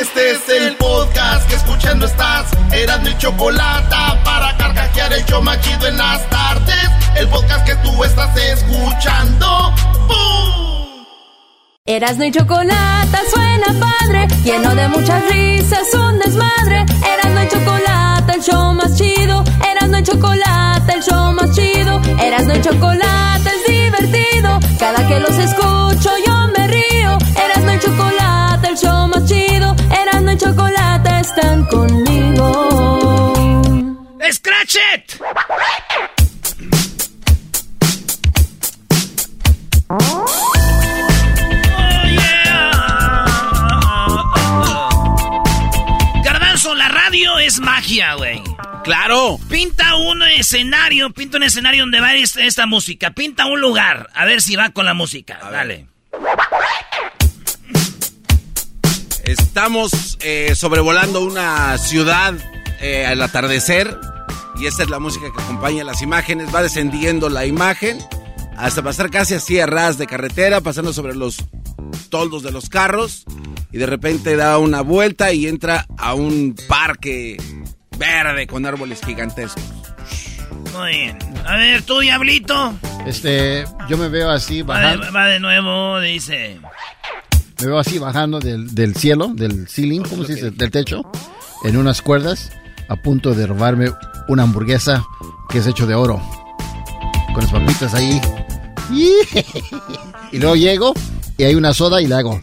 Este es el podcast que escuchando estás. Eran mi chocolate para carcajear el show machido en las tardes. El podcast que tú estás escuchando. ¡Bum! Erasno y chocolate suena padre, lleno de muchas risas, un desmadre. Erasno y chocolate, el show más chido. Erasno y chocolate, el show más chido. Erasno y chocolate es divertido. Cada que los escucho yo me río. Erasno y chocolate, el show más chido. Están conmigo. ¡Scratch it! Garbanzo, la radio es magia, güey. ¡Claro! Pinta un escenario, pinta un escenario donde va es- esta música. Pinta un lugar. A ver si va con la música. Dale. Estamos eh, sobrevolando una ciudad eh, al atardecer y esta es la música que acompaña las imágenes. Va descendiendo la imagen hasta pasar casi así a ras de carretera, pasando sobre los toldos de los carros y de repente da una vuelta y entra a un parque verde con árboles gigantescos. Muy bien. A ver, tú, diablito. Este, yo me veo así Va bajando, de, va de nuevo, dice. Me veo así bajando del, del cielo, del ceiling, ¿cómo se dice? Del techo, en unas cuerdas, a punto de robarme una hamburguesa que es hecho de oro, con las papitas ahí. Y luego llego y hay una soda y le hago.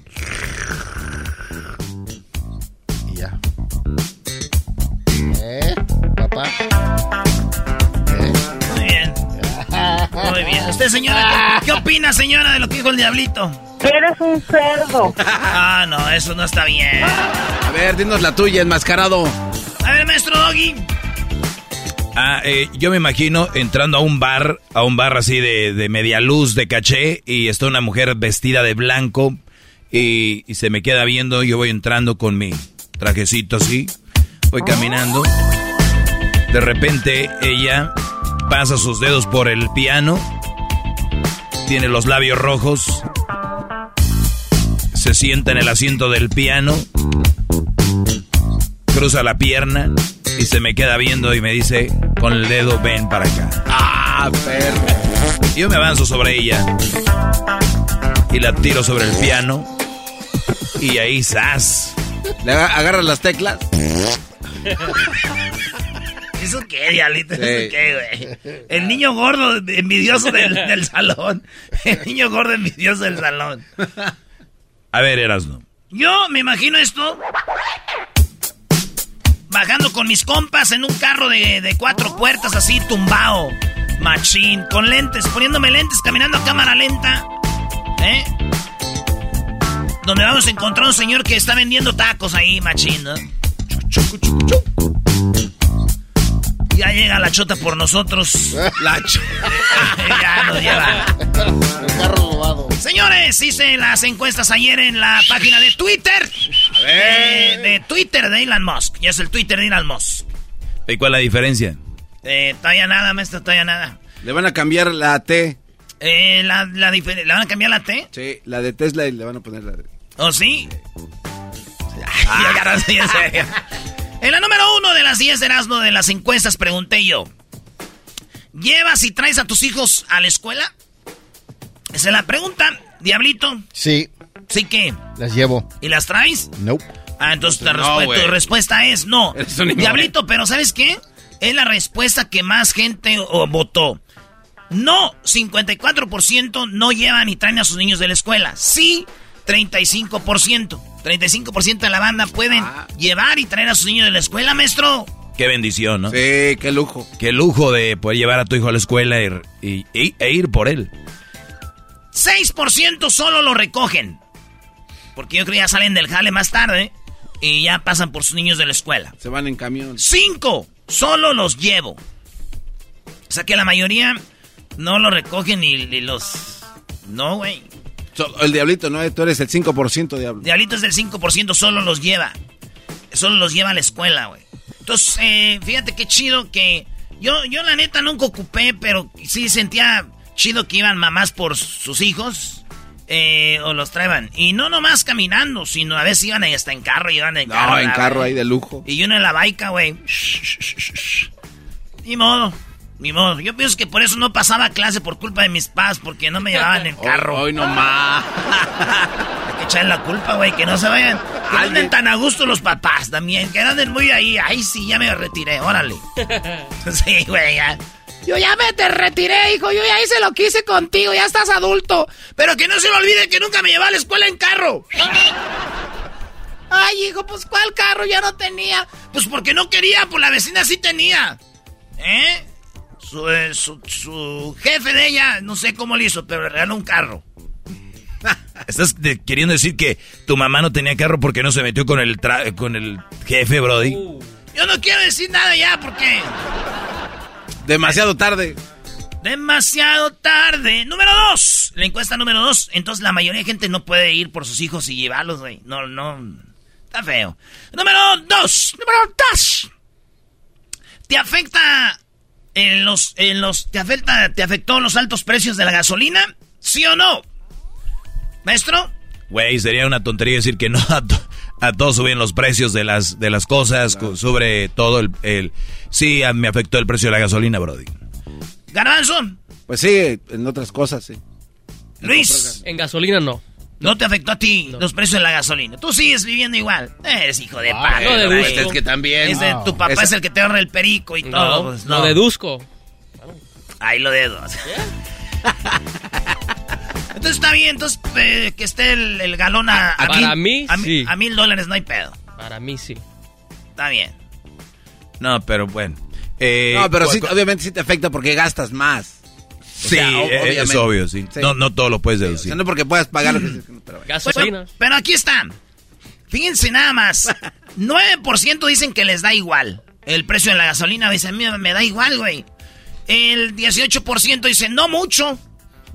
Y ya. ¿Eh? Papá. ¿Eh? Muy bien. Muy bien. ¿Usted, señora, qué, qué opina, señora, de lo que dijo el diablito? Eres un cerdo. Ah, no, eso no está bien. A ver, dinos la tuya, enmascarado. A ver, maestro Doggy. Ah, eh, yo me imagino entrando a un bar, a un bar así de, de media luz, de caché, y está una mujer vestida de blanco y, y se me queda viendo. Yo voy entrando con mi trajecito así, voy caminando. De repente ella pasa sus dedos por el piano, tiene los labios rojos, se sienta en el asiento del piano, cruza la pierna y se me queda viendo y me dice con el dedo, ven para acá. ¡Ah, perro! Yo me avanzo sobre ella y la tiro sobre el piano y ahí, ¡zas! ¿Le agarras las teclas? ¿Eso qué, diablito? Sí. ¿Eso qué, güey? El niño gordo envidioso del, del salón. El niño gordo envidioso del salón. A ver, Erasno. Yo me imagino esto. Bajando con mis compas en un carro de, de cuatro puertas así, tumbao. Machín, con lentes, poniéndome lentes, caminando a cámara lenta. ¿Eh? Donde vamos a encontrar un señor que está vendiendo tacos ahí, machín, ¿no? Ya llega la chota por nosotros. La ch- ya nos lleva. El carro robado. Señores, hice las encuestas ayer en la página de Twitter. De, de Twitter de Elon Musk. Ya es el Twitter de Elon Musk. ¿Y cuál es la diferencia? Eh, todavía nada, maestro, todavía nada. Le van a cambiar la T. Eh, la, ¿Le van a cambiar la T? Sí, la de Tesla y le van a poner la de... ¿O sí? Sé, en serio. En la número uno de las 10 de Erasmo de las encuestas pregunté yo. ¿Llevas y traes a tus hijos a la escuela? Esa es la pregunta, Diablito. Sí, ¿Sí que? las llevo. ¿Y las traes? Nope. Ah, entonces tu, No, respu- güey. tu respuesta es no. Diablito, pero ¿sabes qué? Es la respuesta que más gente oh, votó. No, 54% no llevan y traen a sus niños de la escuela. Sí, 35%. 35% de la banda pueden Ah. llevar y traer a sus niños de la escuela, maestro. Qué bendición, ¿no? Sí, qué lujo. Qué lujo de poder llevar a tu hijo a la escuela y, y- y- e ir por él. 6% solo lo recogen. Porque yo creo que ya salen del jale más tarde y ya pasan por sus niños de la escuela. Se van en camión. 5 solo los llevo. O sea que la mayoría no lo recogen ni los... No, güey. So- el diablito, ¿no? Tú eres el 5% diablo. Diablito es del 5%, solo los lleva. Solo los lleva a la escuela, güey. Entonces, eh, fíjate qué chido que... Yo, yo la neta nunca ocupé, pero sí sentía chido que iban mamás por sus hijos. eh, o los traían. Y no nomás caminando, sino a veces iban ahí hasta en carro, iban en carro. No, en la- carro ahí de lujo. Y uno en la baica, güey. Ni modo. Ni modo. Yo pienso que por eso no pasaba clase por culpa de mis padres, porque no me llevaban en carro. Hoy no más. Hay que echarle la culpa, güey, que no se vayan. Que anden tan a gusto los papás también, que anden muy ahí. Ay, sí, ya me retiré, órale. sí, güey, ya. Yo ya me te retiré, hijo. Yo ya hice lo que hice contigo, ya estás adulto. Pero que no se me olvide que nunca me llevaba a la escuela en carro. Ay, hijo, pues ¿cuál carro ya no tenía? Pues porque no quería, pues la vecina sí tenía. ¿Eh? Su, eh, su, su jefe de ella, no sé cómo le hizo, pero le regaló un carro. ¿Estás de- queriendo decir que tu mamá no tenía carro porque no se metió con el, tra- con el jefe, Brody? Yo no quiero decir nada ya porque... Demasiado tarde. Demasiado tarde. Número dos. La encuesta número dos. Entonces la mayoría de gente no puede ir por sus hijos y llevarlos, güey. No, no. Está feo. Número dos. Número dos. ¿Te afecta en los, en los, te afecta, te afectó los altos precios de la gasolina? ¿Sí o no? Maestro. Güey, sería una tontería decir que no a, to- a todos suben los precios de las, de las cosas, cu- sobre todo el, el... Sí, a- me afectó el precio de la gasolina, Brody. Garbanzo. Pues sí, en otras cosas, sí. Luis. En gasolina no. ¿No te afectó a ti los precios de la gasolina? Tú sigues viviendo igual. Eres hijo de Ah, paja. no deduzco. güey. Es que también. Es de- No. tu papá Esa- es el que te ahorra el perico y No, todo. pues, lo deduzco. Ahí lo dedo. Entonces está bien, entonces eh, que esté el, el galón a, a Para mil- mí, a, sí. a mil dólares no hay pedo. Para mí sí. Está bien. No, pero bueno. Eh, no, pero sí, obviamente sí te afecta porque gastas más. O Sí, sea, es obvio, sí. No, no todo lo puedes O deducir. sea, no porque puedas pagar lo que pero bueno. Pero aquí está. Fíjense nada más. 9% dicen que les da igual. El precio de la gasolina, dicen, a mí me da igual, güey. El 18% dice, no mucho.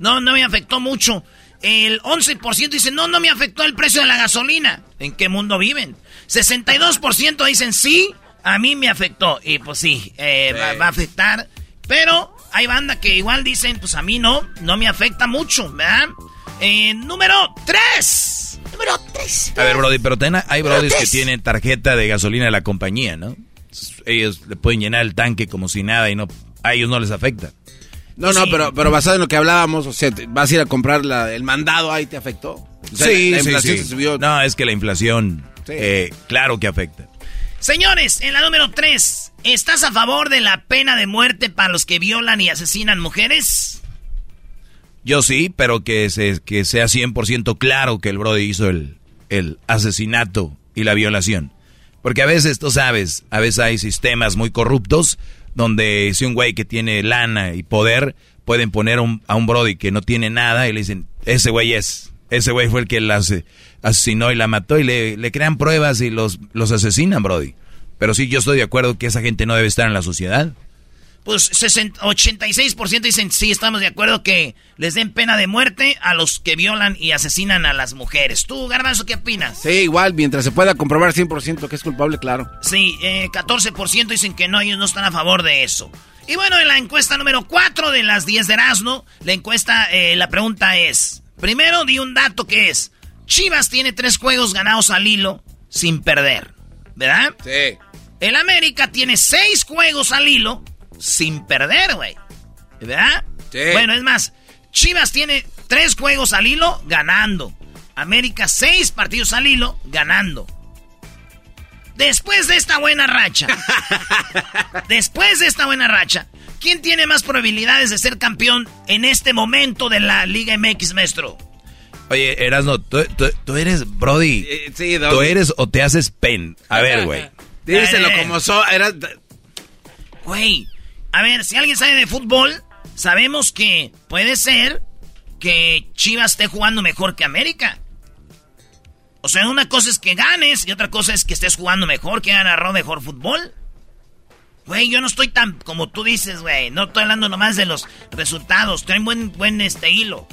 No, no me afectó mucho. El 11% dice, no, no me afectó el precio de la gasolina. ¿En qué mundo viven? 62% dicen, sí, a mí me afectó. Y pues sí, eh, va, va a afectar. Pero hay banda que igual dicen, pues a mí no, no me afecta mucho, ¿verdad? Eh, número 3. Número 3. A ver, Brody, pero ten- hay Brodis que tienen tarjeta de gasolina de la compañía, ¿no? Ellos le pueden llenar el tanque como si nada y no a ellos no les afecta. No, no, pero, pero basado en lo que hablábamos, o sea, vas a ir a comprar la- el mandado, ahí te afectó. O sea, la inflación se subió. No, es que la inflación, Sí. eh, claro que afecta. Señores, en la número 3, ¿estás a favor de la pena de muerte para los que violan y asesinan mujeres? Yo sí, pero que, se, que sea 100% claro que el Brody hizo el, el asesinato y la violación. Porque a veces, tú sabes, a veces hay sistemas muy corruptos donde si un güey que tiene lana y poder pueden poner a un, a un Brody que no tiene nada y le dicen, ese güey es, ese güey fue el que la ase- asesinó y la mató y le, le crean pruebas y los, los asesinan, Brody. Pero sí, yo estoy de acuerdo que esa gente no debe estar en la sociedad. Pues 60 86% dicen sí, estamos de acuerdo que les den pena de muerte a los que violan y asesinan a las mujeres. ¿Tú, Garbanzo, qué opinas? Sí, igual, mientras se pueda comprobar 100% que es culpable, claro. Sí, eh, 14% dicen que no, ellos no están a favor de eso. Y bueno, en la encuesta número 4 de las 10 de Erasmo, la encuesta, eh, la pregunta es, primero di un dato que es, Chivas tiene tres juegos ganados al hilo sin perder, ¿verdad? Sí. El América tiene seis juegos al hilo sin perder, güey. ¿Verdad? Sí. Bueno, es más, Chivas tiene tres juegos al hilo ganando. América seis partidos al hilo ganando. Después de esta buena racha, después de esta buena racha, ¿quién tiene más probabilidades de ser campeón en este momento de la Liga MX, maestro? Oye, Erasno, tú, tú, eres Brody. Eh, sí, Tú eres o te haces pen. A ver, güey. Díselo como so, era... Güey, a ver, si alguien sabe de fútbol, sabemos que puede ser que Chivas esté jugando mejor que América. O sea, una cosa es que ganes y otra cosa es que estés jugando mejor, que agarrado mejor fútbol. Güey, yo no estoy tan como tú dices, güey. No estoy hablando nomás de los resultados. Traen buen, buen este hilo.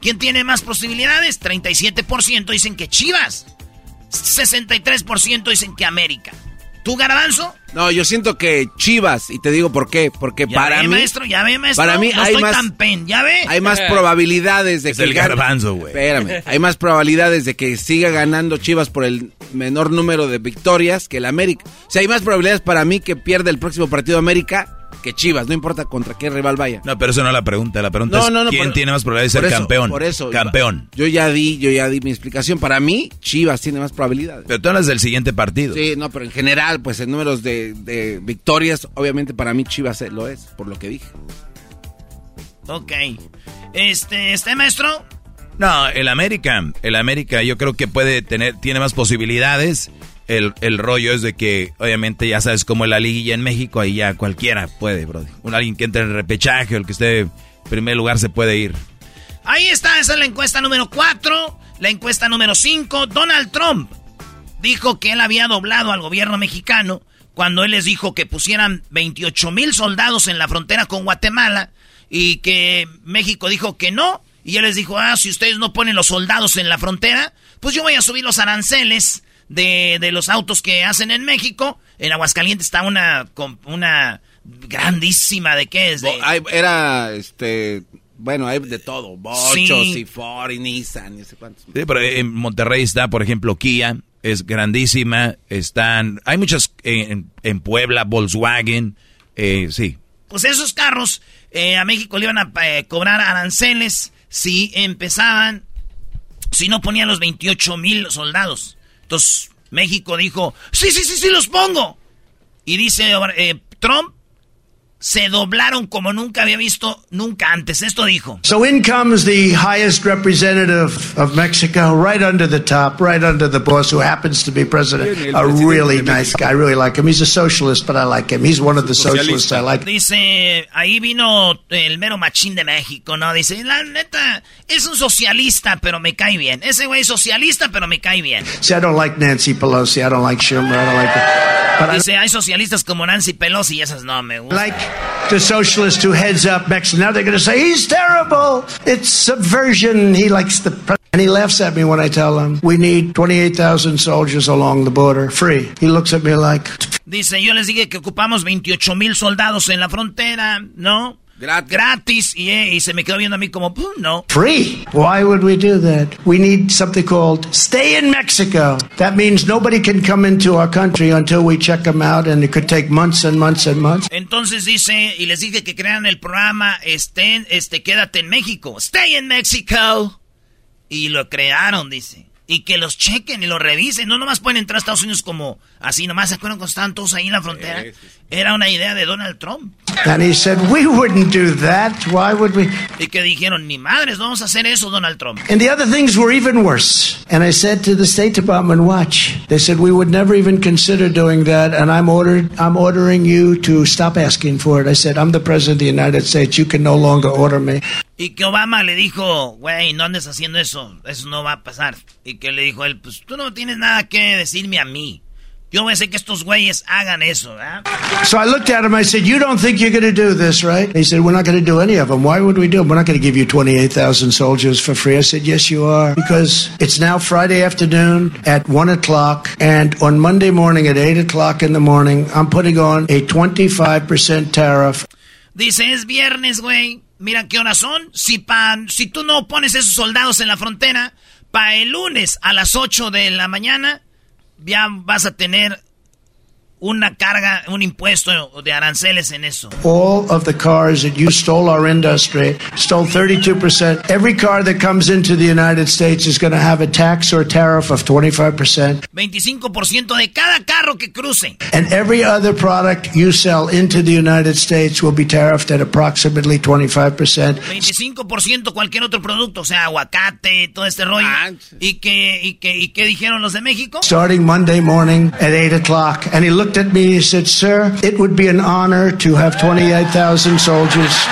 ¿Quién tiene más posibilidades? 37% dicen que Chivas. 63% dicen que América. ¿Tú, Garbanzo? No, yo siento que Chivas, y te digo por qué, porque para mí... maestro, ya ve, maestro, para mí no hay estoy más, tan pen, ¿ya ve? Hay más probabilidades de es que... el Garbanzo, güey. Espérame, hay más probabilidades de que siga ganando Chivas por el menor número de victorias que el América. O sea, hay más probabilidades para mí que pierda el próximo partido América que Chivas, no importa contra qué rival vaya. No, pero eso no es la pregunta. La pregunta es quién tiene más probabilidades de ser campeón. Por eso. Campeón. Yo ya di, yo ya di mi explicación. Para mí, Chivas tiene más probabilidades. Pero tú hablas del siguiente partido. Sí, no, pero en general, pues en números de, victorias, obviamente para mí Chivas lo es, por lo que dije. Ok. Este, ¿este maestro? No, el América, el América yo creo que puede tener, tiene más posibilidades el, el, rollo es de que, obviamente, ya sabes cómo es la liguilla en México, ahí ya cualquiera puede, bro. Un alguien que entre en el repechaje el que esté en primer lugar se puede ir. Ahí está, esa es la encuesta número 4. La encuesta número 5, Donald Trump dijo que él había doblado al gobierno mexicano cuando él les dijo que pusieran 28 mil soldados en la frontera con Guatemala y que México dijo que no. Y él les dijo, ah, si ustedes no ponen los soldados en la frontera, pues yo voy a subir los aranceles de, de los autos que hacen en México. En Aguascalientes está una, una grandísima, ¿de qué es? Era, este, bueno, hay de todo, Bochos y Ford y Nissan y no sé cuántos. Sí, pero en Monterrey está, por ejemplo, Kia, es grandísima, están, hay muchas en, Puebla, Volkswagen, eh, sí. Pues esos carros eh, a México le iban a eh, cobrar aranceles si empezaban, si no ponían los 28 mil soldados. Entonces México dijo, sí, sí, sí, sí, los pongo. Y dice eh, Trump, se doblaron como nunca había visto nunca antes. Esto dijo. So in comes the highest representative of Mexico, right under the top, right under the boss, who happens to be president. A really nice guy. I really like him. He's a socialist, but I like him. He's one of the socialists I like. Dice, ahí vino el mero machín de México, ¿no? Dice, la neta, es un socialista, pero me cae bien. Ese güey es socialista, pero me cae bien. See, I don't like Nancy Pelosi. I don't like Schumer. I don't like... Dice, hay socialistas como Nancy Pelosi y esas no me gustan. Like the socialist who heads up Mexico. Now they're going to say, he's terrible. It's subversion. He likes the. And he laughs at me when I tell him, we need 28,000 soldiers along the border, free. He looks at me like. Dice, yo les dije que ocupamos 28 mil soldados en la frontera, ¿no? Gratis. Gratis. Y, y, se me quedó viendo a mí como, no. Free. Why would we do that? We need something called stay in Mexico. That means nobody can come into our country until we check them out and it could take months and months and months. Entonces dice, y les dije que crean el programa, estén, este, quédate en México. Stay in Mexico. Y lo crearon, dice. Y que los chequen y lo revisen. No nomás pueden entrar a Estados Unidos como así, nomás se acuerdan cuando estaban todos ahí en la frontera. Era una idea de Donald Trump. And he said, we wouldn't do that. Why would we? Y que dijeron, ni madres, no vamos a hacer eso, Donald Trump. And the other things were even worse. And I said to the State Department, watch. They said, we would never even consider doing that. And I'm ordered, I'm ordering you to stop asking for it. I said, I'm the President of the United States. You can no longer order me. Y que Obama le dijo, güey, no andes haciendo eso, eso no va a pasar. Y que le dijo él, pues tú no tienes nada que decirme a mí. Yo voy a hacer que estos güeyes hagan eso, ¿verdad? So I looked at him, I said, you don't think you're going to do this, right? He said, we're not going to do any of them. Why would we do them? We're not going to give you 28,000 soldiers for free. I said, yes, you are. Because it's now Friday afternoon at 1 o'clock, and on Monday morning at 8 o'clock in the morning, I'm putting on a 25% tariff. Dice, es viernes, güey. Mira qué horas son. Si, pan, si tú no pones esos soldados en la frontera, para el lunes a las 8 de la mañana, ya vas a tener una carga, un impuesto de aranceles en eso. All of the cars that you stole our industry, stole 32%. Every car that comes into the United States is going to have a tax or tariff of 25%. 25% de cada carro que cruce. And every other product you sell into the United States will be tariffed at approximately 25%. 25% cualquier otro producto, o sea, aguacate, todo este rollo. ¿Y qué, y, qué, ¿Y qué dijeron los de México? Starting Monday morning at 8 o'clock. And he looked at me and he said, Sir, it would be an honor to have 28,000 soldiers.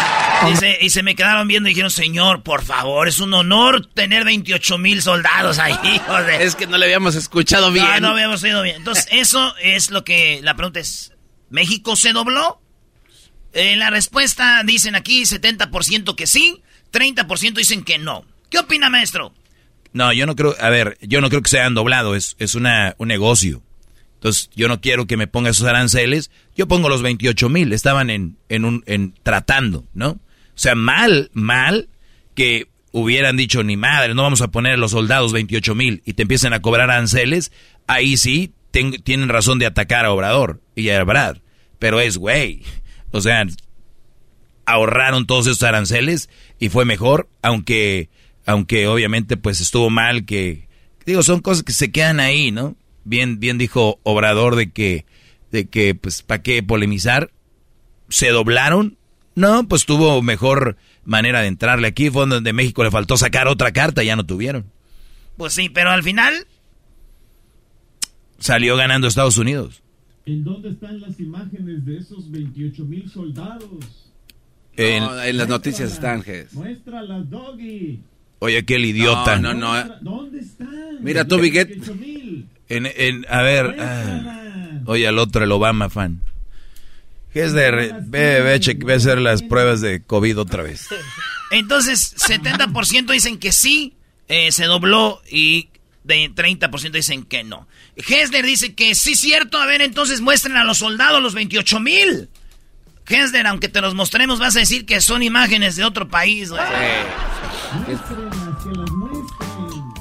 Dice, y se me quedaron viendo y dijeron, señor, por favor, es un honor tener 28 mil soldados ahí. Joder. Es que no le habíamos escuchado bien. No, no habíamos oído bien. Entonces, eso es lo que la pregunta es, ¿México se dobló? En la respuesta dicen aquí 70% que sí, 30% dicen que no. ¿Qué opina, maestro? No, yo no creo, a ver, yo no creo que se hayan doblado, es, es una, un negocio. Entonces, yo no quiero que me ponga esos aranceles. Yo pongo los 28 mil, estaban en, en un, en tratando, ¿no? O sea, mal, mal que hubieran dicho, ni madre, no vamos a poner a los soldados 28 mil y te empiecen a cobrar aranceles, ahí sí tienen razón de atacar a Obrador y a Brad. Pero es, güey, o sea, ahorraron todos esos aranceles y fue mejor, aunque, aunque obviamente pues estuvo mal que, digo, son cosas que se quedan ahí, ¿no? Bien, bien dijo Obrador de que, de que, pues, ¿para qué polemizar? ¿Se doblaron? No, pues tuvo mejor manera de entrarle aquí. Fue donde México le faltó sacar otra carta, ya no tuvieron. Pues sí, pero al final... Salió ganando Estados Unidos. ¿En dónde están las imágenes de esos 28 mil soldados? En, no, en las noticias están, Ges. Muéstralas, Doggy. Oye, aquel idiota. No, no, no. ¿Dónde están? Mira tú, Biguet. En, en, a ver. Ah, oye, al otro, el Obama fan. Ges de. Ve, ve, ve a hacer las pruebas de COVID otra vez. Entonces, 70% dicen que sí, eh, se dobló y de 30% dicen que no. Hesler dice que sí, cierto. A ver, entonces muestren a los soldados los 28 mil. Hesler, aunque te los mostremos, vas a decir que son imágenes de otro país. güey.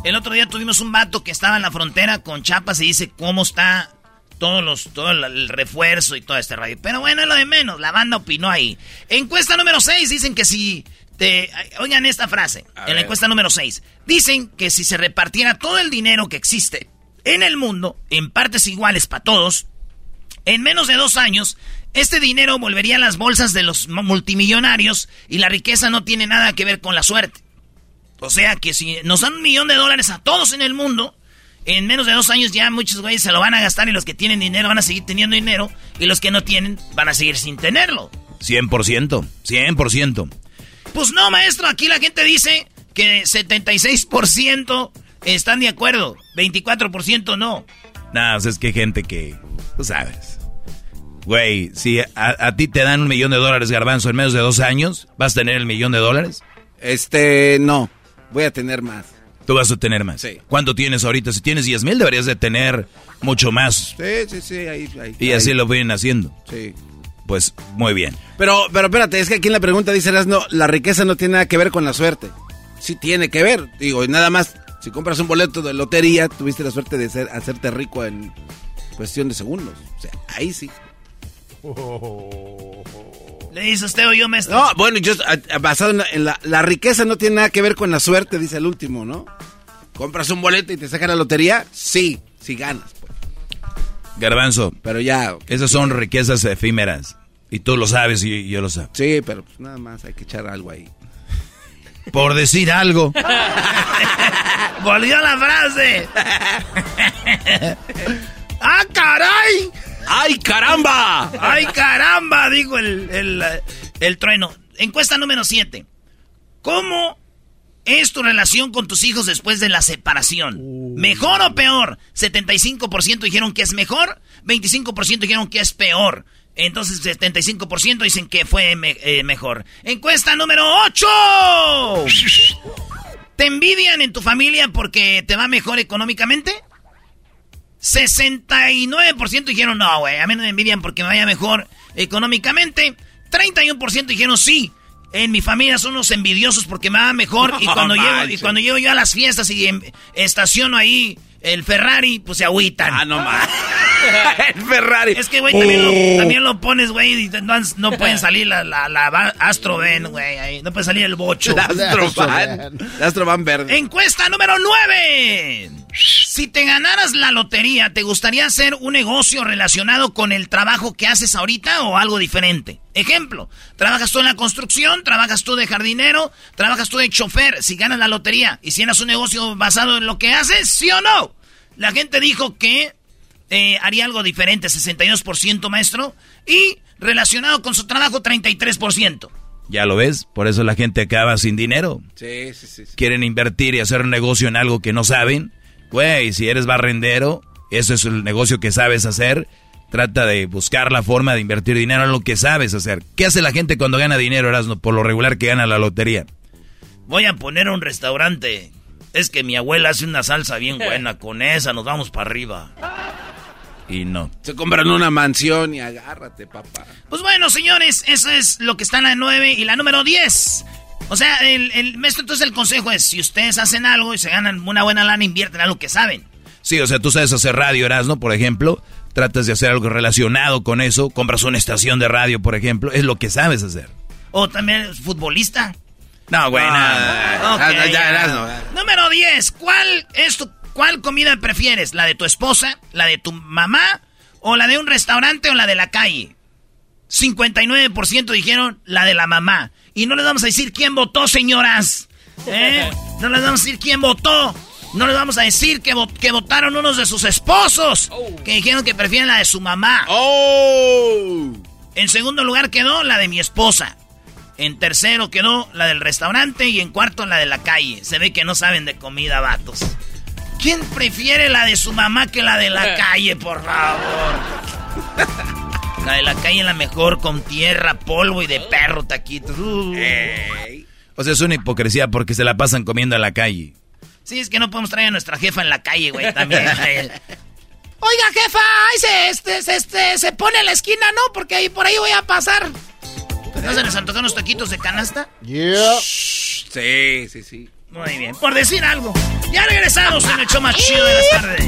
El otro día tuvimos un vato que estaba en la frontera con Chiapas y dice cómo está todos los, todo el refuerzo y todo este radio. Pero bueno, es lo de menos. La banda opinó ahí. Encuesta número 6 dicen que si te... Oigan esta frase. A en la encuesta número 6. Dicen que si se repartiera todo el dinero que existe en el mundo, en partes iguales para todos, en menos de dos años, este dinero volvería a las bolsas de los mu- multimillonarios y la riqueza no tiene nada que ver con la suerte. O sea que si nos dan un millón de dólares a todos en el mundo, en menos de dos años ya muchos güeyes se lo van a gastar y los que tienen dinero van a seguir teniendo dinero y los que no tienen van a seguir sin tenerlo. 100%. 100%. Pues no, maestro, aquí la gente dice que 76% están de acuerdo, 24% no. Nada, o sea, es que hay gente que. Tú sabes. Güey, si a, a ti te dan un millón de dólares, garbanzo, en menos de dos años, ¿vas a tener el millón de dólares? Este, no. Voy a tener más. Tú vas a tener más. Sí. ¿Cuánto tienes ahorita? Si tienes 10 mil, deberías de tener mucho más. Sí, sí, sí, ahí, ahí. Y ahí. así lo vienen haciendo. Sí. Pues muy bien. Pero, pero espérate, es que aquí en la pregunta dice no, la riqueza no tiene nada que ver con la suerte. Sí tiene que ver. Digo, y nada más, si compras un boleto de lotería, tuviste la suerte de ser, hacerte rico en cuestión de segundos. O sea, ahí sí. Le dice usted o yo, maestro. No, bueno, yo basado en, la, en la- la riqueza no tiene nada que ver con la suerte, dice el último, ¿no? Compras un boleto y te sacan la lotería, sí, sí ganas, pues. Garbanzo, Pero ya, esas son riquezas efímeras. Y tú lo sabes y yo lo sé. sí, pero pues nada más hay que echar algo ahí. Por decir algo. Volvió la frase. ¡Ah, caray! ¡Ay, caramba! ¡Ay, caramba! Dijo el, el, el trueno. Encuesta número 7. ¿Cómo es tu relación con tus hijos después de la separación? ¿Mejor o peor? 75% dijeron que es mejor, 25% dijeron que es peor. Entonces 75% dicen que fue me- eh, mejor. Encuesta número 8. ¿Te envidian en tu familia porque te va mejor económicamente? 69% dijeron no, güey, a mí no me envidian porque me vaya mejor económicamente. 31% dijeron sí. En mi familia son unos envidiosos porque me va mejor y cuando llego y cuando llego yo a las fiestas y em- estaciono ahí el Ferrari, pues se agüitan. Ah, no más. el Ferrari. Es que, güey, también, lo, Oh. también lo pones, güey, y no, no pueden salir la, la, la Astrovan, güey. No puede salir el bocho. La Astrovan. La Astrovan verde. Encuesta número 9. Si te ganaras la lotería, ¿te gustaría hacer un negocio relacionado con el trabajo que haces ahorita o algo diferente? Ejemplo, trabajas tú en la construcción, trabajas tú de jardinero, trabajas tú de chofer. Si ganas la lotería, ¿hicieras un negocio basado en lo que haces? ¿Sí o no? La gente dijo que eh, haría algo diferente, 62% maestro, y relacionado con su trabajo, 33%. Ya lo ves, por eso la gente acaba sin dinero. Sí, sí, sí. sí. Quieren invertir y hacer un negocio en algo que no saben. Güey, si eres barrendero, eso es el negocio que sabes hacer. Trata de buscar la forma de invertir dinero en lo que sabes hacer. ¿Qué hace la gente cuando gana dinero, Erasmo? Por lo regular que gana la lotería. Voy a poner un restaurante. Es que mi abuela hace una salsa bien buena. Con esa nos vamos para arriba. Y no. Se compran una mansión y agárrate, papá. Pues bueno, señores, eso es lo que está en la 9 y la número 10. O sea, el, el maestro, entonces el consejo es, si ustedes hacen algo y se ganan una buena lana, invierten en algo que saben. Sí, o sea, tú sabes hacer radio, Erasmo, por ejemplo. Tratas de hacer algo relacionado con eso. Compras una estación de radio, por ejemplo. Es lo que sabes hacer. O también futbolista. No, güey, Ah. Ok, ah, ya, ya. Erasmo. Número 10. ¿Cuál es tu, cuál comida prefieres? ¿La de tu esposa? ¿La de tu mamá? ¿O la de un restaurante o la de la calle? 59% dijeron la de la mamá. Y no les vamos a decir quién votó, señoras. ¿Eh? No les vamos a decir quién votó. No les vamos a decir que, que votaron unos de sus esposos. Que dijeron que prefieren la de su mamá. ¡Oh! En segundo lugar quedó la de mi esposa. En tercero quedó la del restaurante y en cuarto la de la calle. Se ve que no saben de comida, vatos. ¿Quién prefiere la de su mamá que la de la calle, por favor? La de la calle la mejor con tierra, polvo y de perro taquitos. Uh. O sea, es una hipocresía porque se la pasan comiendo en la calle. Sí, es que no podemos traer a nuestra jefa en la calle, güey, también. Oiga, jefa, ay, se, este, se, este, se pone en la esquina, ¿no? Porque ahí por ahí voy a pasar. ¿No se les antojan unos taquitos de canasta? Sí, sí, sí. Muy bien, por decir algo. Ya regresamos en el show más chido de las tardes.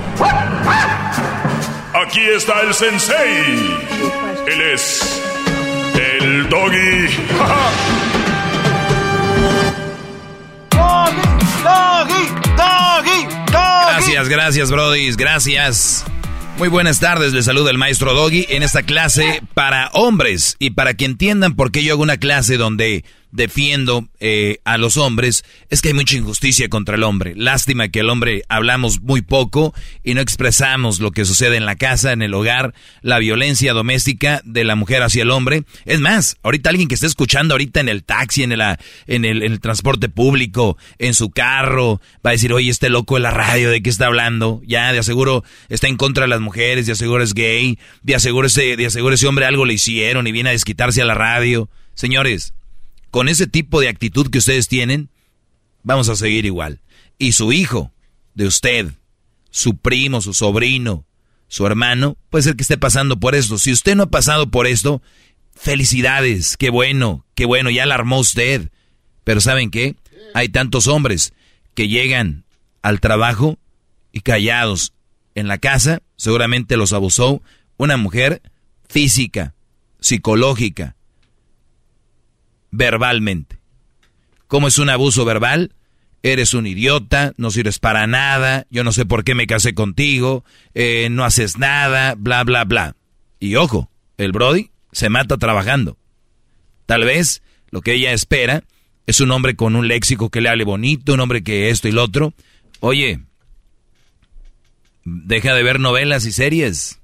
Aquí está el sensei. Él es. El doggy. Gracias, gracias, Brody. Gracias. Muy buenas tardes, les saluda el maestro Doggy en esta clase para hombres y para que entiendan por qué yo hago una clase donde defiendo eh, a los hombres, es que hay mucha injusticia contra el hombre. Lástima que el hombre hablamos muy poco y no expresamos lo que sucede en la casa, en el hogar, la violencia doméstica de la mujer hacia el hombre. Es más, ahorita alguien que esté escuchando ahorita en el taxi, en el, en el, en el transporte público, en su carro, va a decir, oye, este loco de la radio, ¿de qué está hablando? Ya, de aseguro está en contra de las mujeres, de aseguro es gay, de aseguro ese, de aseguro ese hombre algo le hicieron y viene a desquitarse a la radio. Señores, con ese tipo de actitud que ustedes tienen, vamos a seguir igual. Y su hijo, de usted, su primo, su sobrino, su hermano, puede ser que esté pasando por esto. Si usted no ha pasado por esto, felicidades, qué bueno, qué bueno, ya la armó usted. Pero ¿saben qué? Hay tantos hombres que llegan al trabajo y callados en la casa, seguramente los abusó una mujer física, psicológica, verbalmente. ¿Cómo es un abuso verbal? Eres un idiota, no sirves para nada, yo no sé por qué me casé contigo, eh, no haces nada, bla, bla, bla. Y ojo, el Brody se mata trabajando. Tal vez lo que ella espera es un hombre con un léxico que le hable bonito, un hombre que esto y lo otro. Oye, deja de ver novelas y series.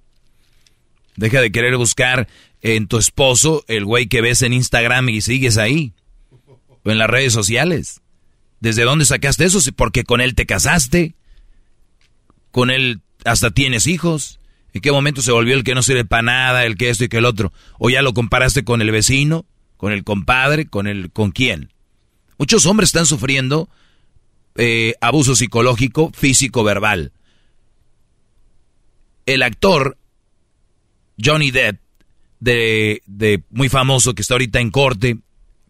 Deja de querer buscar en tu esposo el güey que ves en Instagram y sigues ahí. O en las redes sociales. ¿Desde dónde sacaste eso? Porque con él te casaste. Con él hasta tienes hijos. ¿En qué momento se volvió el que no sirve para nada, el que esto y que el otro? ¿O ya lo comparaste con el vecino, con el compadre, con el con quién? Muchos hombres están sufriendo eh, abuso psicológico, físico, verbal. El actor Johnny Depp, de, de muy famoso, que está ahorita en corte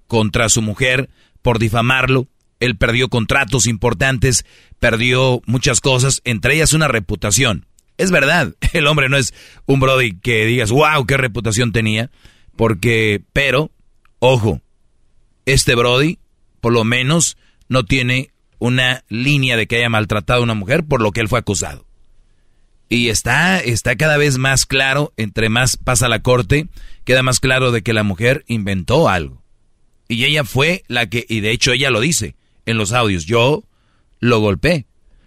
contra su mujer por difamarlo, él perdió contratos importantes, perdió muchas cosas, entre ellas una reputación. Es verdad, el hombre no es un Brody que digas, wow, qué reputación tenía, porque, pero, ojo, este Brody, por lo menos, no tiene una línea de que haya maltratado a una mujer por lo que él fue acusado. Y está, está cada vez más claro, entre más pasa la corte, queda más claro de que la mujer inventó algo. Y ella fue la que, y de hecho ella lo dice en los audios, yo lo golpeé,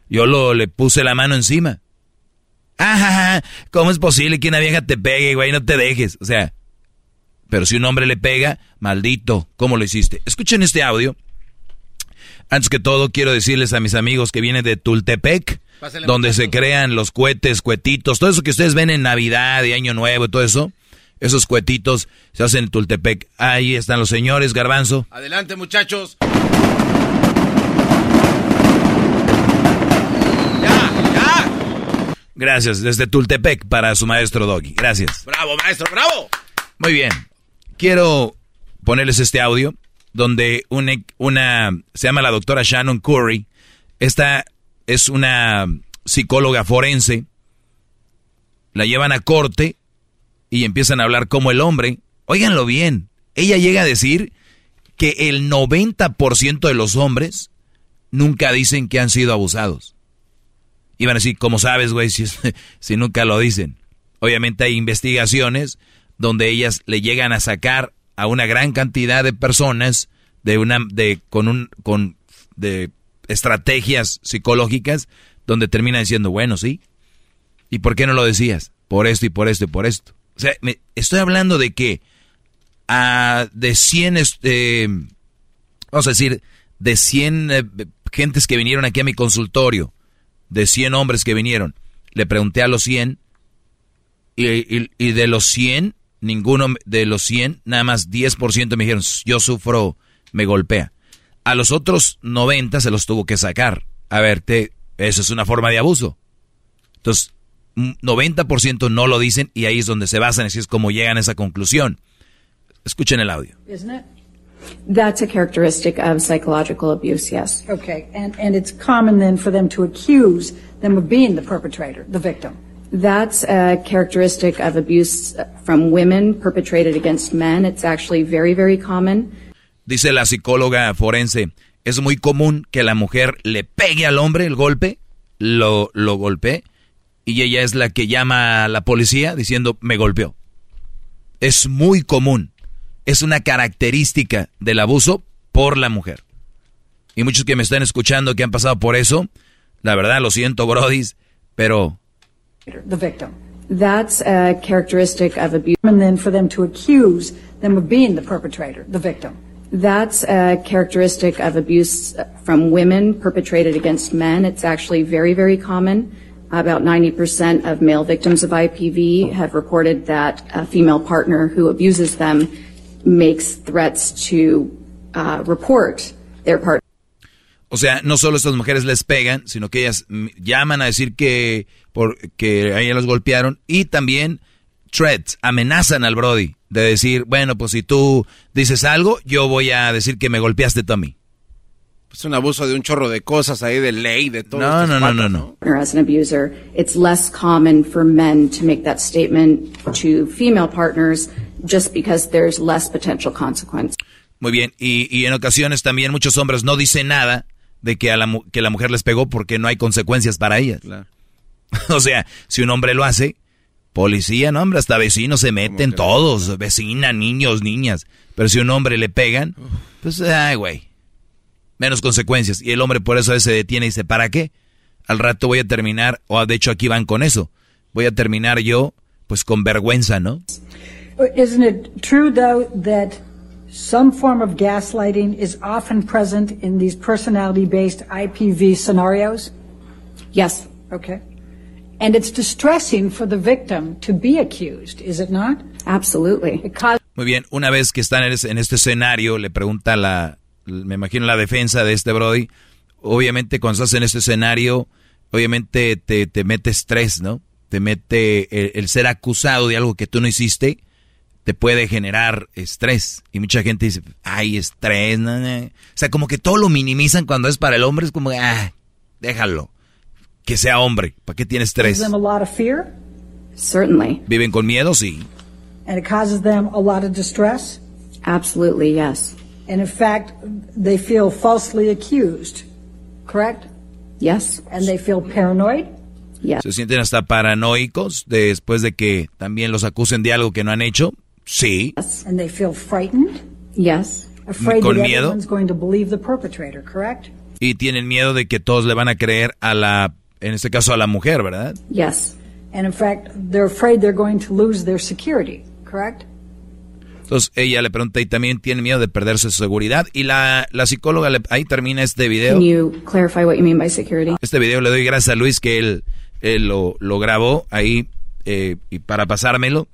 yo lo, le puse la mano encima. Ah, ¿cómo es posible que una vieja te pegue, güey, no te dejes? O sea, pero si un hombre le pega, maldito, ¿cómo lo hiciste? Escuchen este audio. Antes que todo, quiero decirles a mis amigos que vienen de Tultepec, donde se crean los cohetes, cuetitos, todo eso que ustedes ven en Navidad y Año Nuevo y todo eso, esos cuetitos se hacen en Tultepec. Ahí están los señores, Garbanzo. Adelante, muchachos. Gracias, desde Tultepec para su maestro Doggy. Gracias. Bravo, maestro, bravo. Muy bien. Quiero ponerles este audio donde una, una se llama la doctora Shannon Curry. Esta es una psicóloga forense. La llevan a corte y empiezan a hablar como el hombre. Óiganlo bien. Ella llega a decir que el 90% de los hombres nunca dicen que han sido abusados. Iban a decir, ¿cómo sabes, güey, si, si nunca lo dicen? Obviamente hay investigaciones donde ellas le llegan a sacar a una gran cantidad de personas de una de con un con de estrategias psicológicas donde terminan diciendo, bueno, sí. ¿Y por qué no lo decías? Por esto y por esto y por esto. O sea, me, estoy hablando de que a de 100 este vamos a decir de 100 eh, gentes que vinieron aquí a mi consultorio, de 100 hombres que vinieron, le pregunté a los 100 y, de los 100, ninguno de los 100, nada más 10% me dijeron, yo sufro, me golpea. A los otros 90 se los tuvo que sacar. A ver, te, eso es una forma de abuso. Entonces, 90% no lo dicen y ahí es donde se basan, así es como llegan a esa conclusión. Escuchen el audio. That's a characteristic of psychological abuse, yes. Okay, and, and it's common then for them to accuse them of being the perpetrator, the victim. That's a characteristic of abuse from women perpetrated against men. It's actually very, very common. Dice la psicóloga forense, es muy común que la mujer le pegue al hombre el golpe, lo, lo golpee, y ella es la que llama a la policía diciendo, me golpeó. Es muy común es una característica del abuso por la mujer. Y muchos que me están escuchando que han pasado por eso, la verdad lo siento, brodis, pero the victim. That's a characteristic of abuse. And then for them to accuse them of being the perpetrator, the victim. That's a characteristic of abuse from women perpetrated against men. It's actually very, very common. About 90% of male victims of IPV have reported that a female partner who abuses them makes threats to uh, report their partner. O sea, no solo estas mujeres les pegan, sino que ellas llaman a decir que, por, que a ellas los golpearon y también threats, amenazan al Brody de decir, bueno, pues si tú dices algo, yo voy a decir que me golpeaste tú a mí. Es un abuso de un chorro de cosas ahí, de ley, de todo. No, no, no, no, no. As an abuser, it's less common for men to make that statement to female partners just because there's less potential consequence. Muy bien, y, y en ocasiones también muchos hombres no dicen nada de que, a la, que la mujer les pegó porque no hay consecuencias para ellas. Claro. o sea, si un hombre lo hace, policía, no, hombre, hasta vecinos se meten todos, vecina, niños, niñas. Pero si un hombre le pegan, pues, ay, güey, menos consecuencias. Y el hombre por eso se detiene y dice, ¿para qué? Al rato voy a terminar, o de hecho aquí van con eso, voy a terminar yo, pues con vergüenza, ¿no? Isn't it true, though, that some form of gaslighting is often present in these personality based IPV scenarios? Yes. Okay. And it's distressing for the victim to be accused, is it not? Absolutely. Muy bien, una vez que están en es- en este escenario, le pregunta la, me imagino la defensa de este Brody, obviamente cuando estás en este escenario, obviamente te, te mete estrés, ¿no? Te mete el, el ser acusado de algo que tú no hiciste, te puede generar estrés. Y mucha gente dice, ay, estrés, no, no". O sea, como que todo lo minimizan cuando es para el hombre, es como, ah, déjalo. Que sea hombre, ¿para qué tiene Causes estrés? them a lot of fear, Certainly. ¿Viven con miedo? Sí. and it causes them a lot of distress. Absolutely, yes. And in fact, they feel falsely accused, correct? Yes. And they feel paranoid. Yes. ¿Se sienten hasta paranoicos después de que también los acusen de algo que no han hecho? Sí. And they feel frightened. Yes. Afraid ¿Con that miedo? everyone's going to believe the perpetrator, correct? Y tienen miedo de que todos le van a creer a la, en este caso a la mujer, ¿verdad? Yes. And in fact, they're afraid they're going to lose their security, correct? Entonces ella le pregunta y también tiene miedo de perderse su seguridad. Y la, la psicóloga, le- ahí termina este video. Can you clarify what you mean by security? Este video le doy gracias a Luis que él, él lo, lo grabó ahí eh, y para pasármelo.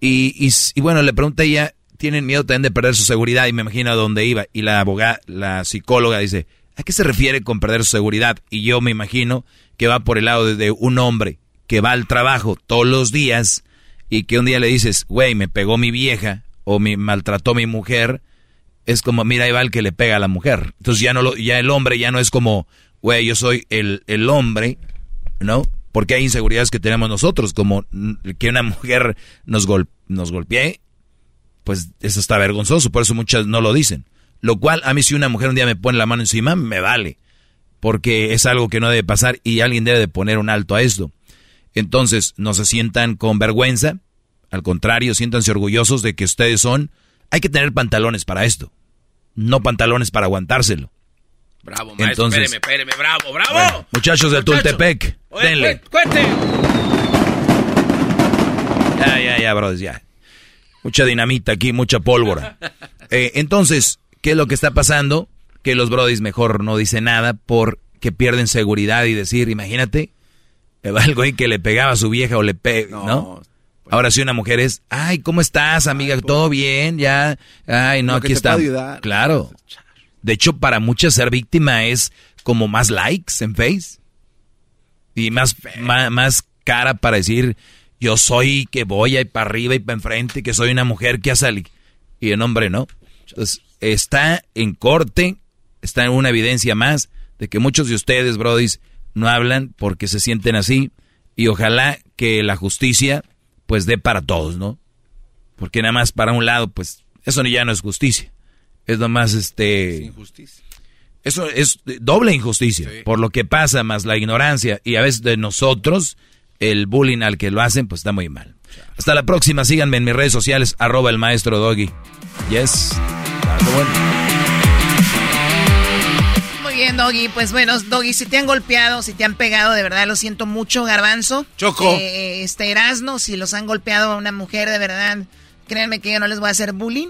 Y, y, y bueno, le pregunta a ella, tienen miedo también de perder su seguridad y me imagino a dónde iba. Y la abogada, la psicóloga dice, ¿a qué se refiere con perder su seguridad? Y yo me imagino que va por el lado de, un hombre que va al trabajo todos los días y que un día le dices, güey, me pegó mi vieja o me maltrató mi mujer, es como, mira, ahí va el que le pega a la mujer. Entonces ya no lo, ya el hombre ya no es como, güey, yo soy el, el hombre, ¿no? Porque hay inseguridades que tenemos nosotros, como que una mujer nos, gol, nos golpee, pues eso está vergonzoso, por eso muchas no lo dicen. Lo cual, a mí si una mujer un día me pone la mano encima, me vale, porque es algo que no debe pasar y alguien debe de poner un alto a esto. Entonces, no se sientan con vergüenza, al contrario, siéntanse orgullosos de que ustedes son, hay que tener pantalones para esto, no pantalones para aguantárselo. Bravo, maestro. Entonces- espéreme, espéreme. Bravo, bravo. Bueno, muchachos de Muchacho. Tultepec, Oye, denle. Cuente. Ya, ya, ya, brothers, ya. Mucha dinamita aquí, mucha pólvora. Eh, entonces, ¿qué es lo que está pasando? Que los brodis mejor no dicen nada porque pierden seguridad y decir, imagínate, va el güey que le pegaba a su vieja o le pe... ¿no? Ahora si una mujer es, ay, ¿cómo estás, amiga? ¿Todo bien? Ya, ay, no, aquí está. Claro. De hecho, para muchas ser víctima es como más likes en Face. Y más, más, más cara para decir, yo soy que voy ahí para arriba y para enfrente, que soy una mujer que ha salido. Y el hombre no. Entonces, está en corte, está en una evidencia más de que muchos de ustedes, brodis, no hablan porque se sienten así. Y ojalá que la justicia, pues, dé para todos, ¿no? Porque nada más para un lado, pues, eso ya no es justicia. Es nomás, este... Injusticia. Eso es doble injusticia, por lo que pasa, más la ignorancia y a veces de nosotros, el bullying al que lo hacen, pues está muy mal. Hasta la próxima, síganme en mis redes sociales, arroba el maestro Doggy. Yes. Bueno. Bien, Doggy. Pues bueno, Doggy, si te han golpeado, si te han pegado, de verdad lo siento mucho, Garbanzo. Choco. Eh, este Erasno, si los han golpeado a una mujer, de verdad, créanme que yo no les voy a hacer bullying.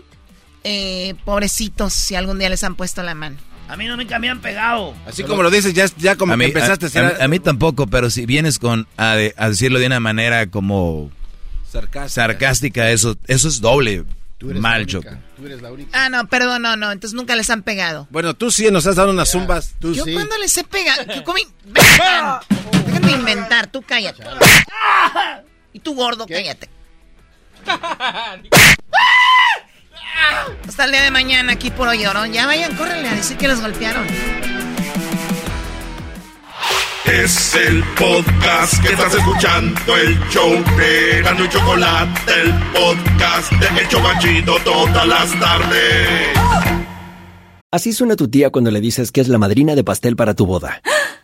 Eh, pobrecitos, si algún día les han puesto la mano. A mí no me me han pegado. Así como lo dices, ya, ya como a, que empezaste a, a ser a mí- a mí tampoco, pero si vienes con a, de- a decirlo de una manera como sarcástica. sarcástica, eso, eso es doble eres mal, la Choco. única. Tú eres la única. Ah, no, perdón, no, no. Entonces nunca les han pegado. Bueno, tú sí nos has dado unas zumbas. Tú Yo sí. cuando les he pegado. ¿Qué comí? Déjenme inventar, tú cállate. Y tú gordo, cállate. Hasta el día de mañana aquí por hoy, llorón. Ya vayan, córrenle a decir que los golpearon. Es el podcast que estás escuchando, el show de Gano y Chocolate, el podcast de El Chobachito todas las tardes. Así suena tu tía cuando le dices que es la madrina de pastel para tu boda.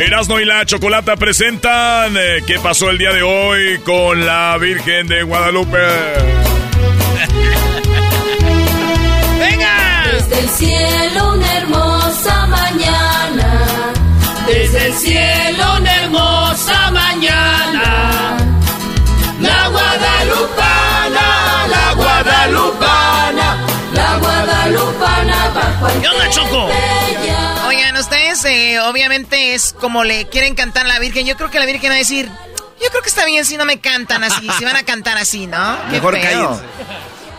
Erasmo y la Chocolata presentan eh, qué pasó el día de hoy con la Virgen de Guadalupe. ¡Venga! Desde el cielo una hermosa mañana. Desde el cielo una hermosa mañana. La guadalupana, la guadalupana, la guadalupana bajo el ¿Qué onda, Choco? Ustedes eh, obviamente es como le quieren cantar a la Virgen. Yo creo que la Virgen va a decir, yo creo que está bien si no me cantan así, si van a cantar así, ¿no? Mejor cállense.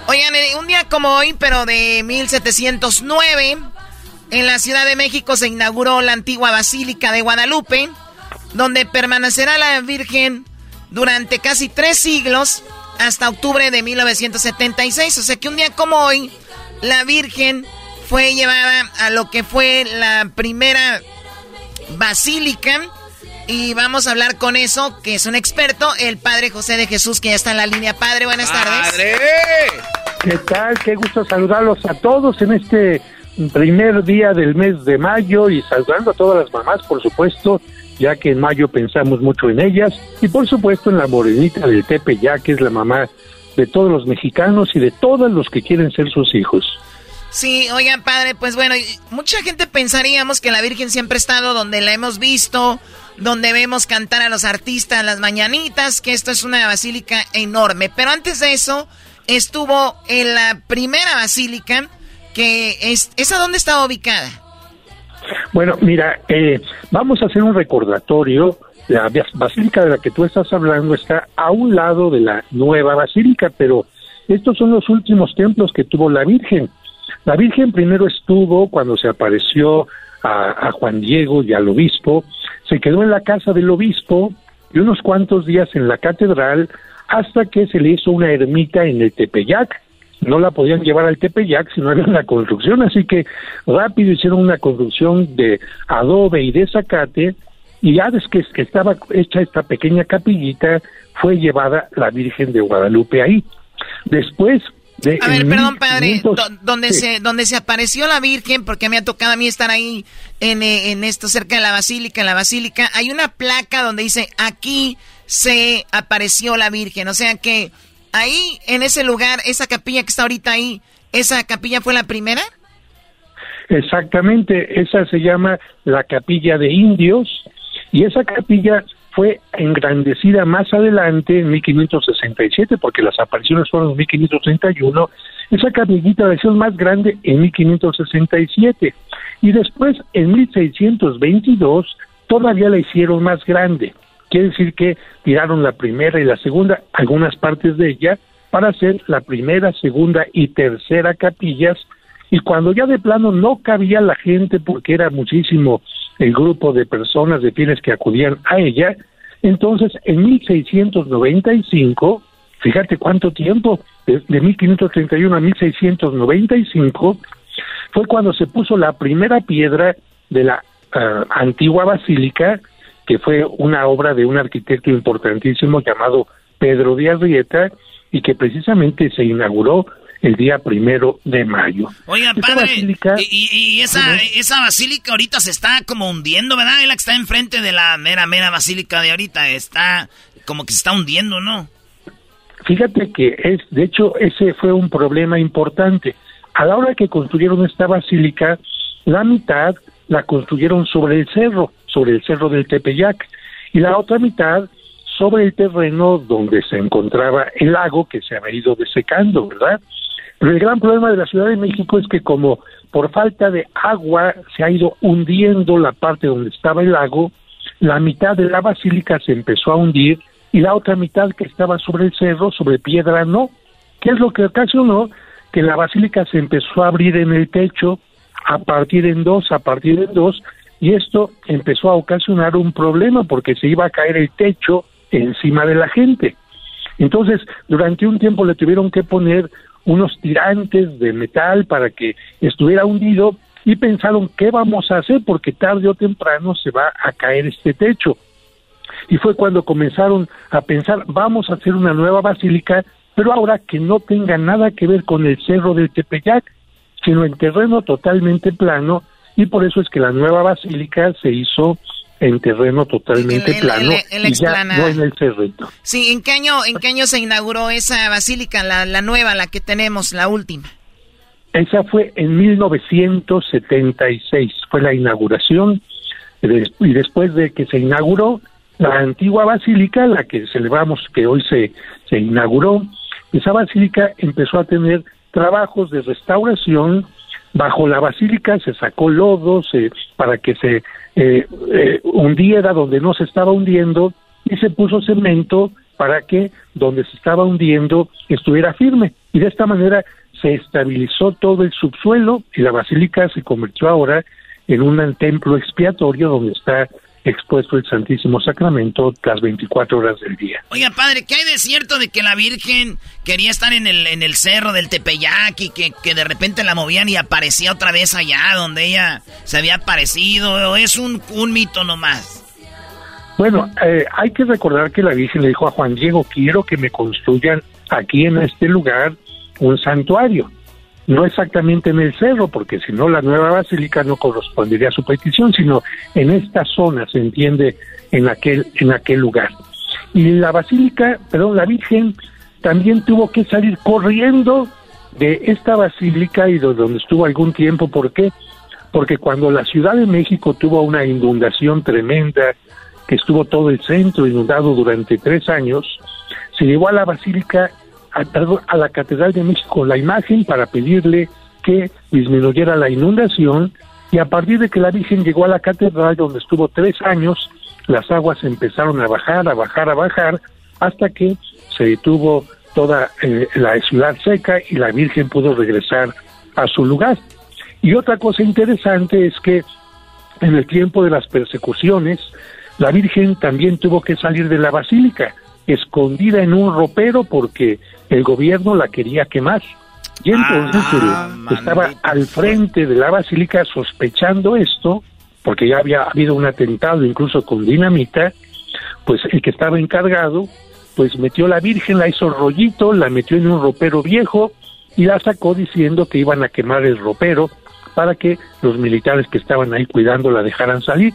Oigan, eh, un día como hoy, pero de 1709, en la Ciudad de México se inauguró la antigua Basílica de Guadalupe, donde permanecerá la Virgen durante casi tres siglos hasta octubre de 1976. O sea que un día como hoy, la Virgen fue llevada a lo que fue la primera basílica. Y vamos a hablar con eso, que es un experto, el Padre José de Jesús, que ya está en la línea. Padre, buenas tardes. ¿Qué tal? Qué gusto saludarlos a todos en este primer día del mes de mayo y saludando a todas las mamás, por supuesto, ya que en mayo pensamos mucho en ellas y por supuesto en la morenita del Tepe, ya que es la mamá de todos los mexicanos y de todos los que quieren ser sus hijos. Sí, oigan, padre, pues bueno, mucha gente pensaríamos que la Virgen siempre ha estado donde la hemos visto, donde vemos cantar a los artistas las mañanitas, que esto es una basílica enorme. Pero antes de eso, estuvo en la primera basílica, que es... ¿Esa dónde estaba ubicada? Bueno, mira, eh, vamos a hacer un recordatorio. La bas- basílica de la que tú estás hablando está a un lado de la nueva basílica, pero estos son los últimos templos que tuvo la Virgen. La Virgen primero estuvo cuando se apareció a, Juan Diego y al obispo, se quedó en la casa del obispo y unos cuantos días en la catedral hasta que se le hizo una ermita en el Tepeyac. No la podían llevar al Tepeyac si no había una construcción, así que rápido hicieron una construcción de adobe y de zacate y ya desde que estaba hecha esta pequeña capillita fue llevada la Virgen de Guadalupe ahí. Después de A ver, perdón, padre, 1500 do- donde, sí. se, donde se apareció la Virgen, porque me ha tocado a mí estar ahí en, eh, en esto, cerca de la Basílica, en la Basílica, hay una placa donde dice, aquí se apareció la Virgen. O sea que ahí, en ese lugar, esa capilla que está ahorita ahí, ¿esa capilla fue la primera? Exactamente, esa se llama la capilla de indios y esa capilla fue engrandecida más adelante en 1567 porque las apariciones fueron en 1531. Esa capillita la hicieron más grande en 1567 y después en 1622 todavía la hicieron más grande. Quiere decir que tiraron la primera y la segunda, algunas partes de ella, para hacer la primera, segunda y tercera capillas y cuando ya de plano no cabía la gente porque era muchísimo el grupo de personas de fieles que acudían a ella, entonces en 1695, fíjate cuánto tiempo, de, de 1531 a 1695, fue cuando se puso la primera piedra de la ah, antigua basílica, que fue una obra de un arquitecto importantísimo llamado Pedro de Arrieta, y que precisamente se inauguró el día primero de mayo. Oiga, Esta padre, basílica- y, y- y esa, esa basílica ahorita se está como hundiendo, ¿verdad? Es la que está enfrente de la mera, mera basílica de ahorita. Está como que se está hundiendo, ¿no? Fíjate que es, de hecho, ese fue un problema importante. A la hora que construyeron esta basílica, la mitad la construyeron sobre el cerro, sobre el cerro del Tepeyac, y la otra mitad sobre el terreno donde se encontraba el lago que se había ido desecando, ¿verdad? Pero el gran problema de la Ciudad de México es que como por falta de agua se ha ido hundiendo la parte donde estaba el lago, la mitad de la basílica se empezó a hundir y la otra mitad que estaba sobre el cerro, sobre piedra, no. ¿Qué es lo que ocasionó? Que la basílica se empezó a abrir en el techo, a partir en dos, a partir en dos, y esto empezó a ocasionar un problema porque se iba a caer el techo encima de la gente. Entonces, durante un tiempo le tuvieron que poner unos tirantes de metal para que estuviera hundido y pensaron qué vamos a hacer porque tarde o temprano se va a caer este techo. Y fue cuando comenzaron a pensar vamos a hacer una nueva basílica, pero ahora que no tenga nada que ver con el cerro del Tepeyac, sino en terreno totalmente plano y por eso es que la nueva basílica se hizo en terreno totalmente plano y ya no en el cerrito. Sí, ¿en qué año, en qué año se inauguró esa basílica, la, la nueva, la que tenemos, la última? Esa fue en 1976, fue la inauguración y después de que se inauguró la antigua basílica, la que celebramos que hoy se, se inauguró, esa basílica empezó a tener trabajos de restauración, bajo la basílica se sacó lodo para que se eh, eh, hundiera donde no se estaba hundiendo y se puso cemento para que donde se estaba hundiendo estuviera firme. Y de esta manera se estabilizó todo el subsuelo y la basílica se convirtió ahora en un templo expiatorio donde está expuesto el Santísimo Sacramento las 24 horas del día. Oiga, padre, ¿qué hay de cierto de que la Virgen quería estar en el, en el cerro del Tepeyac y que, que de repente la movían y aparecía otra vez allá donde ella se había aparecido? ¿O es un, un mito nomás? Bueno, eh, hay que recordar que la Virgen le dijo a Juan Diego, quiero que me construyan aquí en este lugar un santuario no exactamente en el cerro, porque si no la nueva basílica no correspondería a su petición, sino en esta zona, se entiende, en aquel, en aquel lugar. Y la basílica, perdón, la Virgen también tuvo que salir corriendo de esta basílica y de donde estuvo algún tiempo, ¿por qué? Porque cuando la Ciudad de México tuvo una inundación tremenda, que estuvo todo el centro inundado durante tres años, se llevó a la basílica a, la Catedral de México la imagen para pedirle que disminuyera la inundación y a partir de que la Virgen llegó a la catedral donde estuvo tres años, las aguas empezaron a bajar, a bajar, a bajar, hasta que se detuvo toda eh, la ciudad seca y la Virgen pudo regresar a su lugar. Y otra cosa interesante es que en el tiempo de las persecuciones, la Virgen también tuvo que salir de la basílica escondida en un ropero porque el gobierno la quería quemar. Y entonces ah, estaba al frente de la basílica sospechando esto, porque ya había habido un atentado incluso con dinamita, pues el que estaba encargado, pues metió la Virgen, la hizo rollito, la metió en un ropero viejo y la sacó diciendo que iban a quemar el ropero para que los militares que estaban ahí cuidando la dejaran salir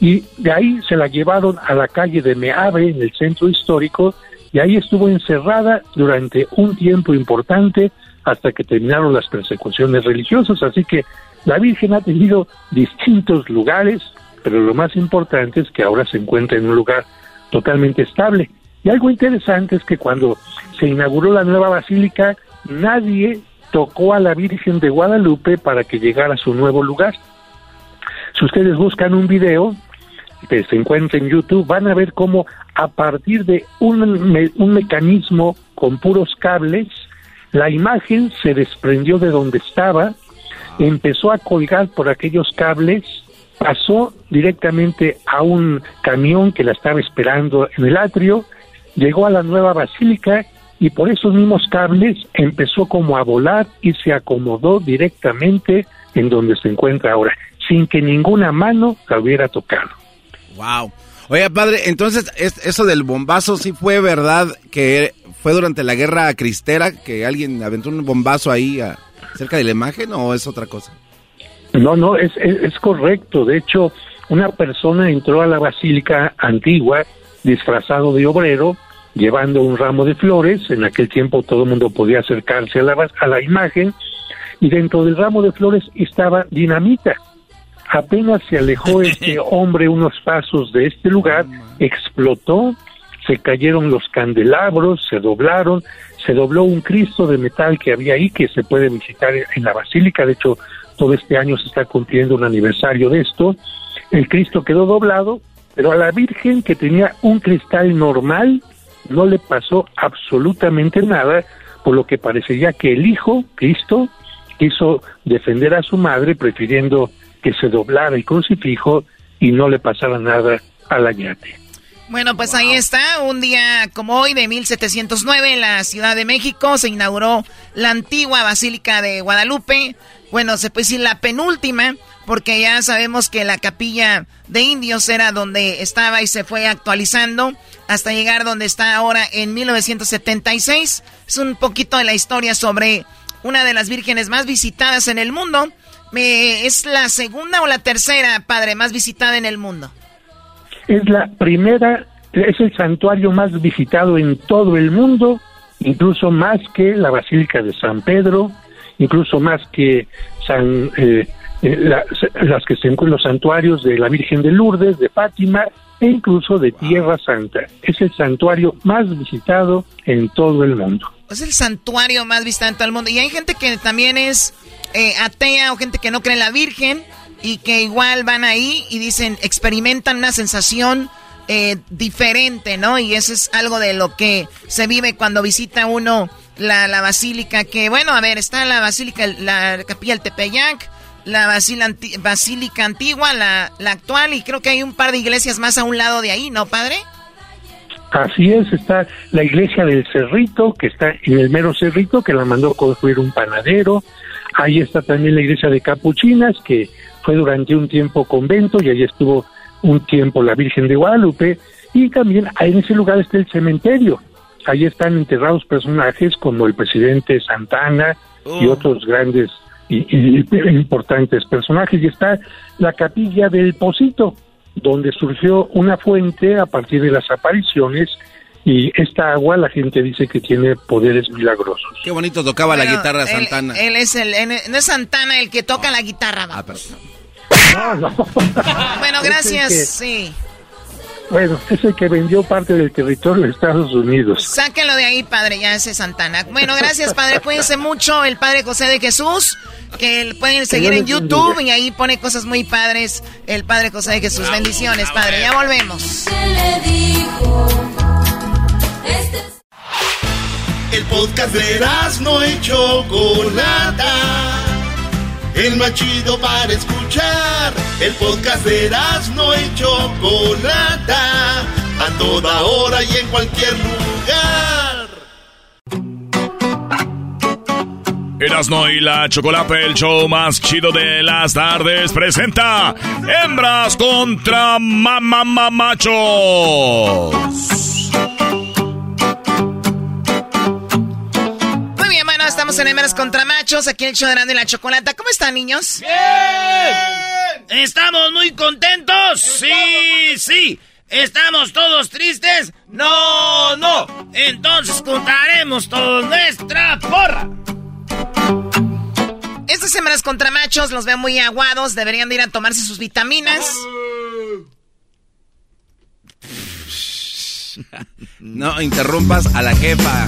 y de ahí se la llevaron a la calle de Meave, en el centro histórico, y ahí estuvo encerrada durante un tiempo importante hasta que terminaron las persecuciones religiosas. Así que la Virgen ha tenido distintos lugares, pero lo más importante es que ahora se encuentra en un lugar totalmente estable. Y algo interesante es que cuando se inauguró la nueva basílica, nadie tocó a la Virgen de Guadalupe para que llegara a su nuevo lugar. Si ustedes buscan un video, que se encuentra en YouTube, van a ver cómo a partir de un, un mecanismo con puros cables, la imagen se desprendió de donde estaba, empezó a colgar por aquellos cables, pasó directamente a un camión que la estaba esperando en el atrio, llegó a la nueva basílica y por esos mismos cables empezó como a volar y se acomodó directamente en donde se encuentra ahora, sin que ninguna mano la hubiera tocado. Wow. Oye, padre, entonces, eso del bombazo sí fue verdad que fue durante la guerra cristera que alguien aventó un bombazo ahí cerca de la imagen o es otra cosa? No, no, es, es, correcto. De hecho, una persona entró a la basílica antigua disfrazado de obrero, llevando un ramo de flores. En aquel tiempo todo el mundo podía acercarse a la, a la imagen y dentro del ramo de flores estaba dinamita. Apenas se alejó este hombre unos pasos de este lugar, explotó, se cayeron los candelabros, se doblaron, se dobló un Cristo de metal que había ahí que se puede visitar en la basílica, de hecho todo este año se está cumpliendo un aniversario de esto. El Cristo quedó doblado, pero a la Virgen que tenía un cristal normal no le pasó absolutamente nada, por lo que parecería que el Hijo, Cristo, quiso defender a su madre prefiriendo que se doblara el crucifijo y no le pasara nada al añate. Bueno, pues ahí está, un día como hoy de 1709 en la Ciudad de México se inauguró la antigua Basílica de Guadalupe. Bueno, se puede decir la penúltima, porque ya sabemos que la capilla de indios era donde estaba y se fue actualizando hasta llegar donde está ahora en 1976. Es un poquito de la historia sobre una de las vírgenes más visitadas en el mundo. ¿Es la segunda o la tercera, padre, más visitada en el mundo? Es la primera, es el santuario más visitado en todo el mundo, incluso más que la Basílica de San Pedro, incluso más que San, eh, eh, las que se encuentran los santuarios de la Virgen de Lourdes, de Fátima e incluso de Tierra Santa. Es el santuario más visitado en todo el mundo. Es el santuario más visitado en todo el mundo. Y hay gente que también es eh, atea o gente que no cree en la Virgen y que igual van ahí y dicen, experimentan una sensación eh, diferente, ¿no? Y eso es algo de lo que se vive cuando visita uno la, la basílica, que bueno, a ver, está la basílica, la capilla del Tepeyac, la basílica antigua, la, la actual, y creo que hay un par de iglesias más a un lado de ahí, ¿no, padre? Así es, está la iglesia del Cerrito, que está en el mero Cerrito, que la mandó construir un panadero. Ahí está también la iglesia de Capuchinas, que fue durante un tiempo convento y ahí estuvo un tiempo la Virgen de Guadalupe y también en ese lugar está el cementerio. Ahí están enterrados personajes como el presidente Santana y oh. otros grandes y, importantes personajes y está la capilla del Pocito, donde surgió una fuente a partir de las apariciones y esta agua la gente dice que tiene poderes milagrosos. Qué bonito tocaba la guitarra Santana. Él es el, no es Santana el que toca la guitarra. Ah, bueno, gracias, sí. Bueno, es el que vendió parte del territorio de Estados Unidos. Sáquenlo de ahí, padre, ya ese Santana. Bueno, gracias, padre. Cuídense mucho. El padre José de Jesús, que pueden seguir en YouTube y ahí pone cosas muy padres. El padre José de Jesús. Bendiciones, padre. Ya volvemos. El podcast de no hecho Chocolata el más chido para escuchar. El podcast de no y Chocolata, a toda hora y en cualquier lugar. Erasno y la Chocolate, el show más chido de las tardes, presenta Hembras contra Mamamachos. Estamos en Hembras contra Machos, aquí en el show de y la Chocolata. ¿Cómo están, niños? ¡Bien! ¿Estamos muy contentos? Sí, sí. ¿Estamos todos tristes? No, no. Entonces contaremos toda nuestra porra. Estas hembras contra machos los veo muy aguados. Deberían de ir a tomarse sus vitaminas. No interrumpas a la jefa.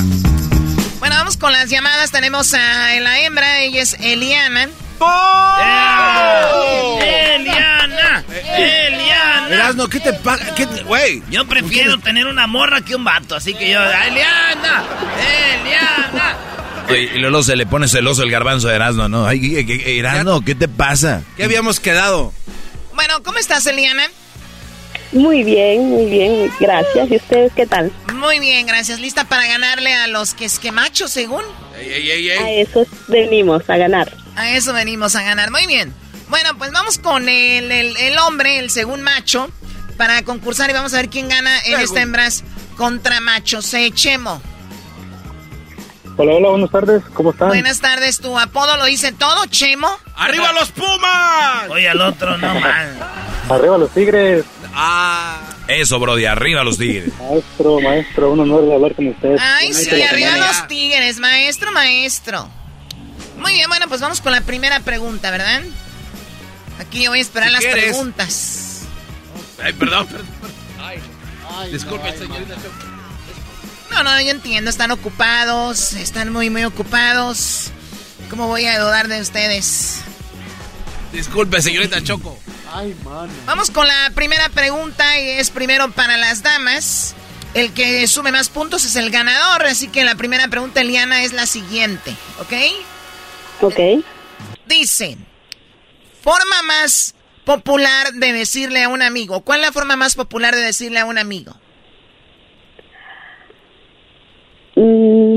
Bueno, vamos con las llamadas. Tenemos a la hembra, ella es Eliana. ¡Oh! ¡Eliana! ¡Eliana! ¿qué te pasa? Güey. Yo prefiero tener una morra que un vato, así que yo. ¡Eliana! ¡Eliana! y luego se le pone celoso el garbanzo de Erasmo, ¿no? Ay, Erasmo, ¿qué te pasa? ¿Qué habíamos quedado? Bueno, ¿cómo estás, Eliana? Muy bien, muy bien, gracias. ¿Y ustedes qué tal? Muy bien, gracias. ¿Lista para ganarle a los que esquemachos, según? a eso venimos, a ganar. A eso venimos a ganar, muy bien. Bueno, pues vamos con el, el, hombre, el según macho, para concursar y vamos a ver quién gana en esta hembras contra macho. Se Chemo. Hola, hola, buenas tardes, ¿cómo están? Buenas tardes, tu apodo lo dice todo, Chemo. ¡Arriba los Pumas! Oye, al otro no mal. Arriba los Tigres. Ah. Eso, bro, de arriba los tigres. Maestro, maestro, un honor hablar con usted. Ay, sí, arriba los tigres, maestro, maestro. Muy bien, bueno, pues vamos con la primera pregunta, ¿verdad? Aquí yo voy a esperar las preguntas. Ay, perdón, perdón. Ay, disculpe, señorita. No, no, yo entiendo, están ocupados, están muy, muy ocupados. ¿Cómo voy a dudar de ustedes? Disculpe, señorita Choco. Vamos con la primera pregunta y es primero para las damas. El que sume más puntos es el ganador, así que la primera pregunta, Eliana, es la siguiente, ¿ok? Ok. Dice, Forma más popular de decirle a un amigo. ¿Cuál es la forma más popular de decirle a un amigo? Mm,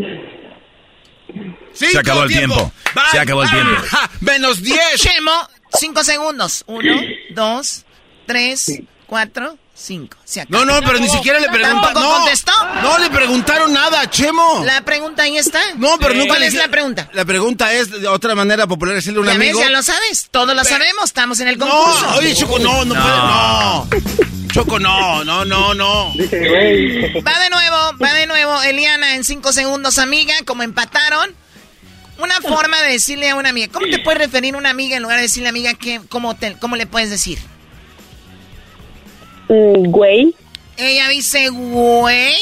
Se acabó el tiempo. Se acabó el tiempo. menos 10. Chemo, cinco segundos. Uno, dos, tres, cuatro, cinco. Se acabó. No, no, pero ni siquiera le preguntaron. ¿Tampoco No, contestó? no le preguntaron nada, Chemo. La pregunta ahí está. No, pero nunca ¿Cuál es la pregunta? La pregunta es de otra manera popular decirle a un Ya ves, amigo. ya lo sabes. Todos lo sabemos. Estamos en el No, concurso. oye, Choco, no, no, puede, no. Choco, no, no, no, no. Va de nuevo, va de nuevo. Eliana, en cinco segundos, amiga, como empataron. Una forma de decirle a una amiga. ¿Cómo te puedes referir a una amiga en lugar de decirle amiga que, cómo, te, cómo le puedes decir? mm, güey. Ella dice, güey.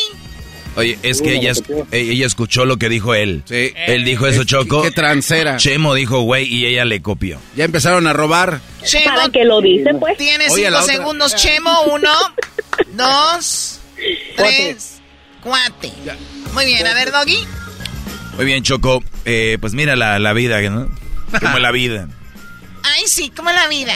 Oye, es que ella, es- eh, ella escuchó lo que dijo él. Sí. Él dijo eso, Choco. Qué transera. Chemo dijo, güey, y ella le copió. Ya empezaron a robar. Chemo, ¿Para qué lo dice, pues? Tienes Oye, cinco segundos, Chemo. Uno, dos, tres, cuate. Muy bien, a ver, Doggy. Muy bien, Choco. Eh, pues mira la, la vida, ¿no? Como la vida. Ay, sí, como la vida.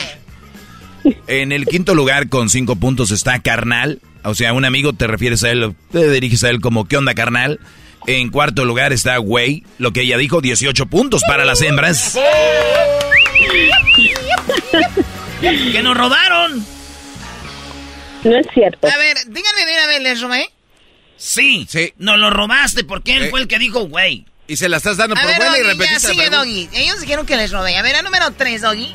En el quinto lugar con cinco puntos está Carnal. O sea, un amigo te refieres a él, te diriges a él como ¿qué onda, carnal? En cuarto lugar está Güey, lo que ella dijo, 18 puntos para las hembras. ¡Que nos robaron! No es cierto. A ver, díganme una vez, ¿les robé? Sí, Sí. nos lo robaste porque él Eh. fue el que dijo, güey. Y se la estás dando A por ver, buena y Doggy, ya repetiste la sigue. Doggy. Ellos dijeron que les robé. A ver, a número tres, Doggy.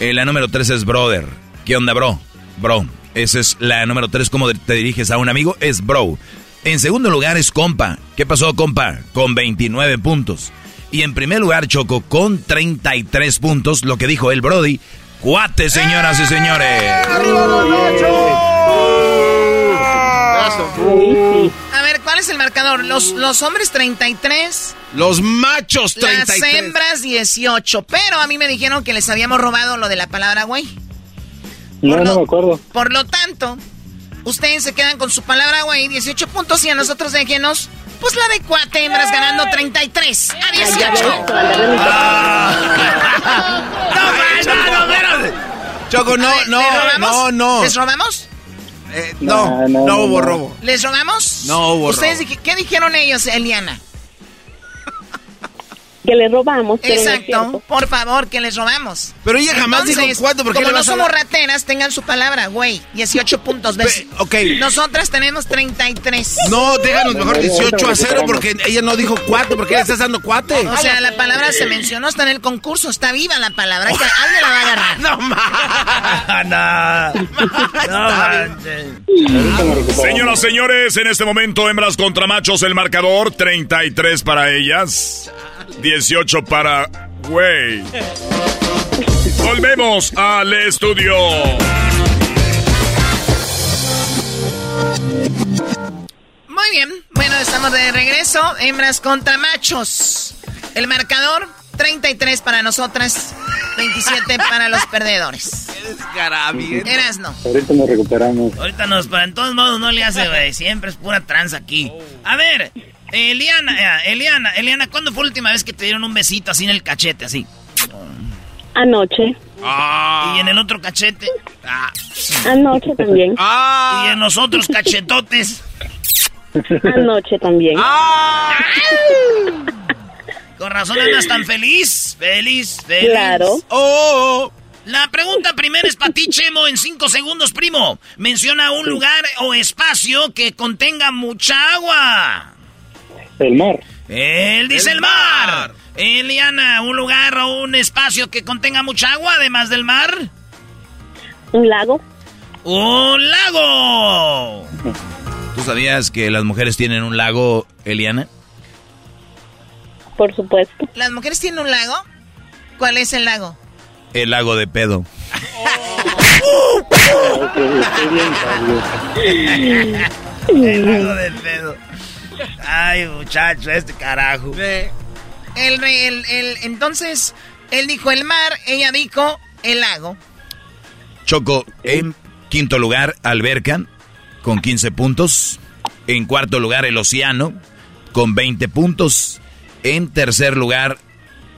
Eh, la número tres es Brother. ¿Qué onda, bro? Bro. Esa es la número tres. ¿Cómo te diriges a un amigo? Es bro. En segundo lugar es compa. ¿Qué pasó, compa? Con 29 puntos. Y en primer lugar, Choco, con 33 puntos. Lo que dijo el Brody. Cuate, señoras y señores. A ver, ¿cuál es el marcador? Los, los hombres 33, Los machos 33. las hembras 18. Pero a mí me dijeron que les habíamos robado lo de la palabra güey. No, no me acuerdo. Por lo tanto, ustedes se quedan con su palabra güey, 18 puntos, y a nosotros déjenos, pues la de cuate hembras ganando 33 a 18. Choco, no, A ver, no, ¿les robamos? no, no. ¿Les robamos? Eh, no, no, no, hubo no. robo. ¿Les robamos? No hubo ¿Ustedes robo. qué dijeron ellos, Eliana? Que le robamos, pero no Exacto. Por favor, que les robamos. Pero ella jamás dijo cuánto, ¿por qué Como le no vas a somos dar? rateras, tengan su palabra, güey. 18 puntos, ¿ves? Pe- ok. Nosotras tenemos 33. No, déjanos mejor 18 a 0 porque ella no dijo cuate, porque le estás dando cuate. O sea, la palabra se mencionó, está en el concurso, está viva la palabra, que alguien la va a agarrar. no más. Señoras, señores, en este momento hembras contra machos el marcador 33 para ellas, 18 para güey. Volvemos al estudio. Muy bien, bueno, estamos de regreso. Hembras contra machos. El marcador, 33 para nosotras, 27 para los perdedores. Eras no. Ahorita nos recuperamos. Ahorita nos, pero en todos modos no le hace, güey. Siempre es pura tranza aquí. A ver, Eliana, eh, Eliana, Eliana, ¿cuándo fue la última vez que te dieron un besito así en el cachete, así? Anoche. Y en el otro cachete. Anoche también. Y en los otros cachetotes. Anoche también. Con razón andas tan feliz. Feliz, feliz. Claro. Oh. La pregunta primera es para ti, Chemo, en cinco segundos, primo. Menciona un lugar o espacio que contenga mucha agua. El mar. Él dice el, mar. Eliana, un lugar o un espacio que contenga mucha agua, además del mar. Un lago. Un lago. ¿Tú sabías que las mujeres tienen un lago, Eliana? Por supuesto. ¿Las mujeres tienen un lago? ¿Cuál es el lago? El lago de pedo. el lago del pedo. Ay, muchacho, este carajo. El, el, el- entonces, él dijo el mar, ella dijo el lago. Choco, en quinto lugar, Alberca, con 15 puntos. En cuarto lugar, el Océano, con 20 puntos. En tercer lugar,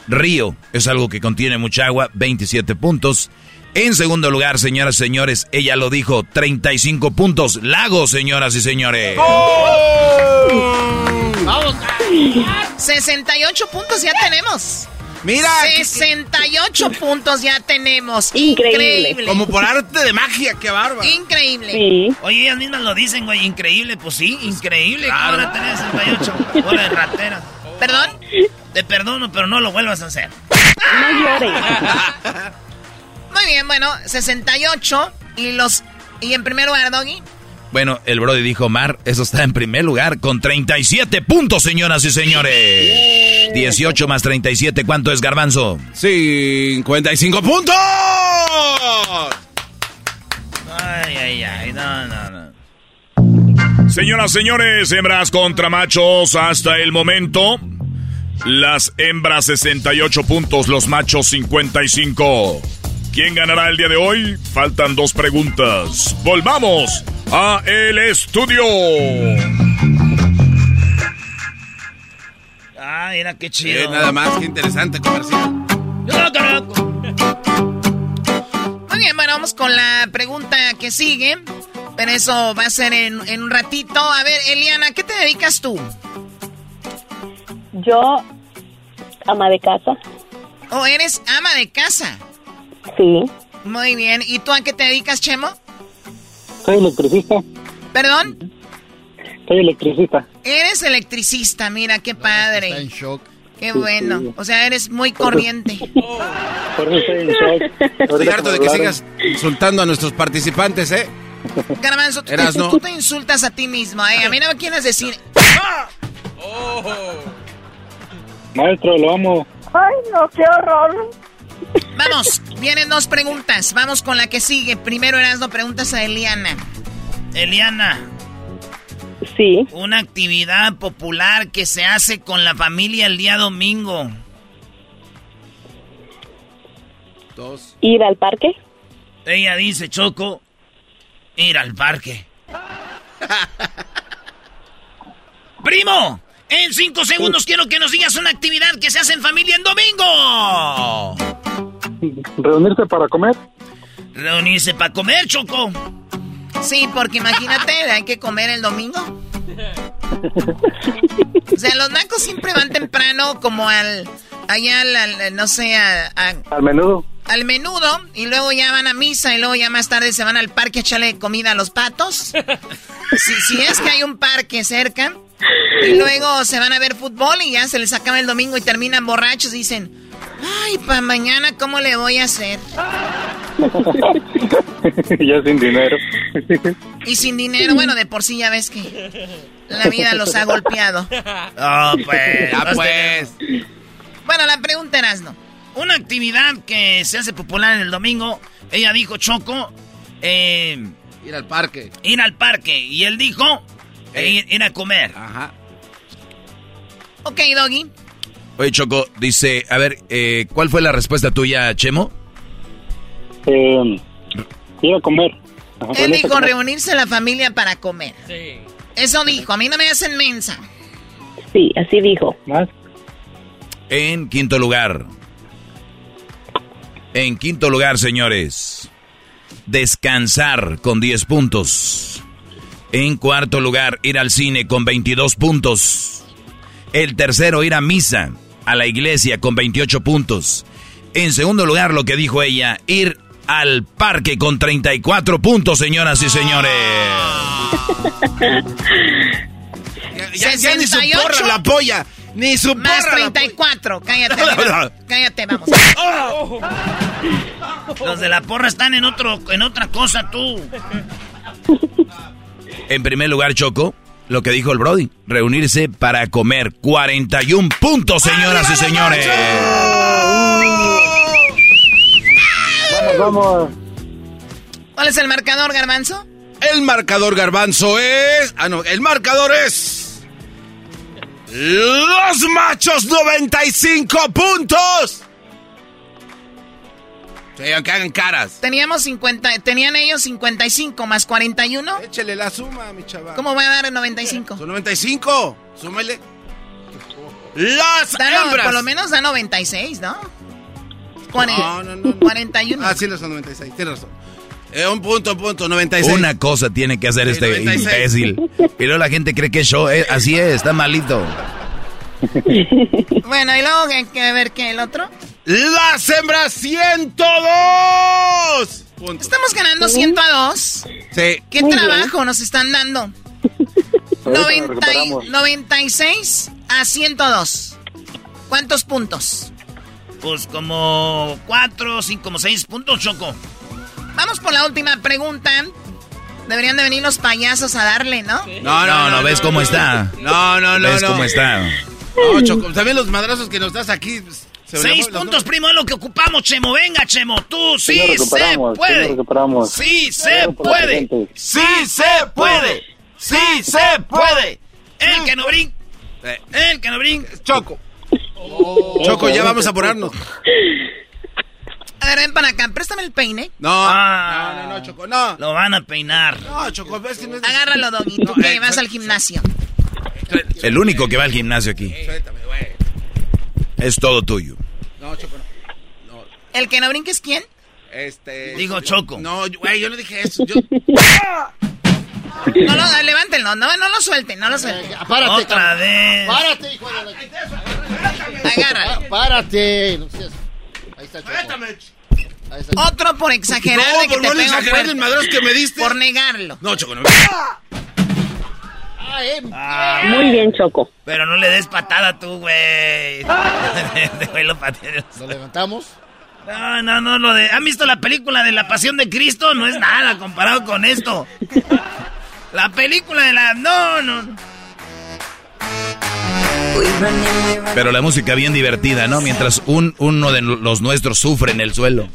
Río es algo que contiene mucha agua, 27 puntos. En segundo lugar, señoras y señores, ella lo dijo, 35 puntos. Lago, señoras y señores. ¡Vamos! 68 puntos ya tenemos. Mira. 68 puntos ya tenemos. Increíble. Como por arte de magia, qué bárbaro. Increíble. Sí. Oye, ellas mismas lo dicen, güey. Increíble, pues sí, increíble. ¿Cómo van a tener 68? Hola, ratera. ¿Perdón? Te perdono, pero no lo vuelvas a hacer. No llores. Muy bien, bueno, 68. Y los. Y en primer lugar, Doggy. Bueno, el Brody dijo, Mar, eso está en primer lugar con 37 puntos, señoras y señores. 18 más 37, ¿cuánto es Garbanzo? 55 puntos. Ay, ay, ay, no, no, no. Señoras, señores, hembras contra machos hasta el momento. Las hembras 68 puntos, los machos 55. ¿Quién ganará el día de hoy? Faltan dos preguntas. Volvamos a el estudio. Ah, mira qué Eh, chido. nada más, qué interesante comercial. Muy bien, bueno, vamos con la pregunta que sigue. Pero eso va a ser en, en un ratito. A ver, Eliana, ¿qué te dedicas tú? Yo, ama de casa. ¿O eres ama de casa? Sí. Muy bien. ¿Y tú a qué te dedicas, Chemo? Soy electricista. ¿Perdón? Soy electricista. Eres electricista, mira, qué padre. Está en shock. Qué bueno. O sea, eres muy corriente. Por eso estoy en shock. Estoy harto de que sigas insultando a nuestros participantes, ¿eh? Garbanzo, tú, te, tú te insultas a ti mismo, ¿eh? A mí no me quieres decir... Maestro, lo amo. Ay, no, qué horror. Vamos, vienen dos preguntas. Vamos con la que sigue. Primero, Erasno, preguntas a Eliana. Eliana, Sí. una actividad popular que se hace con la familia el día domingo. Dos. Ir al parque. Ella dice, Choco, ir al parque. Primo, en cinco segundos quiero que nos digas una actividad que se hace en familia en domingo. ¿Reunirse para comer? Reunirse para comer, Choco. Sí, porque imagínate, hay que comer el domingo. O sea, los nacos siempre van temprano como al... Allá al, al- no sé, a- a- Al menudo. al menudo y luego ya van a misa y luego ya más tarde se van al parque a echarle comida a los patos. Si, si es que hay un parque cerca. Y luego se van a ver fútbol y ya se les acaba el domingo y terminan borrachos y dicen, ay, para mañana, ¿cómo le voy a hacer? ya sin dinero. Y sin dinero, bueno, de por sí ya ves que la vida los ha golpeado. Ah, pues. Ya pues. Bueno, la pregunta era, ¿no? Una actividad que se hace popular en el domingo. Ella dijo, Choco, eh, Ir al parque. ir al parque. Y él dijo, eh, ir, ir a comer. Ajá. Ok, Doggy. Oye, Choco, dice, a ver, eh, ¿cuál fue la respuesta tuya, Chemo? Eh, ir a comer. Ajá, Él reunirse a dijo comer. reunirse la familia para comer. Eso dijo, a mí no me hacen mensa. Sí, así dijo. ¿Más? En quinto lugar. En quinto lugar, señores. Descansar con 10 puntos. En cuarto lugar, ir al cine con 22 puntos. El tercero, ir a misa, a la iglesia con 28 puntos. En segundo lugar, lo que dijo ella, ir al parque con 34 puntos, señoras y señores. Ya, ya ni su 68. porra la polla. Ni su porra Más la polla. 34. Cállate, amigo. Cállate, vamos. Los de la porra están en otro, en otra cosa, tú. En primer lugar, Choco, lo que dijo el Brody, reunirse para comer 41 puntos, señoras y señores. Vamos, vamos. ¿Cuál es el marcador, Garbanzo? El marcador garbanzo es. Ah, no, el marcador es. Los machos 95 puntos. Sí, aunque hagan caras. Teníamos 50, tenían ellos 55 más 41. Échele la suma, mi chaval. ¿Cómo voy a dar el 95? Son 95. Súmele. Las Da no- hembras. por lo menos da 96, ¿no? No, no, no, no. 41. Ah, sí, los son 96. Tienes razón. Eh, un punto, un punto, 96. Una cosa tiene que hacer Sí, este 96. imbécil. Y luego la gente cree que es show. eh, así es, está malito. Bueno, y luego hay que ver qué el otro. Las hembras 102. Puntos. Estamos ganando 100 a 2. Sí. ¿Qué Muy trabajo nos están dando? Ahorita 90 y- lo recuperamos. 96 a 102. ¿Cuántos puntos? Pues como cuatro, cinco, como seis puntos, Choco. Vamos por la última pregunta. Deberían de venir los payasos a darle, ¿no? No, no, no, ¿ves cómo está? No, no, no. ¿Ves no. cómo está? No, Choco, también los madrazos que nos das aquí. Se Seis puntos, primo, es lo que ocupamos, Chemo. Venga, Chemo, tú sí, se puede. Sí se puede. Sí se puede. Sí se puede. El que no brinca. El que no brinca. Choco. Choco, ya vamos a apurarnos. A ver, ven para acá. Préstame el peine. No, Ah. no, no, no, Choco, no. Lo van a peinar. No, Choco, ves que no es... Agárralo, Doggy. Tú que vas al gimnasio. El único que va al gimnasio aquí. Es todo tuyo. No, Choco, no. ¿El que no brinque es quién? Este... Digo Choco. No, güey, yo no dije eso. Yo... No lo, levántenlo. No, no lo suelten, no lo suelten. Párate, Otra cabrón. vez. Párate, hijo de la... Agarra. Pá- Párate. No seas- Ahí está, Choco. Ahí está. Otro por exagerar No, de que por te no pego exagerar el madrazo que me diste. Por negarlo. No, Choco, no. Muy bien, Choco. Pero no le des patada tú, güey. Güey lo patea. ¿Lo levantamos? No, no, no, lo de... ¿Han visto la película de la Pasión de Cristo? No es nada comparado con esto. La película de la... No, no. Pero la música bien divertida, ¿no? Mientras un, uno de los nuestros sufre en el suelo.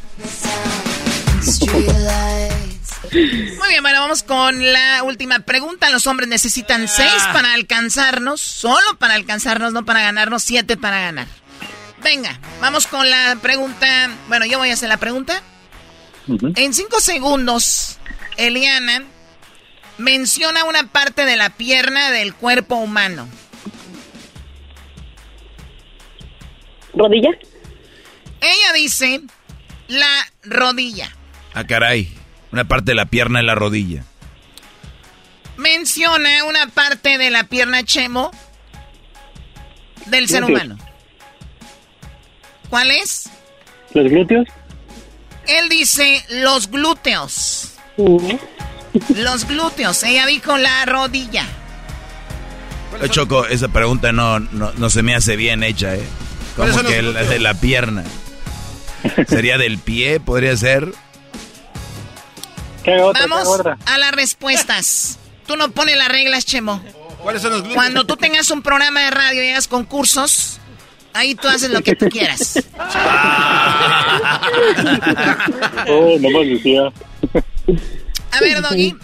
Muy bien, bueno, vamos con la última pregunta. Los hombres necesitan seis para alcanzarnos, solo para alcanzarnos, no para ganarnos, siete para ganar. Venga, vamos con la pregunta. Bueno, yo voy a hacer la pregunta. En cinco segundos, Eliana menciona una parte de la pierna del cuerpo humano. ¿Rodilla? Ella dice la rodilla. Ah, caray. Una parte de la pierna en la rodilla. Menciona una parte de la pierna chemo del ser humano. ¿Cuál es? ¿Los glúteos? Él dice los glúteos. Los glúteos. Ella dijo la rodilla. Choco, esa pregunta no, no, no se me hace bien hecha, ¿eh? ¿Cuáles Como que la de la pierna. ¿Sería del pie? ¿Podría ser? Vamos a las respuestas. Tú no pones las reglas, Chemo. ¿Cuáles son los glúteos? Cuando tú tengas un programa de radio y hagas concursos, ahí tú haces lo que tú quieras. Oh, no decía. A ver, Doggy.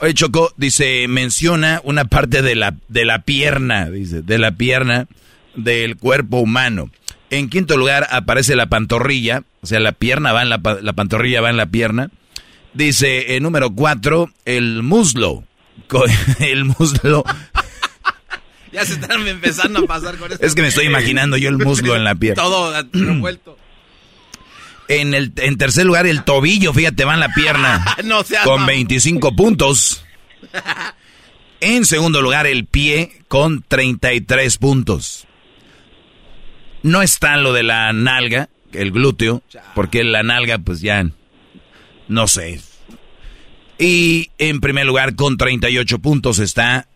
Oye, Choco, dice, menciona una parte de la, de la pierna, dice, de la pierna del cuerpo humano. En quinto lugar aparece la pantorrilla, o sea, la pierna va en la, pa- la pantorrilla va en la pierna. Dice, en número cuatro, el muslo. El muslo. Ya se están empezando a pasar con esto. Es que me estoy imaginando yo el muslo en la pierna. Todo revuelto. En, el, en tercer lugar, el tobillo, fíjate, va en la pierna. No seas con mamón. 25 puntos. En segundo lugar, el pie con 33 puntos. No está lo de la nalga, el glúteo, porque la nalga, pues ya, no sé. Y en primer lugar, con 38 puntos, está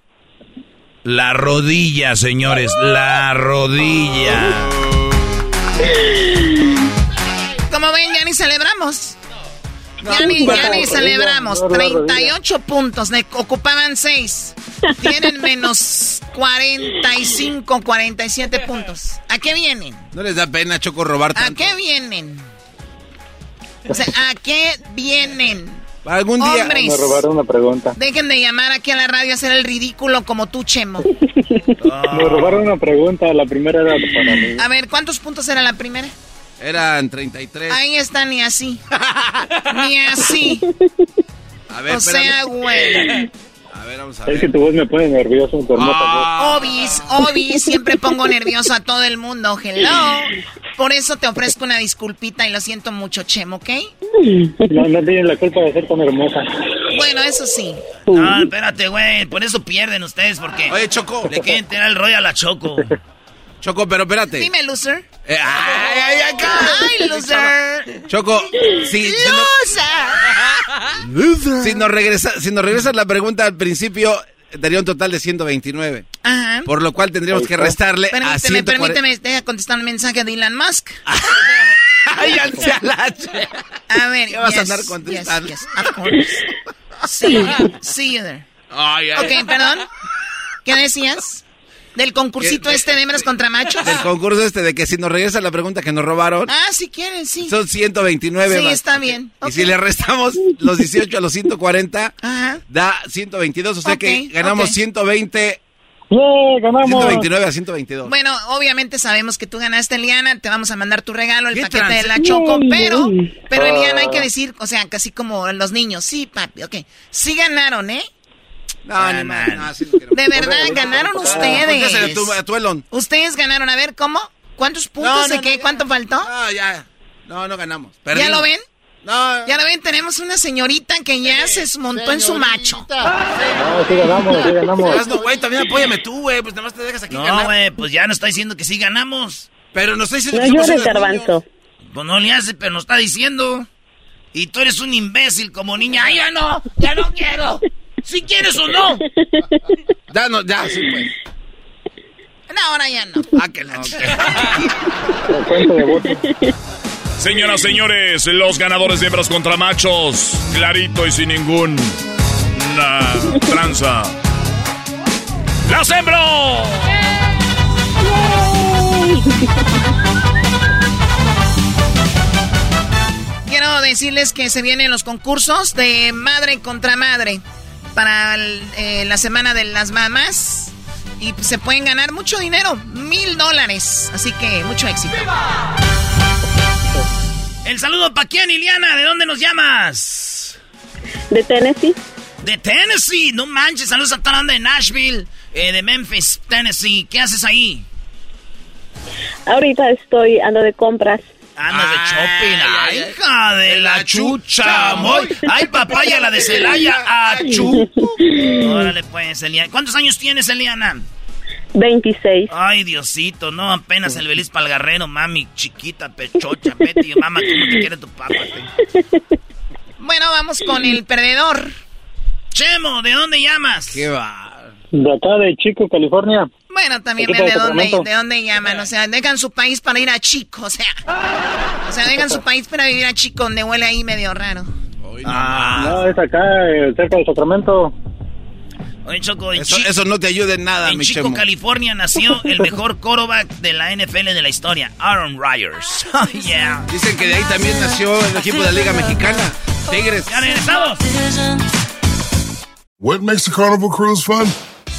la rodilla, señores, la rodilla. Como ven, ya ni celebramos. Ya ni, ya ni celebramos. 38 puntos. Le ocupaban 6. Tienen menos 45, 47 puntos. ¿A qué vienen? No les da pena, Choco, robar ¿A qué vienen? O sea, ¿a qué vienen? Algún día Hombres. Me robaron una pregunta. Dejen de llamar aquí a la radio a hacer el ridículo como tú, Chemo. Me robaron una pregunta. La primera era para mí. A ver, ¿cuántos puntos era la primera? Eran 33. Ahí está, ni así. Ni así. A ver, o sea, güey. A ver, ver, vamos a ver. Es que tu voz me pone nervioso, hermosa ah. Obis, obis, siempre pongo nervioso a todo el mundo. Hello. Por eso te ofrezco una disculpita y lo siento mucho, Chem, ¿ok? No, no tienen la culpa de ser tan hermosa. Bueno, eso sí. No, espérate, güey. Por eso pierden ustedes, porque... Oye, Choco. Le quieren tirar el rollo a la Choco. Choco, pero espérate. Dime, loser. Eh, ay, ay, ay, ay, loser. Choco, si, loser. Si nos, regresa, si nos regresas la pregunta al principio, daría un total de 129. Ajá. Por lo cual tendríamos que restarle permíteme, a 140. Permíteme, deja contestar un mensaje de Elon Musk. Ay, A ver, ¿Qué vas yes, a andar contestando? Yes, yes, of course. See, see you there. Ay, ay. Ok, perdón. ¿Qué decías? ¿Del concursito ¿Qué? este de hembras contra machos? Del concurso este de que si nos regresa la pregunta que nos robaron. Ah, si quieren, sí. Son 129 Sí, más. está bien. Y si le restamos los 18 a los 140, Ajá. da 122. O sea que ganamos ok. 120. ¡Yeah, ganamos! 129 a 122. Bueno, obviamente sabemos que tú ganaste, Eliana. Te vamos a mandar tu regalo, el ¿Qué paquete de la Choco. Pero, pero Eliana, hay Ah. que decir, o sea, casi como los niños. Sí, papi, ok. Sí ganaron, ¿eh? No, ni más. No, sí. De verdad, ganaron ustedes. tú, a tu Elon. Ustedes ganaron. A ver, ¿cómo? ¿Cuántos puntos no, de qué? no, ¿Cuánto faltó? No, ya. No, no ganamos. ¿Ya lo ven? No. Ya lo ven, tenemos una señorita que ya se montó en su macho. No, sí ganamos, sí ganamos. Erasno, güey, también apóyame tú, güey. Pues nada más te dejas aquí No, ganar. güey, pues ya nos está diciendo que sí ganamos. Pero nos está diciendo No que somos garbanzo. Pues no le hace, pero nos está diciendo. Y tú eres un imbécil como niña. ¡Ay, ya no! ¡Ya no quiero! ¿Si quieres o no! Ya, no, ya, sí, pues. No, ahora ya no. Ah, que la. Señoras, señores, los ganadores de hembras contra machos. Clarito y sin ningún. na- tranza. ¡Las hembras! Quiero decirles que se vienen los concursos de madre contra madre para el- eh, la semana de las mamás. Y pues, se pueden ganar mucho dinero, mil dólares. Así que mucho éxito. El saludo para quién, Iliana. ¿De dónde nos llamas? De Tennessee. De Tennessee. No manches. Saludos a toda de Nashville. eh, de Memphis, Tennessee. ¿Qué haces ahí? Ahorita estoy ando de compras. Andas de shopping. Ay, hija de la chucha. Ay, papaya, la de Celaya. Achú. Órale, pues, Eliana. ¿Cuántos años tienes, Eliana? 26. Ay, Diosito, no, apenas el feliz palgarrero, mami, chiquita, pechocha, Betty, mamá, ¿cómo te quiere tu papá? Bueno, vamos con el perdedor. Chemo, ¿de dónde llamas? ¿Qué va? De acá de Chico, California. Bueno, también de de dónde, de dónde llaman. O sea, dejan su país para ir a Chico. O sea, o sea, dejan su país para vivir a Chico, donde huele ahí medio raro. Ah, No, es acá, eh, cerca de Sacramento. oye, Choco, Eso, Chi- eso no te ayuda en nada, en mi Chico, chemo. California, nació el mejor quarterback de la NFL de la historia, Aaron Rodgers. Oh, yeah. Dicen que de ahí también nació el equipo de la Liga Mexicana. Tigres. Ya regresamos. What makes a carnival cruise fun?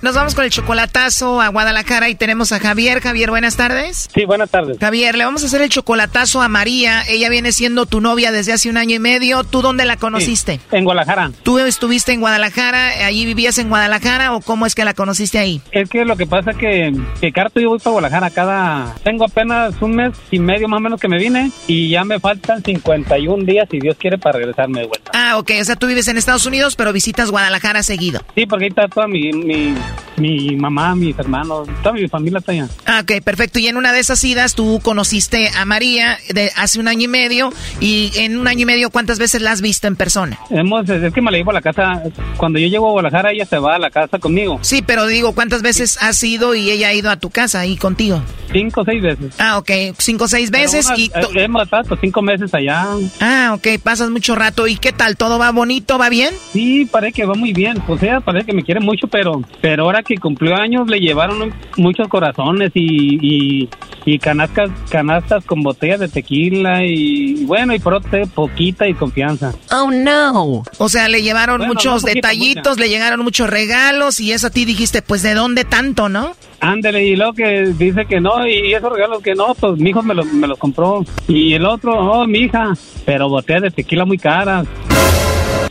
Nos vamos con el chocolatazo a Guadalajara y tenemos a Javier. Javier, buenas tardes. Sí, buenas tardes. Javier, le vamos a hacer el chocolatazo a María. Ella viene siendo tu novia desde hace un año y medio. ¿Tú dónde la conociste? En Guadalajara. ¿Tú estuviste en Guadalajara? ¿Allí vivías en Guadalajara o cómo es que la conociste ahí? Es que lo que pasa que, que Carto yo voy para Guadalajara cada... Tengo apenas un mes y medio más o menos que me vine y ya me faltan 51 días si Dios quiere para regresarme de vuelta. Ah, ok. O sea, tú vives en Estados Unidos pero visitas Guadalajara seguido. Sí, porque ahí está toda mi, mi, mi mamá, mis hermanos, toda mi familia está allá. Ah, ok, perfecto. Y en una de esas idas tú conociste a María de hace un año y medio y en un año y medio ¿cuántas veces la has visto en persona? Hemos, es que me la llevo a la casa, cuando yo llego a Guadalajara ella se va a la casa conmigo. Sí, pero digo, ¿cuántas veces has ido y ella ha ido a tu casa ahí contigo? Cinco o seis veces. Ah, ok, cinco o seis veces y... eh, hemos estado cinco meses allá. Ah, ok, pasas mucho rato. ¿Y qué tal? ¿Todo va bonito? ¿Va bien? Sí, parece que va muy bien. Pues ella parece que me quiere mucho, pero pero ahora que cumplió años le llevaron muchos corazones y, y, y canastas, canastas con botellas de tequila y bueno, y otro poquita y confianza. Oh, no. O sea, le llevaron Bueno, muchos no detallitos, mucha. le llegaron muchos regalos y eso a ti dijiste, pues, ¿de dónde tanto, no? Ándele, y luego que dice que no, y esos regalos que no, pues mi hijo me, lo- me los compró. Y el otro, oh, mi hija, pero botellas de tequila muy caras.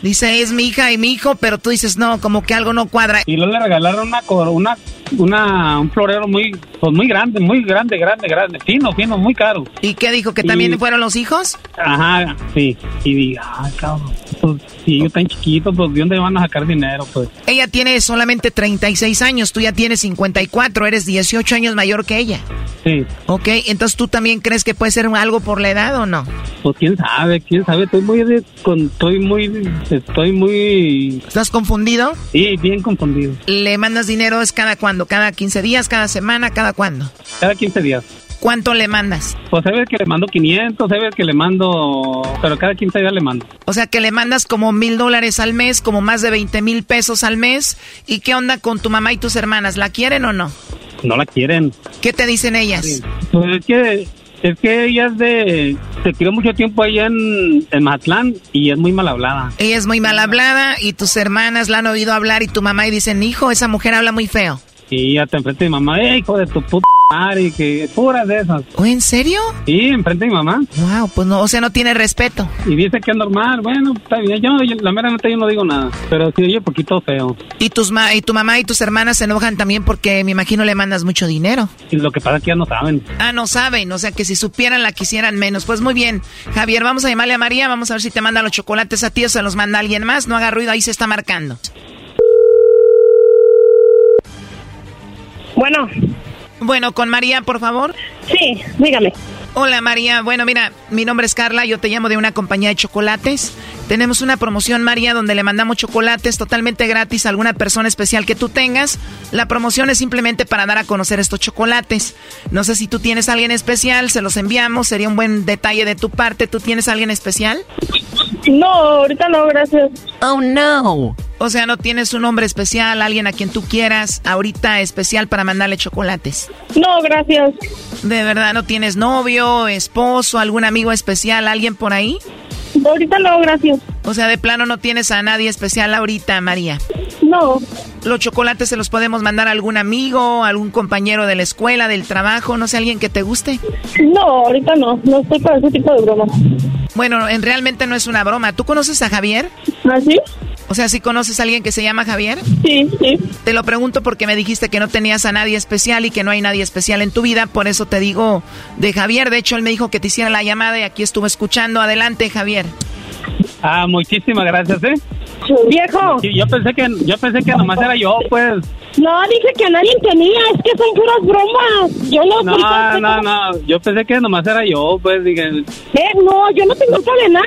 Dice, es mi hija y mi hijo, pero tú dices, no, como que algo no cuadra. Y luego le regalaron una, una, una, un florero muy, pues muy grande, muy grande, grande, grande, fino, fino, muy caro. ¿Y qué dijo? ¿Que Y- también fueron los hijos? Ajá, sí. Y diga, ay, cabrón, pues si ellos están chiquitos, pues ¿de dónde van a sacar dinero? Pues Ella tiene solamente 36 años, tú ya tienes 54, eres 18 años mayor que ella. sí. Ok, entonces tú también crees que puede ser algo por la edad o no? Pues quién sabe, quién sabe, estoy muy, de- con, estoy muy, estoy muy... ¿Estás confundido? Sí, bien confundido. ¿Le mandas dinero es cada cuándo? ¿Cada 15 días? ¿Cada semana? ¿Cada cuándo? Cada 15 días. ¿Cuánto le mandas? Pues hay veces que le mando 500, hay veces que le mando... Pero cada 15 días le mando. O sea que le mandas como mil dólares al mes, como más de 20 mil pesos al mes. ¿Y qué onda con tu mamá y tus hermanas? ¿La quieren o no? No la quieren. ¿Qué te dicen ellas? Pues es que, es que ella es de... Se crió mucho tiempo allá en, en Mazatlán y es muy mal hablada. Ella es muy mal hablada y tus hermanas la han oído hablar y tu mamá y dicen, hijo, esa mujer habla muy feo. Y hasta enfrente de mi mamá, ¡eh, hijo de tu puta madre! Que puras de esas. ¿O en serio? Sí, enfrente de mi mamá. Wow, pues no, o sea, no tiene respeto. Y dice que es normal, bueno, está bien. Yo, yo- la mera neta yo no digo nada, pero sí oye poquito feo. Y, tus ma y tu mamá y tus hermanas se enojan también porque me imagino le mandas mucho dinero. Y lo que pasa es que ya no saben. Ah, no saben, o sea que si supieran la quisieran menos. Pues muy bien, Javier, vamos a llamarle a María, vamos a ver si te manda los chocolates a ti o se los manda alguien más. No haga ruido, ahí se está marcando. Bueno. Bueno, con María, por favor. Sí, dígame. Hola María, bueno mira, mi nombre es Carla, yo te llamo de una compañía de chocolates. Tenemos una promoción María donde le mandamos chocolates totalmente gratis a alguna persona especial que tú tengas. La promoción es simplemente para dar a conocer estos chocolates. No sé si tú tienes a alguien especial, se los enviamos, sería un buen detalle de tu parte. ¿Tú tienes a alguien especial? No, ahorita no, gracias. Oh no. O sea, no tienes un hombre especial, alguien a quien tú quieras, ahorita especial para mandarle chocolates. No, gracias. ¿De verdad no tienes novio, esposo, algún amigo especial, alguien por ahí? Ahorita no, gracias. O sea, de plano no tienes a nadie especial ahorita, María. No. ¿Los chocolates se los podemos mandar a algún amigo, algún compañero de la escuela, del trabajo, no sé, alguien que te guste? No, ahorita no, no estoy para ese tipo de bromas. Bueno, en realmente no es una broma. ¿Tú conoces a Javier? ¿Ah, sí? O sea, ¿sí conoces a alguien que se llama Javier? Sí, sí. Te lo pregunto porque me dijiste que no tenías a nadie especial y que no hay nadie especial en tu vida, por eso te digo de Javier. De hecho, él me dijo que te hiciera la llamada y aquí estuve escuchando. Adelante, Javier. Ah, muchísimas gracias, ¿eh? Viejo. Yo pensé que yo pensé que nomás era yo, pues. No, dije que nadie tenía, es que son puras bromas. Yo no No, no, no, yo pensé que nomás era yo, pues dije. Eh, no, yo no tengo cadena.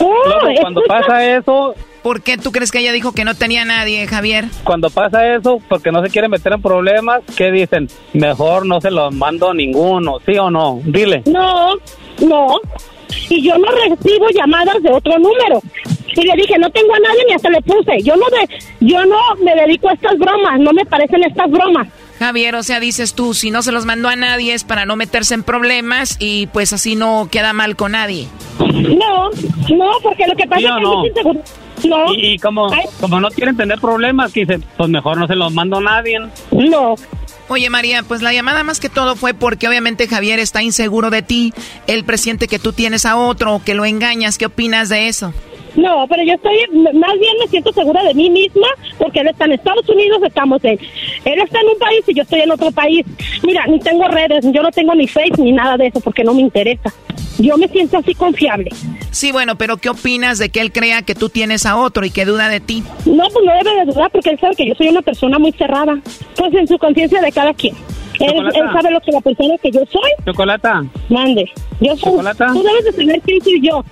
Oh, Luego, cuando escucha- pasa eso, ¿Por qué tú crees que ella dijo que no tenía nadie, Javier? cuando pasa eso, porque no se quiere meter en problemas, ¿qué dicen? Mejor no se los mando a ninguno, ¿sí o no? Dile. No, no. Y yo no recibo llamadas de otro número. Y le dije, no tengo a nadie ni hasta le puse. Yo no, de, yo no me dedico a estas bromas, no me parecen estas bromas. Javier, o sea, dices tú, si no se los mandó a nadie es para no meterse en problemas y pues así no queda mal con nadie. No, no, porque lo que pasa ¿Sí es que no? segura- No. Y, y como, como no quieren tener problemas, que dicen, pues mejor no se los mando a nadie. No. Oye, María, pues la llamada más que todo fue porque obviamente Javier está inseguro de ti. Él presiente que tú tienes a otro que lo engañas. ¿Qué opinas de eso? No, pero yo estoy, más bien me siento segura de mí misma porque él está en Estados Unidos, estamos en, él está en un país y yo estoy en otro país. Mira, ni tengo redes, yo no tengo ni Face ni nada de eso porque no me interesa. Yo me siento así confiable. Sí, bueno, pero ¿qué opinas de que él crea que tú tienes a otro y que duda de ti? No, pues no debe de dudar porque él sabe que yo soy una persona muy cerrada. Pues en su conciencia de cada quien. Él, él sabe lo que la persona que yo soy Chocolata. mande. Yo soy, Chocolata. tú debes de saber quién soy yo.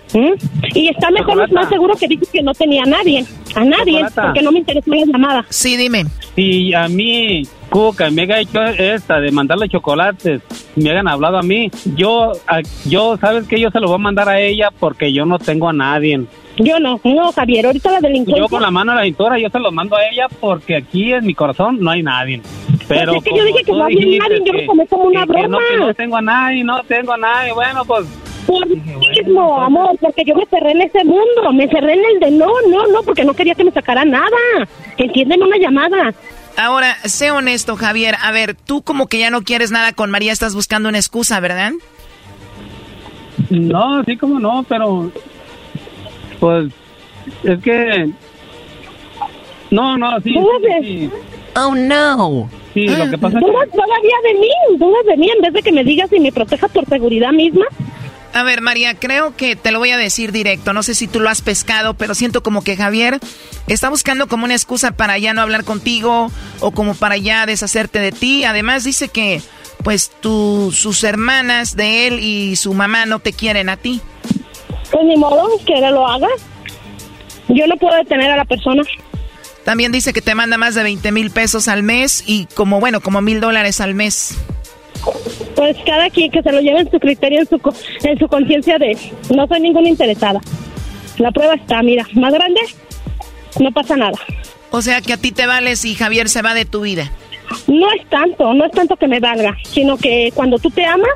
Y está mejor, Chocolata. más seguro que dices que no tenía a nadie. A nadie, Chocolata. porque no me interesó la llamada. Sí, dime. Si a mí, Cuca, me haya hecho esta de mandarle chocolates, me hayan hablado a mí, yo, a- yo, ¿sabes que Yo se lo voy a mandar a ella porque yo no tengo a nadie. Yo no, no, Javier, ahorita la delincuencia... Yo con la mano a la cintura, yo se los mando a ella porque aquí en mi corazón no hay nadie. Pero Pues es que yo dije que no había dijiste nadie, yo lo que- tomé como una que- que no, broma. que no tengo a nadie, no tengo a nadie, bueno, pues... Por mismo, amor, porque yo me cerré en ese mundo, me cerré en el de no, no, no, porque no quería que me sacara nada. Entiéndeme una llamada. Ahora, sé honesto, Javier. A ver, tú como que ya no quieres nada con María, estás buscando una excusa, ¿verdad? No, sí como no, pero pues es que no, no, sí, sí, sí. Oh no. Sí, lo que pasa es Dudas todavía de mí, dudas de mí, en vez de que me digas y me protejas por seguridad misma. A ver, María, creo que te lo voy a decir directo. No sé si tú lo has pescado, pero siento como que Javier está buscando como una excusa para ya no hablar contigo o como para ya deshacerte de ti. Además dice que pues tu, sus hermanas de él y su mamá no te quieren a ti. Pues ni modo, que él lo haga. Yo no puedo detener a la persona. También dice que te manda más de 20 mil pesos al mes y como, bueno, como mil dólares al mes. Pues cada quien que se lo lleve en su criterio, en su, en su conciencia de no soy ninguna interesada. La prueba está, mira, más grande, no pasa nada. O sea que a ti te vale si Javier se va de tu vida. No es tanto, no es tanto que me valga, sino que cuando tú te amas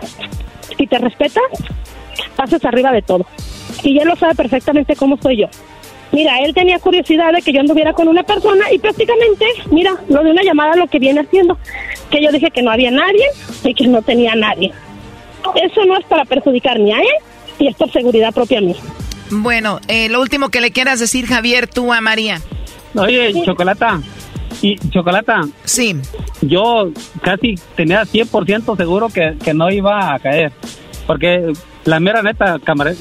y te respetas, pasas arriba de todo. Y él lo sabe perfectamente cómo soy yo. Mira, él tenía curiosidad de que yo anduviera con una persona y prácticamente, mira, lo de una llamada lo que viene haciendo, que yo dije que no había nadie y que no tenía nadie. Eso no es para perjudicar ni a él y es por seguridad propia mía. Bueno, eh, lo último que le quieras decir, Javier, tú a María. Oye, Chocolata, y Chocolata. Sí. Yo casi tenía 100% seguro que, que no iba a caer, porque la mera neta, camarera,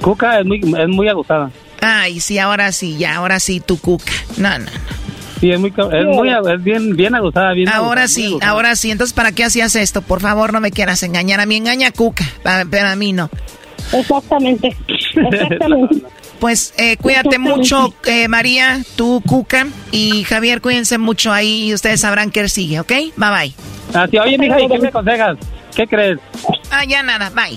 Cuca es muy, es muy aguzada. Ay, sí, ahora sí, ya, ahora sí, tu cuca. No, no, no. Sí, es muy, es muy, es bien, bien aguzada, bien Ahora sí, ahora sí. Entonces, ¿para qué hacías esto? Por favor, no me quieras engañar. A mí engaña a Cuca, pero a mí no. Exactamente. Exactamente. Pues eh, cuídate mucho, eh, María, tú, Cuca, y Javier, cuídense mucho ahí y ustedes sabrán qué sigue, ¿ok? Bye bye. Así, oye, mija, ¿y qué me aconsejas? ¿Qué crees? Ah, ya nada, bye.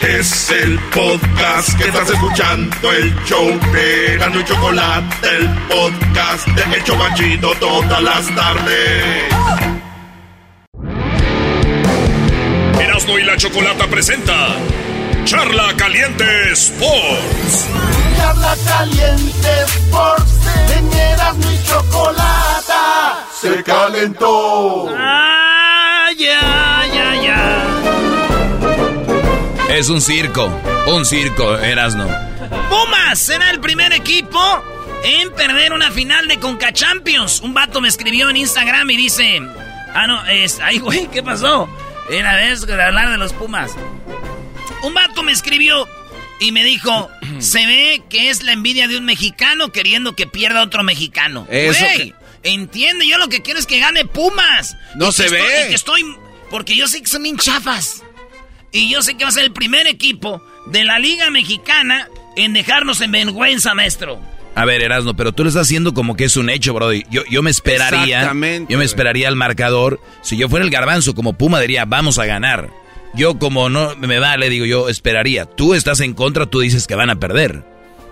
Es el podcast que estás escuchando, el show de Gano y Chocolate, el podcast de Hecho Machito todas las tardes. Erasmo y la Chocolata presenta Charla Caliente Sports. Charla Caliente Sports, en Erasmo y Chocolata se calentó. ¡Ah, ya, ya, ya! Es un circo, un circo, Erasno. Pumas será el primer equipo en perder una final de Conca Champions. Un vato me escribió en Instagram y dice... Ah, no, es... Ay, güey, ¿qué pasó? Era vez de hablar de los Pumas. Un vato me escribió y me dijo... se ve que es la envidia de un mexicano queriendo que pierda otro mexicano. Eso Güey, entiende, yo lo que quiero es que gane Pumas. No Y se ve. estoy- y que estoy... Porque yo sé que son bien chafas. Y yo sé que va a ser el primer equipo de la Liga Mexicana en dejarnos en vergüenza, maestro. A ver, Erasno, pero tú lo estás haciendo como que es un hecho, Brody. Yo, yo me esperaría. Exactamente, Yo me esperaría al marcador. Si yo fuera el garbanzo como Puma, diría, vamos a ganar. Yo, como no me vale, digo, yo esperaría. Tú estás en contra, tú dices que van a perder.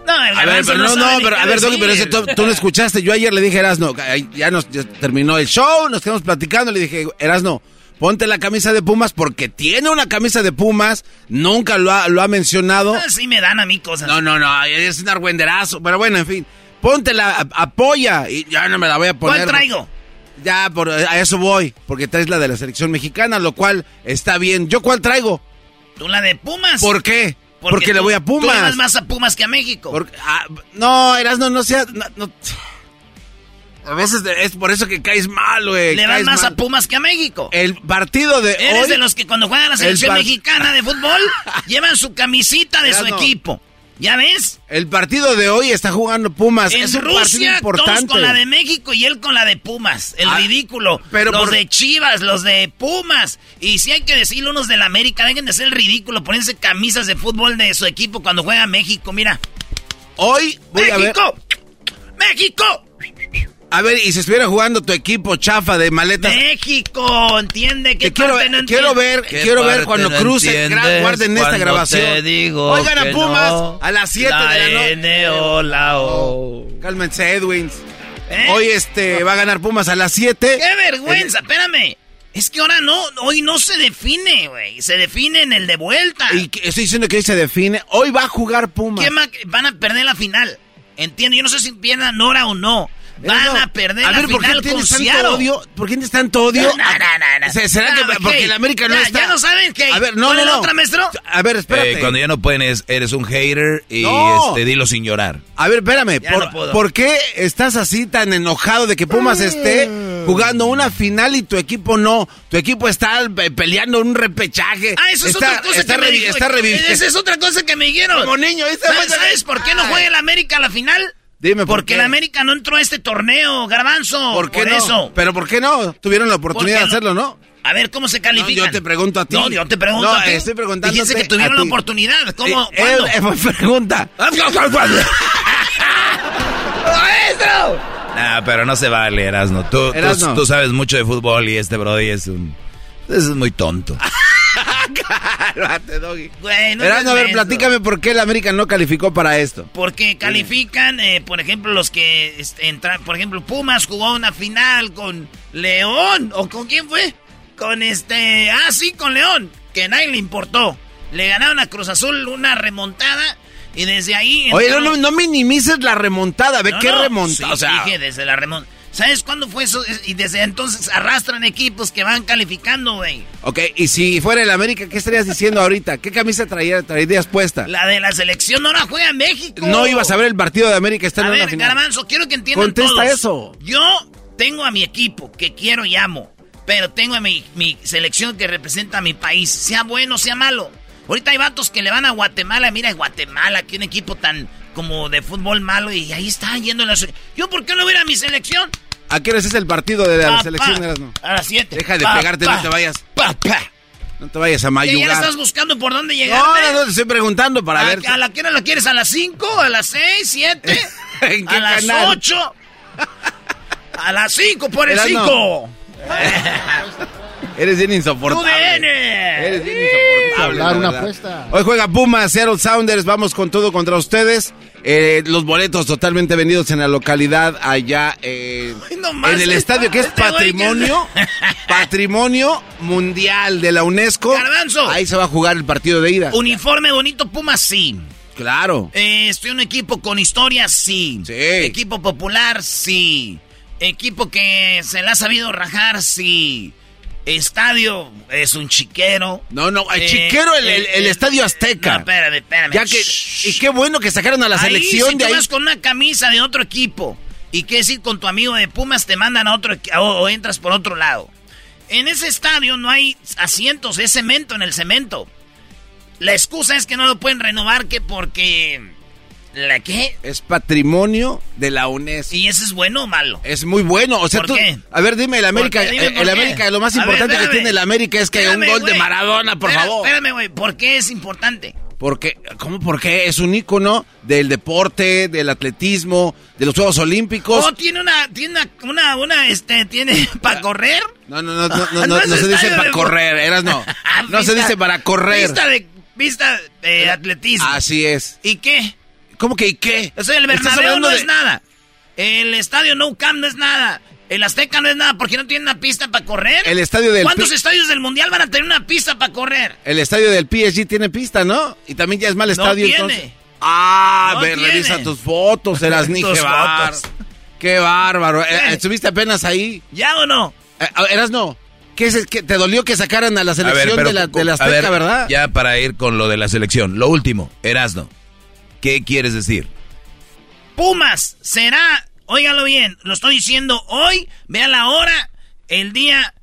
No, el A ver, garbanzo pero no, sabe no, ni pero a ver, Doggy, pero ese tú, tú no escuchaste. Yo ayer le dije a Erasno, ya nos ya terminó el show, nos quedamos platicando. Le dije, Erasno, ponte la camisa de Pumas porque tiene una camisa de Pumas, nunca lo ha, lo ha mencionado. Ah, sí me dan a mí cosas. No, no, no, es un argüenderazo. Pero bueno, en fin, póntela, a- apoya. Y ya no me la voy a poner. ¿Cuál traigo? Ya, por, a eso voy, porque traes la de la selección mexicana, lo cual está bien. ¿Yo cuál traigo? Tú la de Pumas. ¿Por qué? Porque, le tú- voy a Tú le Pumas. vas más a Pumas que a México. Porque- ah, no, Erasno, no sea... no- no. A veces de- es por eso que caes mal, güey. le vas más mal. a Pumas que a México. El partido de Eres hoy... de los que cuando juegan la selección mexicana de fútbol llevan su camisita de su equipo. ¿Ya ves? El partido de hoy está jugando Pumas. En es un partido Rusia, todos importante. con la de México y él con la de Pumas. El Ah, ridículo. pero los por- de Chivas, los de Pumas. Y si hay que decirlo, unos del América, dejen de ser el ridículo. Ponerse camisas de fútbol de su equipo cuando juega México. Mira. Hoy voy a ver... ¡México! ¡México! A ver, y si estuviera jugando tu equipo chafa de maletas... México, entiende que quiero, quiero ver, quiero ver cuando cruce, gra- guarden esta grabación. Oigan a Pumas a las 7 de la noche. la O. Cálmense, Edwins. ¿Eh? Hoy este va a ganar Pumas a las 7. ¡Qué vergüenza! Espérame. Es que ahora no, hoy no se define, güey. Se define en el de vuelta. Y que- estoy diciendo que hoy se define. Hoy va a jugar Pumas. ¿Qué van a perder la final. Entiendo, yo no sé si pierdan Nora o no. Van No. a perder a la ver, ¿por qué final con tienes tanto Seattle. odio? ¿Por qué tienes tanto odio? No, no, no, no. Se- ¿Será No, que porque el América no Ya, está? ya no saben que- A ver, no, ¿cuál no, no. otra, maestro? A ver, espérate. Eh, cuando ya no pueden, es- eres un hater y No. este, dilo sin llorar. A ver, espérame. ¿Por, no puedo. por qué estás así tan enojado de que Pumas esté jugando una final y tu equipo no? Tu equipo está eh, peleando un repechaje. Ah, eso es está, otra cosa está que me dijo. Está reviviendo. Esa es otra cosa que me dijeron. Como niño, ¿Sabes, cosa- sabes por qué no juega el América a la final? Dime por Porque qué. el América no entró a este torneo, Garbanzo. ¿Por qué no? eso. ¿Pero por qué no? Tuvieron la oportunidad de ¿Por qué hacerlo, ¿no? A ver, ¿cómo se No, califican? yo te pregunto a ti. No, yo te pregunto No, a ti. estoy preguntándote Dijiste que tuvieron la oportunidad. ¿Cómo? Eh, ¿Cuándo? eh, pregunta. ¡Maestro! Nah, pero no se vale, Erasno. Tú, tú sabes mucho de fútbol y este Brody es un... Es muy tonto. Cálmate, Doggy. Güey, no a ver, platícame por qué el América no calificó para esto. Porque califican, eh, por ejemplo, los que entran. Por ejemplo, Pumas jugó una final con León. ¿O con quién fue? Con este. Ah, sí, con León. Que nadie le importó. Le ganaron a Cruz Azul una remontada. Y desde ahí. Oye, no, no, no minimices la remontada. Ve No, qué no, remontada. sí, o sea, dije desde la remontada. ¿Sabes cuándo fue eso? Y desde entonces arrastran equipos que van calificando, güey. ok, y si fuera el América, ¿qué estarías diciendo ahorita? ¿Qué camisa traía- traerías puesta? La de la selección no la juega México. No ibas a ver el partido de América, está A en una ver, final. Garbanzo, quiero que entiendan Contesta todos. eso. Yo tengo a mi equipo que quiero y amo, pero tengo a mi, mi selección que representa a mi país, sea bueno, sea malo. Ahorita hay vatos que le van a Guatemala, mira Guatemala, que un equipo tan como de fútbol malo y ahí está yendo la... se- ¿Yo por qué no voy a ir a mi selección? ¿A qué hora es el partido de la Pa, selección? pa, Erasmo? A las 7. Deja de pegarte, no te vayas. No te vayas a ¿Ya, mayugar. ya estás buscando por dónde llegar? No, no, no, te estoy preguntando para ¿A, ver. ¿A la qué hora la quieres? ¿A las 5? ¿A las 6? ¿7? ¿En qué ¿A las canal? 8? A las 5 por el Erasmo. 5. Eres bien insoportable. Eres bien insoportable. Hablar una apuesta. Hoy juega Pumas, Seattle Sounders. Vamos con todo contra ustedes. Eh, los boletos totalmente vendidos en la localidad allá eh, en el estadio que es patrimonio, patrimonio mundial de la UNESCO. Garbanzo. Ahí se va a jugar el partido de ida. Uniforme bonito Pumas, sí. Claro. Eh, estoy en un equipo con historia, sí. Sí. Equipo popular, sí. Equipo que se le ha sabido rajar, sí. Estadio es un chiquero. No, no, el Eh, chiquero el, el- el eh, estadio Azteca. No, espérame, espérame. Ya que, y qué bueno que sacaron a la Ahí, selección si de tú ahí. vas con una camisa de otro equipo y qué decir con tu amigo de Pumas, te mandan a otro o, o entras por otro lado. En ese estadio no hay asientos, es cemento en el cemento. La excusa es que no lo pueden renovar que porque... ¿La qué? Es patrimonio de la UNESCO. ¿Y eso es bueno o malo? Es muy bueno. O sea, ¿Por tú. qué? A ver, dime, el América. ¿Por qué? Dime eh, el qué. América, lo más A ver, importante que tiene el América es que hay un gol de. Maradona, por favor. Espérame, güey. ¿Por qué es importante? Porque, ¿cómo por qué? Es un ícono del deporte, del atletismo, de los Juegos Olímpicos. Oh, tiene una, tiene una, una, una, este, tiene para correr. No, no, no, no, no, no, No no se dice para de- correr, eras no. No se dice para correr. Pista de, pista de atletismo. Así es. ¿Y qué? ¿Cómo que y qué? O sea, el Bernabéu no de- es nada. El estadio No Camp no es nada. El Azteca no es nada porque no tiene una pista para correr. El estadio del ¿Cuántos estadios del Mundial van a tener una pista para correr? El estadio del PSG tiene pista, ¿no? Y también ya es mal No estadio tiene. entonces. Ah, No ve, tiene. revisa tus fotos, eras ni qué bárbaro. fotos. Qué bárbaro. Eh, ¿Estuviste apenas ahí? ¿Ya o no? Eh, eras no. ¿Qué es, que ¿Te dolió que sacaran a la A ver, selección pero de la, de la a Azteca, ver, verdad? Ya para ir con lo de la selección. Lo último, Erasno. ¿Qué quieres decir? Pumas será, óigalo bien, lo estoy diciendo hoy, vea la hora, el día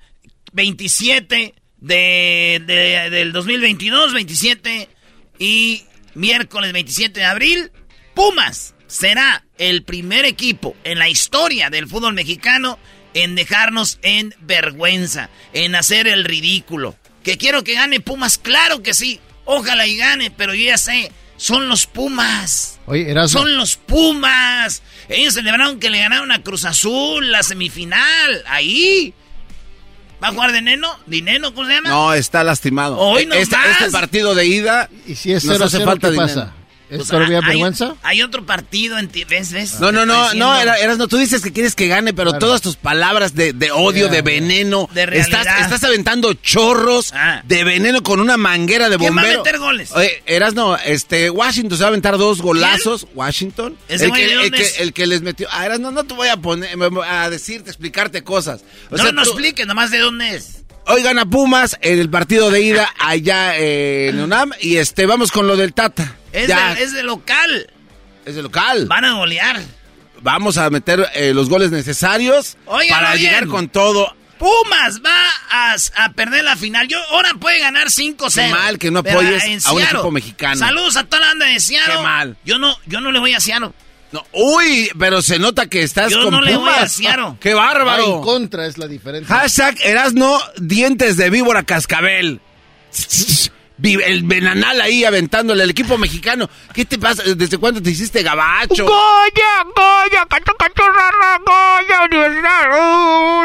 27 de, de- del 2022, 27 y miércoles 27 de abril, Pumas será el primer equipo en la historia del fútbol mexicano en dejarnos en vergüenza, en hacer el ridículo. Que quiero que gane Pumas, claro que sí, ojalá y gane, pero yo ya sé, son los Pumas. Oye, Erasmo. Son los Pumas. Ellos celebraron que le ganaron a Cruz Azul la semifinal. Ahí. ¿Va a jugar de Neno? ¿Dineno? ¿Cómo se llama? No, está lastimado. Hoy no este, más. este partido de ida. ¿Y si es nos 0 hace 0 falta qué dinero. pasa? ¿Es Pues, todavía hay- vergüenza? Hay otro partido en ti. ¿Ves? ¿Ves? No, no, no, no, era, eras, no, tú dices que quieres que gane, pero Claro. todas tus palabras de, de odio, de veneno, De realidad. estás, estás aventando chorros Ah. de veneno con una manguera de ¿Quién va a bombero. meter goles? Oye, eras no, este, Washington se va a aventar dos golazos, Washington. ¿Ese el, que, el, que, el que les metió, ah, eras no, no te voy a poner, a decirte, explicarte cosas. O no, sea, no tú- expliques nomás de dónde es. Hoy gana Pumas en el partido de ida allá en UNAM y este, vamos con lo del Tata. Es, Ya, de, es de local. es de local. Van a golear. Vamos a meter eh, los goles necesarios para bien. llegar con todo. Pumas va a, a perder la final. Yo ahora puede ganar 5-0. Qué mal que no apoyes a un equipo mexicano. Saludos a toda la banda de Seattle. Qué mal. Yo no, yo no le voy a Seattle. No, uy, pero se nota que estás Yo con no le voy a Pumas. Seattle. ¡Qué Va en bárbaro! contra es la diferencia. Hashtag Erasno dientes de víbora cascabel. El venanal ahí aventándole al equipo mexicano. ¿Qué te pasa? ¿Desde cuándo te hiciste gabacho? Goya, Goya, cacho, cacho, rara, Goya, universidad,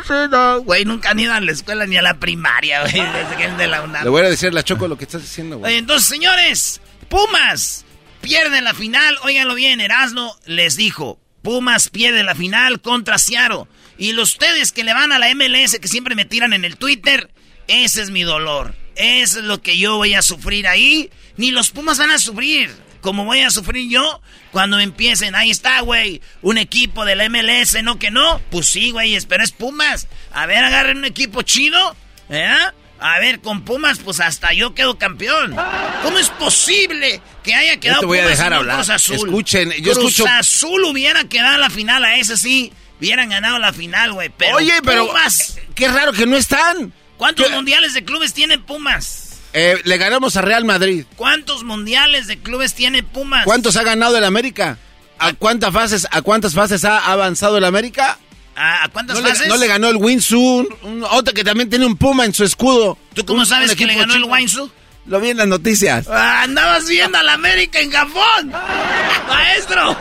universidad. Güey, nunca han ido a la escuela ni a la primaria, güey, desde que es de la UNAM. Le voy a decir a la Choco lo que estás diciendo, güey. Entonces, señores, Pumas pierden la final. Óiganlo bien, Erasno les dijo, Pumas pierde la final contra Seattle. Y los ustedes que le van a la MLS, que siempre me tiran en el Twitter, ese es mi dolor. Eso es lo que yo voy a sufrir ahí. Ni los Pumas van a sufrir. Como voy a sufrir yo cuando empiecen. Ahí está, güey. Un equipo de la MLS, ¿no que no? Pues sí, güey, pero es Pumas. A ver, agarren un equipo chido. ¿Eh? A ver, con Pumas, pues hasta yo quedo campeón. ¿Cómo es posible que haya quedado te voy a dejar hablar. Cruz Azul? Escuchen, yo Cruz escucho- Azul hubiera quedado la final, a ese sí. Hubieran ganado la final, güey. Pero Oye, pero Pumas. qué raro que no están. ¿Cuántos ¿Qué? mundiales de clubes tiene Pumas? Eh, le ganamos a Real Madrid. ¿Cuántos mundiales de clubes tiene Pumas? ¿Cuántos ha ganado el América? ¿A cuántas fases, a cuántas fases ha avanzado el América? ¿A, cuántas No le, no le ganó el Winsu, otro que también tiene un Puma en su escudo. ¿Tú cómo Un- sabes un que le ganó el. Winsu? Lo vi en las noticias. Ah, andabas viendo a la América en Japón. Maestro.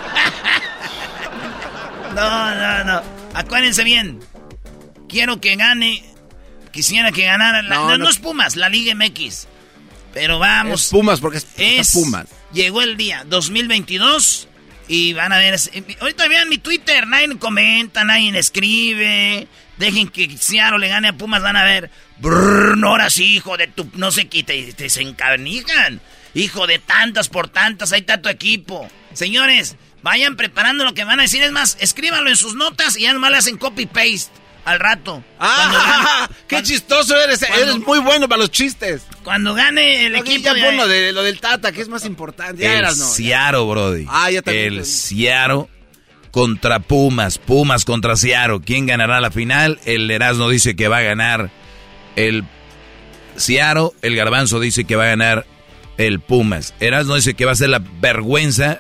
No, no, no. Acuérdense bien. Quiero que gane Quisiera que ganara. La, no, no, es Pumas, la Liga MX. Pero vamos. Es Pumas porque es, es Pumas. Llegó el día 2022 y van a ver. Ahorita vean mi Twitter. Nadie comenta, nadie escribe. Dejen que Seattle le gane a Pumas. Van a ver. Brrr, ahora sí, hijo de tu. No sé qué. Te, te se encarnijan. Hijo de tantas por tantas. Ahí está tu equipo. Señores, vayan preparando lo que van a decir. Es más, escríbanlo en sus notas y ya nomás le hacen copy-paste al rato. ¡Ah! ¡Qué chistoso eres! eres muy bueno para los chistes. Cuando gane el equipo. Ya pon lo, de, lo del Tata, que es más importante. Ya el eras, Ciaro, Brody. Ah, ya también. El Ciaro contra Pumas. Pumas contra Ciaro. ¿Quién ganará la final? El Erasmo dice que va a ganar el Ciaro. El Garbanzo dice que va a ganar el Pumas. Erasmo dice que va a ser la vergüenza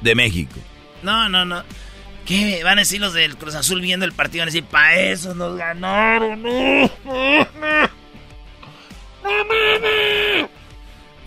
de México. No, no, no. ¿Qué van a decir los del Cruz Azul viendo el partido? Van a decir, pa' eso nos ganaron. No,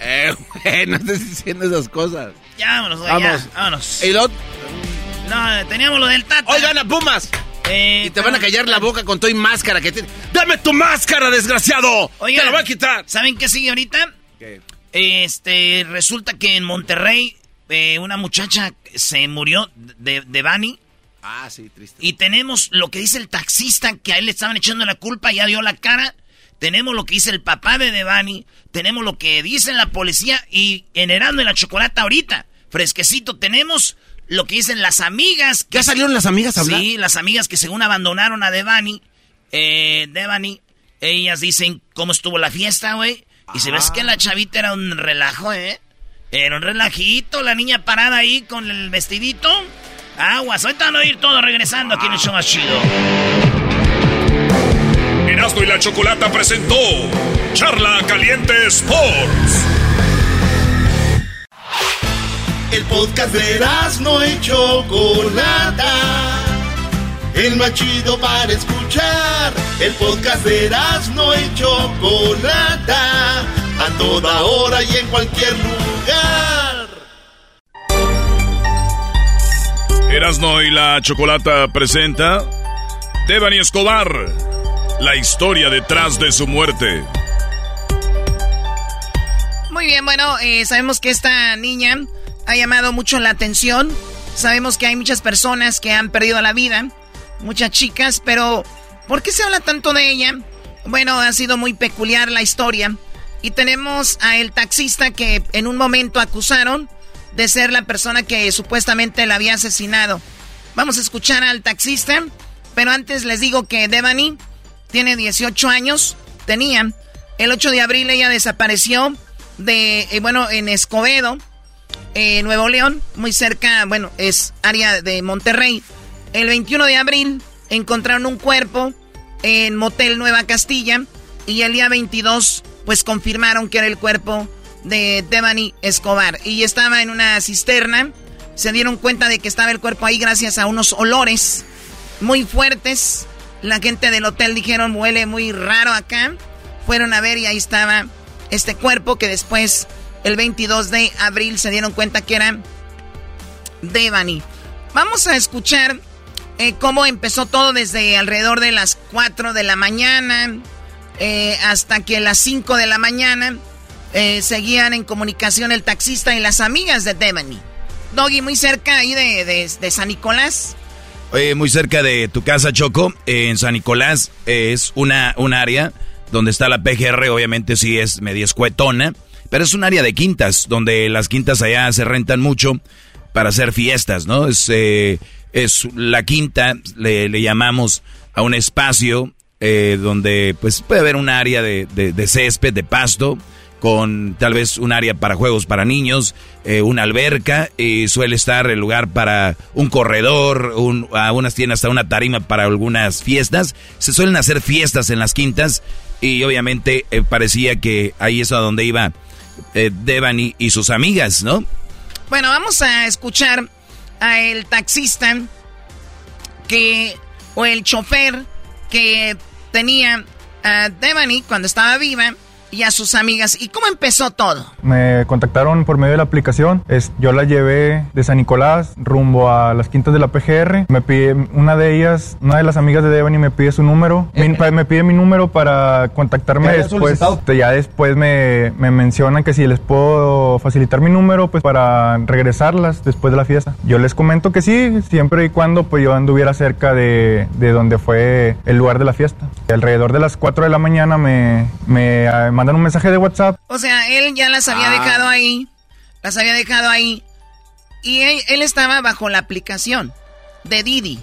Eh, güey, no estés diciendo esas cosas. Ya, vámonos, güey, Vamos. Ya, vámonos. ¿Y lo... No, teníamos lo del Tata. ¡Hoy gana Pumas! Eh, y te van a callar la boca con tu máscara que tiene. ¡Dame tu máscara, desgraciado! Oigan, ¡Te la voy a quitar! ¿Saben qué sigue ahorita? ¿Qué? Este, resulta que en Monterrey eh, una muchacha se murió de, de Bani. Ah, sí, triste. Y tenemos lo que dice el taxista, que a él le estaban echando la culpa, ya dio la cara. Tenemos lo que dice el papá de Devani. Tenemos lo que dice la policía. Y generando en la chocolata ahorita, fresquecito, tenemos lo que dicen las amigas. ¿Ya salieron las amigas a hablar? Sí, las amigas que según abandonaron a Devani. Eh, Devani, ellas dicen cómo estuvo la fiesta, güey. Y se ves que la chavita era un relajo, ¿eh? Era un relajito, la niña parada ahí con el vestidito. Aguas, ahorita van a ir todo regresando aquí en el show más chido. Erasmo y la Chocolata presentó Charla Caliente Sports. El podcast de Erasmo y Chocolata. El más chido para escuchar. El podcast de Erasmo y Chocolata. A toda hora y en cualquier lugar. Erasmo y la Chocolata presenta Devani Escobar, la historia detrás de su muerte. Muy bien, bueno, eh, sabemos que esta niña ha llamado mucho la atención. Sabemos que hay muchas personas que han perdido la vida, muchas chicas, pero ¿por qué se habla tanto de ella? Bueno, ha sido muy peculiar la historia. Y tenemos a el taxista que en un momento acusaron de ser la persona que supuestamente la había asesinado. Vamos a escuchar al taxista, pero antes les digo que Devani tiene 18 años, tenía. El 8 de abril ella desapareció de, eh, bueno, en Escobedo, eh, Nuevo León, muy cerca, bueno, es área de Monterrey. El 21 de abril encontraron un cuerpo en Motel Nueva Castilla y el día 22 pues confirmaron que era el cuerpo de Devani Escobar. Y estaba en una cisterna. Se dieron cuenta de que estaba el cuerpo ahí gracias a unos olores muy fuertes. La gente del hotel dijeron, huele muy raro acá. Fueron a ver y ahí estaba este cuerpo que después, el 22 de abril, se dieron cuenta que era Devani. Vamos a escuchar eh, cómo empezó todo desde alrededor de las 4 de la mañana eh, hasta que las 5 de la mañana eh, seguían en comunicación el taxista y las amigas de Devani. Doggy, muy cerca ahí de, de, San Nicolás. Muy cerca de tu casa, Choco, en San Nicolás, eh, es una, un área donde está la PGR, obviamente sí es media escuetona, pero es un área de quintas, donde las quintas allá se rentan mucho para hacer fiestas, ¿no? Es, eh, es la quinta, le, le, llamamos a un espacio eh, donde pues puede haber un área de, de, de césped, de pasto, con tal vez un área para juegos para niños, eh, una alberca, y suele estar el lugar para un corredor, un, algunas tienen hasta una tarima para algunas fiestas. Se suelen hacer fiestas en las quintas y obviamente eh, parecía que ahí es a donde iba eh, Devani y sus amigas, ¿no? Bueno, vamos a escuchar a el taxista que, o el chofer que tenía a Devani cuando estaba viva y a sus amigas. ¿Y cómo empezó todo? Me contactaron por medio de la aplicación. Es, yo la llevé de San Nicolás rumbo a las quintas de la PGR. Me pide una de ellas, una de las amigas de Devani me pide su número. Me, Eh, me pide mi número para contactarme ¿Te había después. solicitado? Ya después me, me mencionan que si les puedo facilitar mi número pues para regresarlas después de la fiesta. Yo les comento que sí, siempre y cuando pues yo anduviera cerca de, de donde fue el lugar de la fiesta. Alrededor de las 4 de la mañana me, me mandan un mensaje de WhatsApp O sea, él ya las había Ah. dejado ahí. Las había dejado ahí. Y él, él estaba bajo la aplicación de Didi.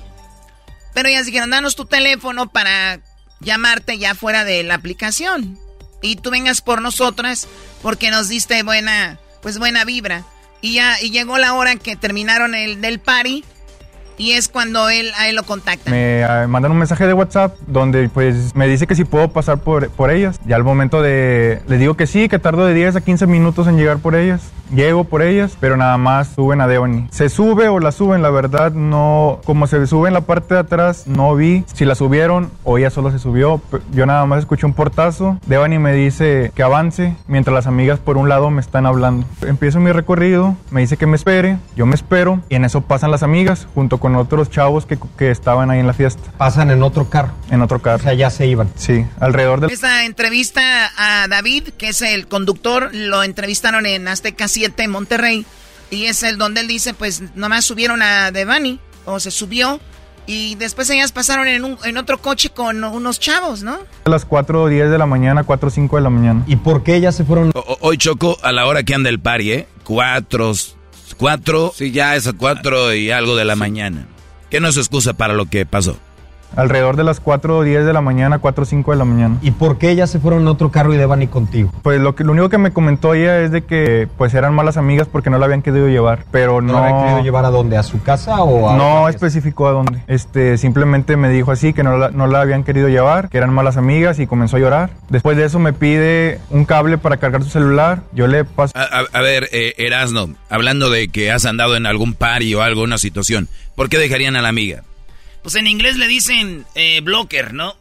Pero ellas dijeron, danos tu teléfono para llamarte ya fuera de la aplicación. Y tú vengas por nosotras porque nos diste buena, pues buena vibra. Y ya, y llegó la hora que terminaron el del party. Y es cuando él, a él lo contacta. Me ah, mandan un mensaje de WhatsApp donde pues me dice que si puedo pasar por, por ellas. Ya al momento de... Les digo que sí, que tardo de 10 a 15 minutos en llegar por ellas. Llego por ellas, pero nada más suben a Devani. Se sube o la suben, la verdad no... Como se sube en la parte de atrás, no vi si la subieron o ella solo se subió. Yo nada más escuché un portazo. Devani me dice que avance mientras las amigas por un lado me están hablando. Empiezo mi recorrido, me dice que me espere, yo me espero y en eso pasan las amigas junto con otros chavos que, que estaban ahí en la fiesta. Pasan en otro carro. En otro carro. O sea, ya se iban. Sí, alrededor de... Esta entrevista a David, que es el conductor, lo entrevistaron en Azteca 7 en Monterrey. Y es el donde él dice, pues nomás subieron a Devani, o se subió. Y después ellas pasaron en, un, en otro coche con unos chavos, ¿no? A las 4 o 10 de la mañana, 4 o 5 de la mañana. ¿Y por qué ya se fueron? O- Hoy Choco, a la hora que anda el party, ¿eh? Cuatro, cuatro. Sí, ya es Cuatro y algo de la mañana. ¿Qué no es excusa para lo que pasó? Alrededor de las 4 o 10 de la mañana, 4 o 5 de la mañana. ¿Y por qué ya se fueron en otro carro y Devani contigo? Pues lo, que, lo único que me comentó ella es de que pues eran malas amigas porque no la habían querido llevar, pero ¿No no... la había querido llevar a dónde? ¿A su casa o a No especificó a dónde. Este, simplemente me dijo así que no la, no la habían querido llevar, que eran malas amigas y comenzó a llorar. Después de eso me pide un cable para cargar su celular. Yo le paso. A, a- a ver, eh, Erasno, hablando de que has andado en algún party o algo, una situación, ¿por qué dejarían a la amiga? Pues en inglés le dicen eh, blocker, ¿no?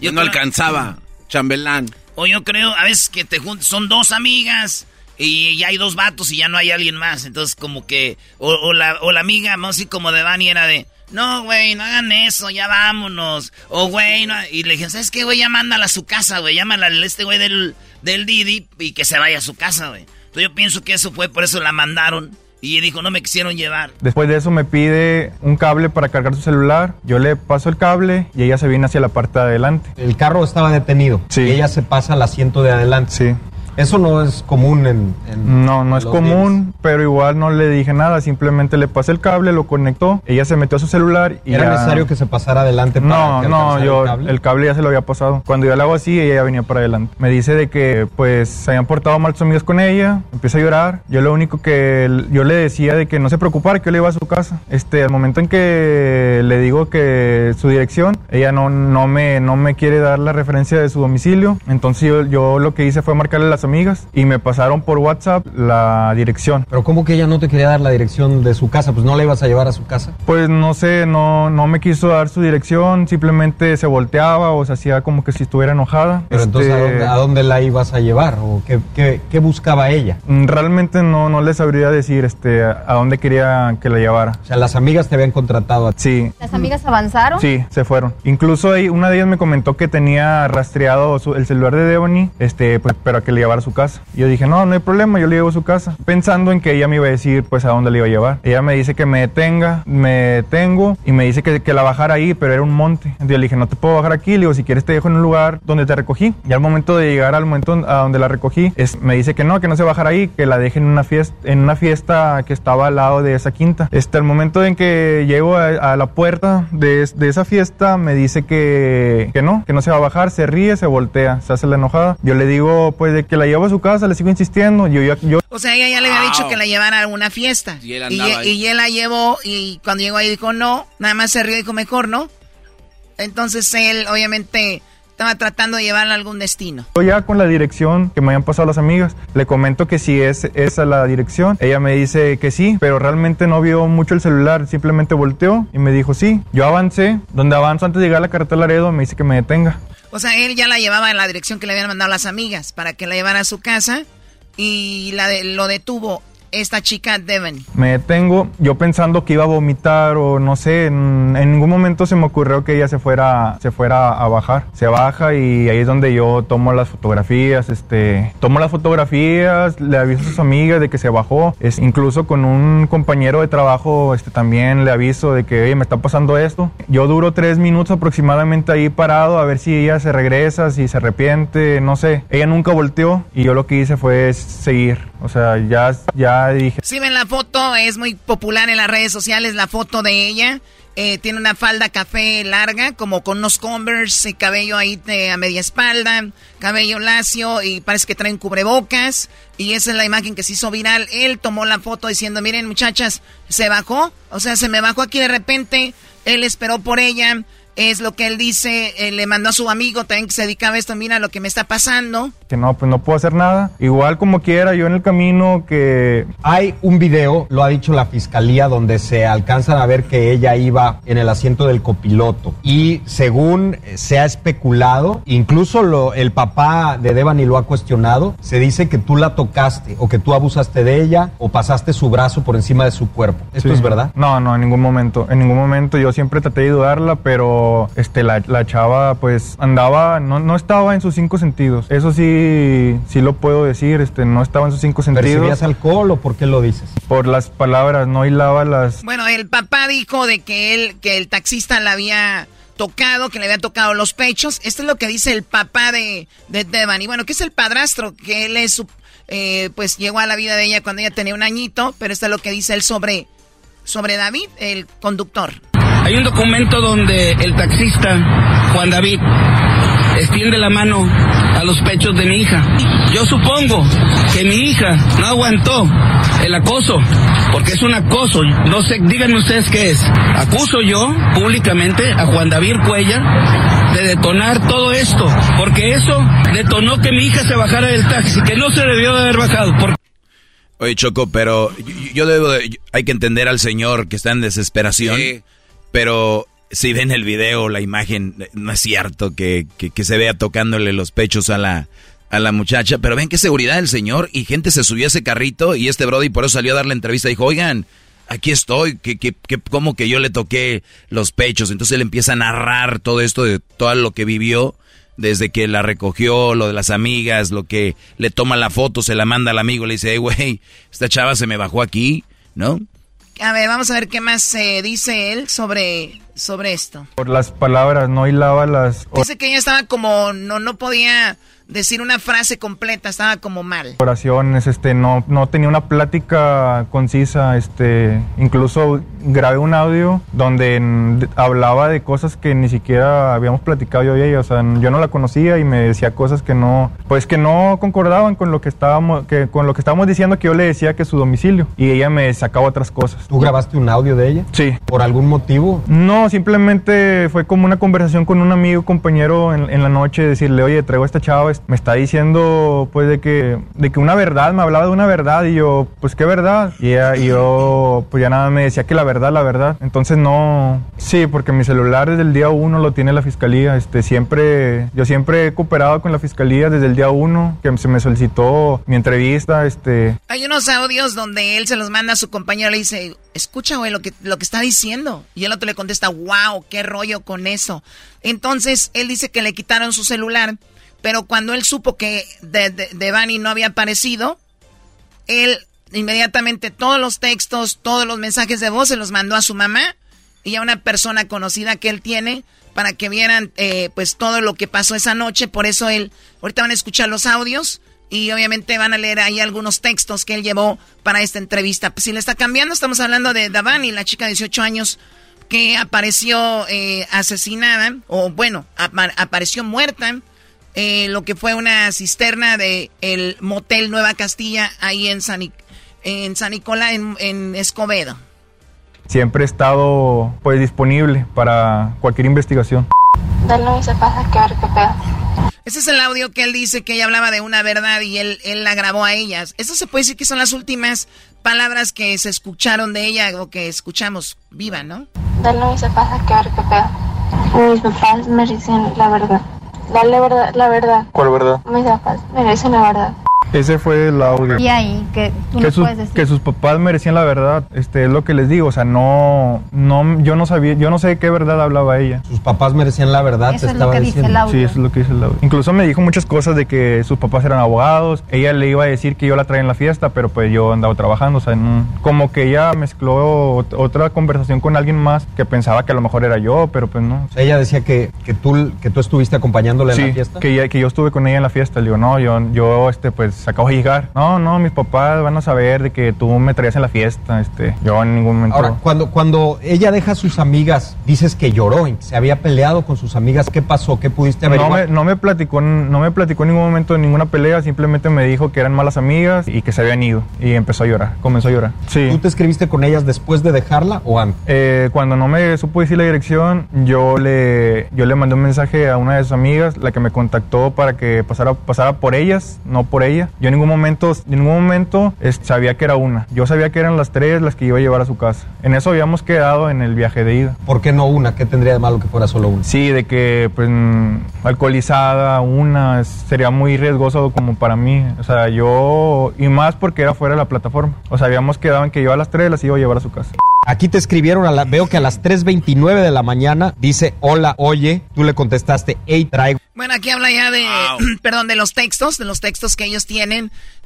Yo no alcanzaba, chambelán. O yo creo, a veces que te juntas, son dos amigas y ya hay dos vatos y ya no hay alguien más. Entonces, como que, o, o la, o la amiga, más así como de Vani era de, no, güey, no hagan eso, ya vámonos. O, güey, no. Y le dije, ¿sabes qué, güey? Ya mándala a su casa, güey. Llámala a este güey del, del Didi y que se vaya a su casa, güey. Entonces, yo pienso que eso fue, por eso la mandaron. Y dijo, no me quisieron llevar. Después de eso me pide un cable para cargar su celular. Yo le paso el cable y ella se viene hacia la parte de adelante. El carro estaba detenido. Sí. Y ella se pasa al asiento de adelante. Sí. Eso no es común en... en No, no es común, pero igual no le dije nada, simplemente le pasé el cable, lo conectó, ella se metió a su celular y ¿Era ya- necesario que se pasara adelante para No, que no, yo el cable? el cable ya se lo había pasado. Cuando yo le hago así, ella ya venía para adelante. Me dice de que pues se habían portado mal sus amigos con ella, empieza a llorar. Yo lo único que yo le decía de que no se preocupara, que yo le iba a su casa. Este, al momento en que le digo que su dirección, ella no, no me no me quiere dar la referencia de su domicilio. Entonces yo, yo lo que hice fue marcarle a amigas y me pasaron por WhatsApp la dirección. Pero ¿cómo que ella no te quería dar la dirección de su casa? Pues no la ibas a llevar a su casa. Pues no sé, no, no me quiso dar su dirección, simplemente se volteaba o se hacía como que si estuviera enojada. Pero entonces, ¿a Este, dónde, a dónde la ibas a llevar? ¿O qué, qué- qué buscaba ella? mm, Realmente no, no les sabría decir este, a dónde quería que la llevara. O sea, las amigas te habían contratado a ti. Sí, ¿Las amigas avanzaron? Sí, se fueron. Incluso ahí, una de ellas me comentó que tenía rastreado su- el celular de Devony, este, pues, pero que le llevara a su casa. Y yo dije, no, no hay problema, yo le llevo a su casa. Pensando en que ella me iba a decir, pues, a dónde le iba a llevar. Ella me dice que me detenga, me detengo, y me dice que, que la bajara ahí, pero era un monte. Entonces yo le dije, no te puedo bajar aquí, le digo, si quieres te dejo en un lugar donde te recogí. Y al momento de llegar al momento a donde la recogí, es, me dice que no, que no se bajara ahí, que la deje en una fiesta, en una fiesta que estaba al lado de esa quinta. Este, al momento en que llego a, a la puerta de, de esa fiesta, me dice que, que no, que no se va a bajar, se ríe, se voltea, se hace la enojada. Yo le digo, pues, de que la llevo a su casa, le sigo insistiendo. Yo, yo, yo O sea, ella ya le había dicho que la llevara a alguna fiesta. Y él y, andaba ahí. y él la llevó y cuando llegó ahí dijo no, nada más se rió y dijo mejor no. Entonces él obviamente estaba tratando de llevarla a algún destino. Yo ya con la dirección que me habían pasado las amigas, le comento que si es esa la dirección. Ella me dice que sí, pero realmente no vio mucho el celular, simplemente volteó y me dijo sí. Yo avancé, donde avanzo antes de llegar a la carretera Laredo me dice que me detenga. O sea, él ya la llevaba en la dirección que le habían mandado las amigas para que la llevara a su casa y la de, lo detuvo esta chica Devon? Me detengo, yo pensando que iba a vomitar o no sé, en, ningún momento se me ocurrió que ella se fuera, se fuera a bajar. Se baja y ahí es donde yo tomo las fotografías, este, tomo las fotografías, le aviso a sus amigas de que se bajó, es, incluso con un compañero de trabajo, este, también le aviso de que, oye, me está pasando esto. Yo duro tres minutos aproximadamente ahí parado a ver si ella se regresa, si se arrepiente, no sé. Ella nunca volteó y yo lo que hice fue seguir. O sea, ya, ya dije. Si ven la foto, es muy popular en las redes sociales la foto de ella. Eh, tiene una falda café larga, como con unos Converse, cabello ahí a media espalda, cabello lacio y parece que trae un cubrebocas. Y esa es la imagen que se hizo viral. Él tomó la foto diciendo, miren muchachas, se bajó. O sea, se me bajó aquí de repente. Él esperó por ella es lo que él dice, eh, le mandó a su amigo también que se dedicaba a esto, mira lo que me está pasando. Que no, pues no puedo hacer nada. Igual como quiera, yo en el camino que... Hay un video, lo ha dicho la fiscalía, donde se alcanzan a ver que ella iba en el asiento del copiloto. Y según se ha especulado, incluso lo, el papá de Devani lo ha cuestionado, se dice que tú la tocaste o que tú abusaste de ella o pasaste su brazo por encima de su cuerpo. ¿Esto es verdad? No, no, en ningún momento. En ningún momento yo siempre traté de dudarla, pero este, la, la chava pues andaba, no, no, estaba en sus cinco sentidos. Eso sí, sí lo puedo decir, este, no estaba en sus cinco sentidos. ¿Percibías alcohol o por qué lo dices? Por las palabras, no hilaba las... Bueno, el papá dijo de que él, que el taxista la había tocado, que le había tocado los pechos. Esto es lo que dice el papá de, de Devani. Bueno, que es el padrastro, que él es su, eh, pues llegó a la vida de ella cuando ella tenía un añito, pero esto es lo que dice él sobre, sobre David, el conductor. Hay un documento donde el taxista, Juan David, extiende la mano a los pechos de mi hija. Yo supongo que mi hija no aguantó el acoso, porque es un acoso. No sé, díganme ustedes qué es. Acuso yo públicamente a Juan David Cuella de detonar todo esto, porque eso detonó que mi hija se bajara del taxi, que no se debió de haber bajado. Oye, Choco, pero yo, debo hay que entender al señor que está en desesperación. Pero si ven el video, la imagen, no es cierto que, que, se vea tocándole los pechos a la, a la muchacha. Pero ven qué seguridad el señor y gente se subió a ese carrito y este Brody por eso salió a dar la entrevista. Dijo, oigan, aquí estoy, que, que, que, como que yo le toqué los pechos. Entonces él empieza a narrar todo esto de todo lo que vivió desde que la recogió, lo de las amigas, lo que le toma la foto, se la manda al amigo, le dice, hey, güey, esta chava se me bajó aquí, ¿no? A ver, vamos a ver qué más se dice él sobre, sobre esto. Por las palabras, no hilaba las... Dice que ella estaba como, no, no podía decir una frase completa, estaba como mal. Oraciones, este, no, no tenía una plática concisa, este, incluso grabé un audio donde hablaba de cosas que ni siquiera habíamos platicado yo y ella, o sea, yo no la conocía y me decía cosas que no, pues que no concordaban con lo que estábamos, que, con lo que estábamos diciendo que yo le decía que su domicilio y ella me sacaba otras cosas. ¿Tú grabaste un audio de ella? Sí. ¿Por algún motivo? No, simplemente fue como una conversación con un amigo, compañero en, en la noche, decirle, oye, traigo a esta chava, me está diciendo pues de que, de que una verdad, me hablaba de una verdad y yo, pues qué verdad. Y, y yo pues ya nada me decía que la verdad, la verdad. Entonces no, sí, porque mi celular desde el día uno lo tiene la fiscalía. Este, siempre, yo siempre he cooperado con la fiscalía desde el día uno que se me solicitó mi entrevista. Este. Hay unos audios donde él se los manda a su compañero y le dice, escucha, güey, lo que, lo que está diciendo. Y el otro le contesta, wow, qué rollo con eso. Entonces él dice que le quitaron su celular pero cuando él supo que Devani no había aparecido, él inmediatamente todos los textos, todos los mensajes de voz se los mandó a su mamá y a una persona conocida que él tiene para que vieran eh, pues todo lo que pasó esa noche. Por eso él, ahorita van a escuchar los audios y obviamente van a leer ahí algunos textos que él llevó para esta entrevista. Si le está cambiando, estamos hablando de Davani, la chica de 18 años que apareció eh, asesinada, o bueno, apareció muerta eh, lo que fue una cisterna de el motel Nueva Castilla ahí en San, en San Nicolás, en, Escobedo. Siempre he estado pues disponible para cualquier investigación. Dale se pasa que ver qué pedo. Ese es el audio que él dice que ella hablaba de una verdad y él, él la grabó a ellas. Eso se puede decir que son las últimas palabras que se escucharon de ella o que escuchamos viva, ¿no? Dale se pasa que ver qué pedo. Mis papás me dicen la verdad Dale verdad, la verdad. ¿Cuál verdad? Mis papás merecen la verdad. Ese fue el audio. Y ahí, que tú que, no sus, puedes decir. que sus papás merecían la verdad, este es lo que les digo, o sea, no, no, yo no sabía, yo no sé de qué verdad hablaba ella. Sus papás merecían la verdad, Eso te es lo estaba que dice diciendo. el audio. Sí, eso es lo que dice el audio. Incluso me dijo muchas cosas de que sus papás eran abogados, ella le iba a decir que yo la traía en la fiesta, pero pues yo andaba trabajando, o sea, no- como que ella mezcló ot- otra conversación con alguien más que pensaba que a lo mejor era yo, pero pues no. O sea, ella decía que, que, tú, que tú estuviste acompañándola en Sí, la fiesta. que, ya- que yo estuve con ella en la fiesta. Le digo, no, yo, yo este, pues acabo de llegar. No, no, mis papás van a saber de que tú me traías en la fiesta. Este, yo en ningún momento. Ahora, cuando, cuando ella deja a sus amigas, dices que lloró, se había peleado con sus amigas. ¿Qué pasó? ¿Qué pudiste no averiguar? me, no me platicó, no me platicó en ningún momento de ninguna pelea, simplemente me dijo que eran malas amigas y que se habían ido. Y empezó a llorar, comenzó a llorar. Sí. ¿Tú te escribiste con ellas después de dejarla o antes? Eh, cuando no me supo decir la dirección, yo le, yo le mandé un mensaje a una de sus amigas, la que me contactó para que pasara, pasara por ellas, no por ella. Yo en ningún momento, en ningún momento es- sabía que era una. Yo sabía que eran las tres las que iba a llevar a su casa. En eso habíamos quedado en el viaje de ida. ¿Por qué no una? ¿Qué tendría de malo que fuera solo una? Sí, de que pues mm, alcoholizada, una, sería muy riesgoso como para mí. O sea, yo, y más porque era fuera de la plataforma. O sea, habíamos quedado en que yo a las tres las iba a llevar a su casa. Aquí te escribieron, a la- veo que a las 3.29 de la mañana dice, hola, oye, tú le contestaste, hey, traigo. Bueno, aquí habla ya de, perdón, de los textos, de los textos que ellos tienen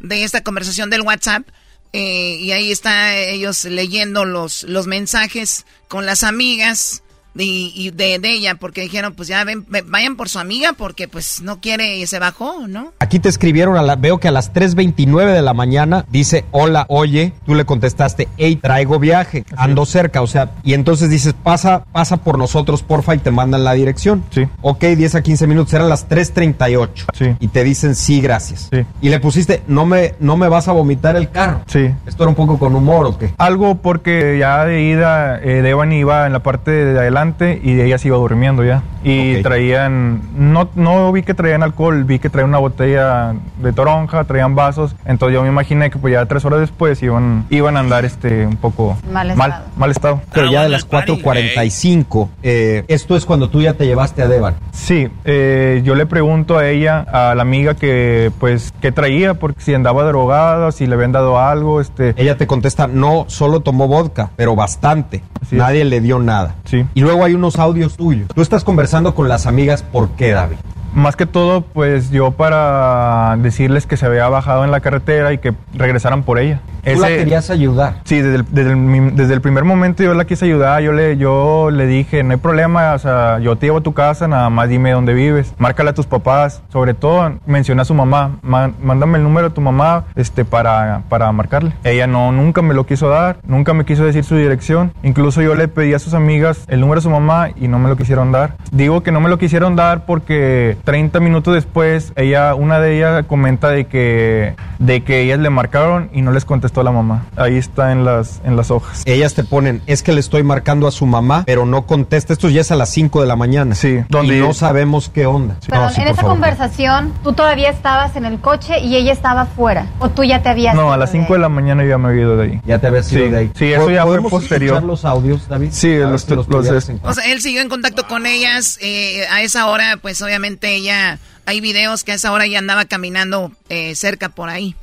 de esta conversación del WhatsApp. eh, y ahí está ellos leyendo los, los mensajes con las amigas de, y de, de ella, porque dijeron, pues ya ven, ve- vayan por su amiga, porque pues no quiere y se bajó, ¿no? Aquí te escribieron, a la- veo que a las 3.29 de la mañana dice, hola, oye, tú le contestaste, hey, traigo viaje, ando cerca, o sea, y entonces dices, pasa, pasa por nosotros, porfa, y te mandan la dirección. Sí. Ok, 10 a 15 minutos, eran las 3.38. Sí. Y te dicen, sí, gracias. Sí. Y le pusiste, no me, no me vas a vomitar el carro. Sí. Esto era un poco con humor, ¿o qué? Algo porque ya de ida, eh, Devani iba en la parte de adelante y ella se iba durmiendo ya. Y Ok. traían, no, no vi que traían alcohol, vi que traían una botella de toronja, traían vasos. Entonces yo me imaginé que pues ya tres horas después iban, iban a andar este un poco Mal mal, estado. mal estado. Pero ya de las 4.45, eh, esto es cuando tú ya te llevaste a Devan. Sí, eh, yo le pregunto a ella, a la amiga que pues qué traía, porque si andaba drogada, si le habían dado algo, este. Ella te contesta, no, solo tomó vodka, pero bastante. Así es. Nadie le dio nada. Sí. Y luego hay unos audios tuyos. Tú estás conversando con las amigas, ¿por qué, David? Más que todo, pues yo para decirles que se había bajado en la carretera y que regresaran por ella. Tú la querías ayudar. Sí, desde el, desde, el, mi- desde el primer momento yo la quise ayudar, yo le, yo le dije, no hay problema, o sea, yo te llevo a tu casa, nada más dime dónde vives, márcale a tus papás, sobre todo menciona a su mamá, Ma- mándame el número de tu mamá este, para, para marcarle. Ella no, nunca me lo quiso dar, nunca me quiso decir su dirección, incluso yo le pedí a sus amigas el número de su mamá y no me lo quisieron dar. Digo que no me lo quisieron dar porque 30 minutos después, ella, una de ellas comenta de que, de que ellas le marcaron y no les contestó la mamá. Ahí está en las, en las hojas. Ellas te ponen, es que le estoy marcando a su mamá, pero no contesta. Esto ya es a las 5 de la mañana. Sí. Y no sabemos qué onda. Perdón, No, sí, en esa favor. conversación, tú todavía estabas en el coche y ella estaba afuera. O tú ya te habías. No, ido a las de 5 de la mañana yo ya me había ido de ahí. Ya te habías ido Sí, de ahí. sí, eso ya fue ¿Podemos posterior. escuchar los audios, David? Sí, A los- si los- O sea, él siguió en contacto con ellas. eh, a esa hora, pues obviamente ella. Hay videos que a esa hora ella andaba caminando eh, cerca por ahí.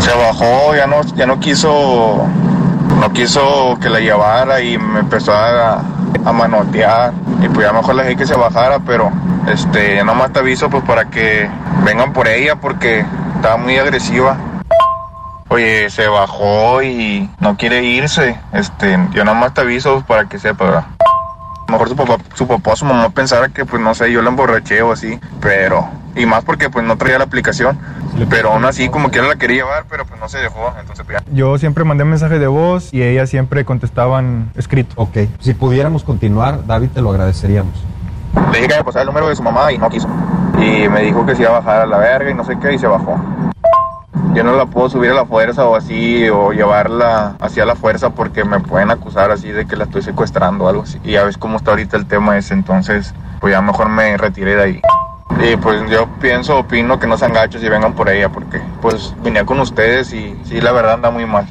se bajó, ya no, ya no quiso, no quiso que la llevara y me empezó a, a manotear y pues ya mejor le dije que se bajara, pero este, ya nomás te aviso pues para que vengan por ella porque estaba muy agresiva. Oye, se bajó y no quiere irse, este, yo nomás te aviso para que sepa, ¿verdad? Mejor su papá, su papá su mamá pensara que pues no sé, yo la emborraché o así, pero, y más porque pues no traía la aplicación, pero aún así como quiera la quería llevar, pero pues no se dejó, entonces pues ya. Yo siempre mandé mensaje de voz y ellas siempre contestaban escrito. Ok. Si pudiéramos continuar, David, te lo agradeceríamos. Le dije que me pasara el número de su mamá y no quiso. Y me dijo que se iba a bajar a la verga y no sé qué y se bajó. Yo no la puedo subir a la fuerza o así, o llevarla hacia la fuerza porque me pueden acusar así de que la estoy secuestrando o algo así. Y ya ves cómo está ahorita el tema ese, entonces pues ya mejor me retiré de ahí. Y pues yo pienso, opino que no sean gachos y vengan por ella porque pues venía con ustedes y sí, la verdad anda muy mal.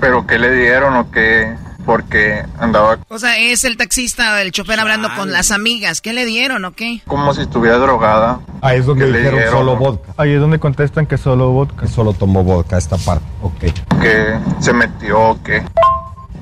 Pero ¿qué le dieron o qué, porque andaba O sea, es el taxista, el chofer hablando con las amigas. ¿Qué le dieron o qué? como si estuviera drogada. Ahí es donde ¿Qué le dijeron dieron? solo vodka. Ahí es donde contestan que solo vodka. Que solo tomó vodka esta parte. Ok. que se metió o qué.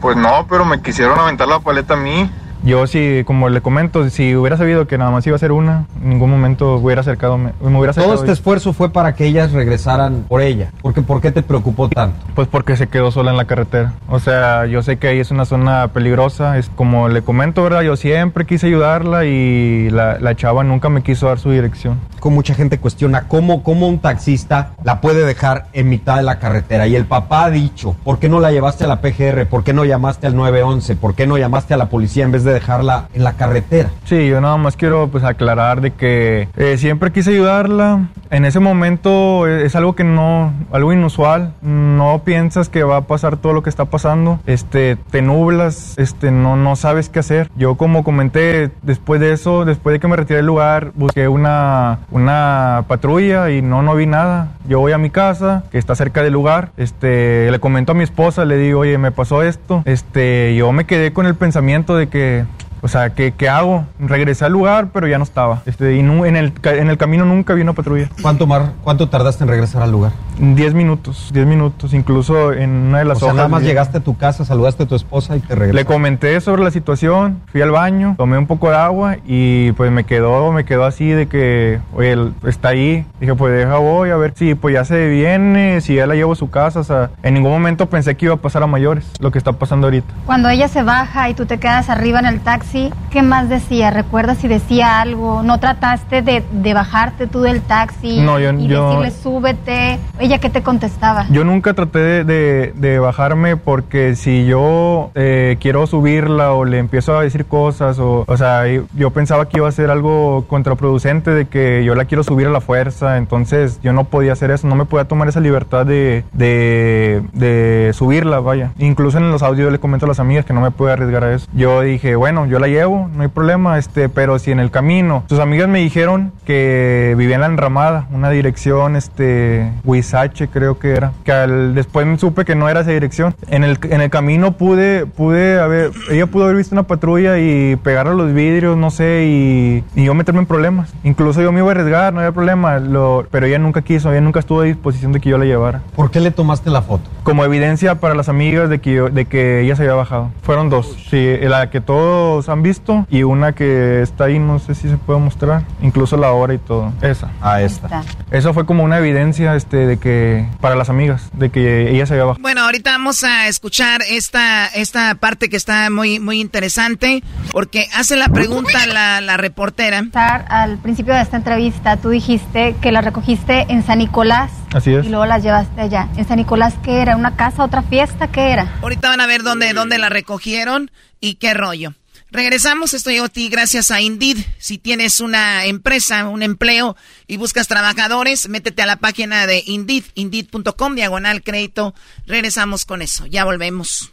Pues no, pero me quisieron aventar la paleta a mí. Yo sí, como le comento, si hubiera sabido que nada más iba a ser una, en ningún momento hubiera acercado, me, hubiera acercado. Todo este esfuerzo fue para que ellas regresaran por ella. Porque, ¿Por qué te preocupó tanto? Pues porque se quedó sola en la carretera. O sea, yo sé que ahí es una zona peligrosa. Es como le comento, ¿verdad? Yo siempre quise ayudarla y la, la chava nunca me quiso dar su dirección. Con mucha gente cuestiona cómo, cómo un taxista la puede dejar en mitad de la carretera. Y el papá ha dicho, ¿por qué no la llevaste a la PGR? ¿Por qué no llamaste al 911? ¿Por qué no llamaste a la policía en vez de dejarla en la carretera? Sí, yo nada más quiero pues aclarar de que eh, siempre quise ayudarla. En ese momento eh, es algo que no, algo inusual. No piensas que va a pasar todo lo que está pasando. Este, te nublas, este, no, no sabes qué hacer. Yo como comenté, después de eso, después de que me retiré del lugar, busqué una, una patrulla y no, no vi nada. Yo voy a mi casa, que está cerca del lugar. Este, le comento a mi esposa, le digo, oye, me pasó esto. Este, yo me quedé con el pensamiento de que o sea, ¿qué, qué hago? Regresé al lugar, pero ya no estaba. Este, y nu- en, el, ca- en el camino nunca vi una patrulla. ¿Cuánto, Mar, ¿Cuánto tardaste en regresar al lugar? Diez minutos, diez minutos. Incluso en una de las o sea, hojas nada más vi- llegaste a tu casa, saludaste a tu esposa y te regresaste. Le comenté sobre la situación, fui al baño, tomé un poco de agua y pues me quedó, me quedó así de que, oye, él está ahí. Dije, pues deja voy a ver si pues ya se viene, si ya la llevo a su casa. O sea, en ningún momento pensé que iba a pasar a mayores, lo que está pasando ahorita. Cuando ella se baja y tú te quedas arriba en el taxi, ¿qué más decía? ¿Recuerdas si decía algo? ¿No trataste de, de bajarte tú del taxi No, yo- y yo- decirle súbete? ¿Ella qué te contestaba? Yo nunca traté de, de- de bajarme porque si yo eh, quiero subirla o le empiezo a decir cosas o, o sea, yo pensaba que iba a ser algo contraproducente de que yo la quiero subir a la fuerza, entonces yo no podía hacer eso, no me podía tomar esa libertad de, de, de subirla, vaya. Incluso en los audios le comento a las amigas que no me puedo arriesgar a eso. Yo dije, bueno, yo la llevo, no hay problema, este, pero si en el camino, sus amigas me dijeron que vivía en la enramada, una dirección, este, Huizache creo que era, que al- después me supe que no era esa dirección. En el, en el camino pude, pude haber, ella pudo haber visto una patrulla y pegarle a los vidrios, no sé, y, y yo meterme en problemas. Incluso yo me iba a arriesgar, no había problema, lo, pero ella nunca quiso, ella nunca estuvo a disposición de que yo la llevara. ¿Por qué le tomaste la foto? Como evidencia para las amigas de que, yo- de que ella se había bajado. Fueron dos, sí, la que todos han visto y una que está ahí, no sé si se puede mostrar, incluso la hora y todo. Esa. Ah, esta. Eso fue como una evidencia este, de que, para las amigas, de que ella se había bajado. Bueno, ahorita vamos a escuchar esta, esta parte que está muy, muy interesante, porque hace la pregunta la, la reportera. Al principio de esta entrevista tú dijiste que la recogiste en San Nicolás Así es. y luego las llevaste allá. ¿En San Nicolás qué era? ¿Una casa, otra fiesta? ¿Qué era? Ahorita van a ver dónde, dónde la recogieron y qué rollo. Regresamos, esto llegó a ti gracias a Indeed. Si tienes una empresa, un empleo y buscas trabajadores, métete a la página de Indeed, indeed.com, diagonal crédito. Regresamos con eso, ya volvemos.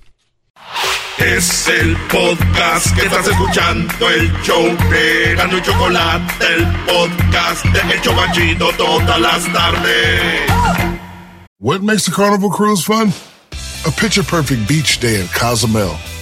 Es el podcast que estás escuchando, el show de Gano y Chocolate, el podcast de El Chobachito todas las tardes. What makes the Carnival cruise fun? A picture perfect beach day in Cozumel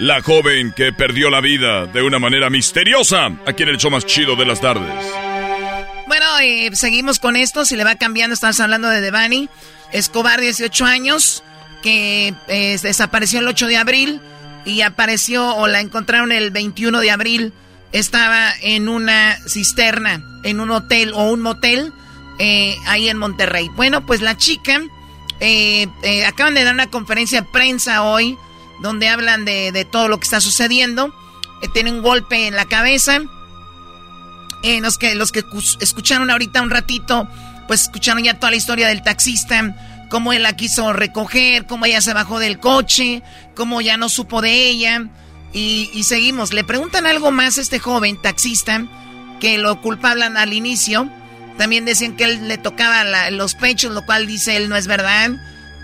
la joven que perdió la vida de una manera misteriosa aquí en el show más chido de las tardes. Bueno, eh, seguimos con esto. Si le va cambiando, estamos hablando de Devani Escobar, 18 años, que eh, desapareció el 8 de abril y apareció o la encontraron el 21 de abril. Estaba en una cisterna, en un hotel o un motel eh, ahí en Monterrey. Bueno, pues la chica eh, eh, acaban de dar una conferencia de prensa hoy donde hablan de, de todo lo que está sucediendo. Eh, tiene un golpe en la cabeza. Eh, los que, los que escucharon ahorita un ratito, pues escucharon ya toda la historia del taxista, cómo él la quiso recoger, cómo ella se bajó del coche, cómo ya no supo de ella. Y, seguimos. Le preguntan algo más a este joven taxista que lo culpaban al inicio. También decían que él le tocaba los pechos, lo cual dice él no es verdad.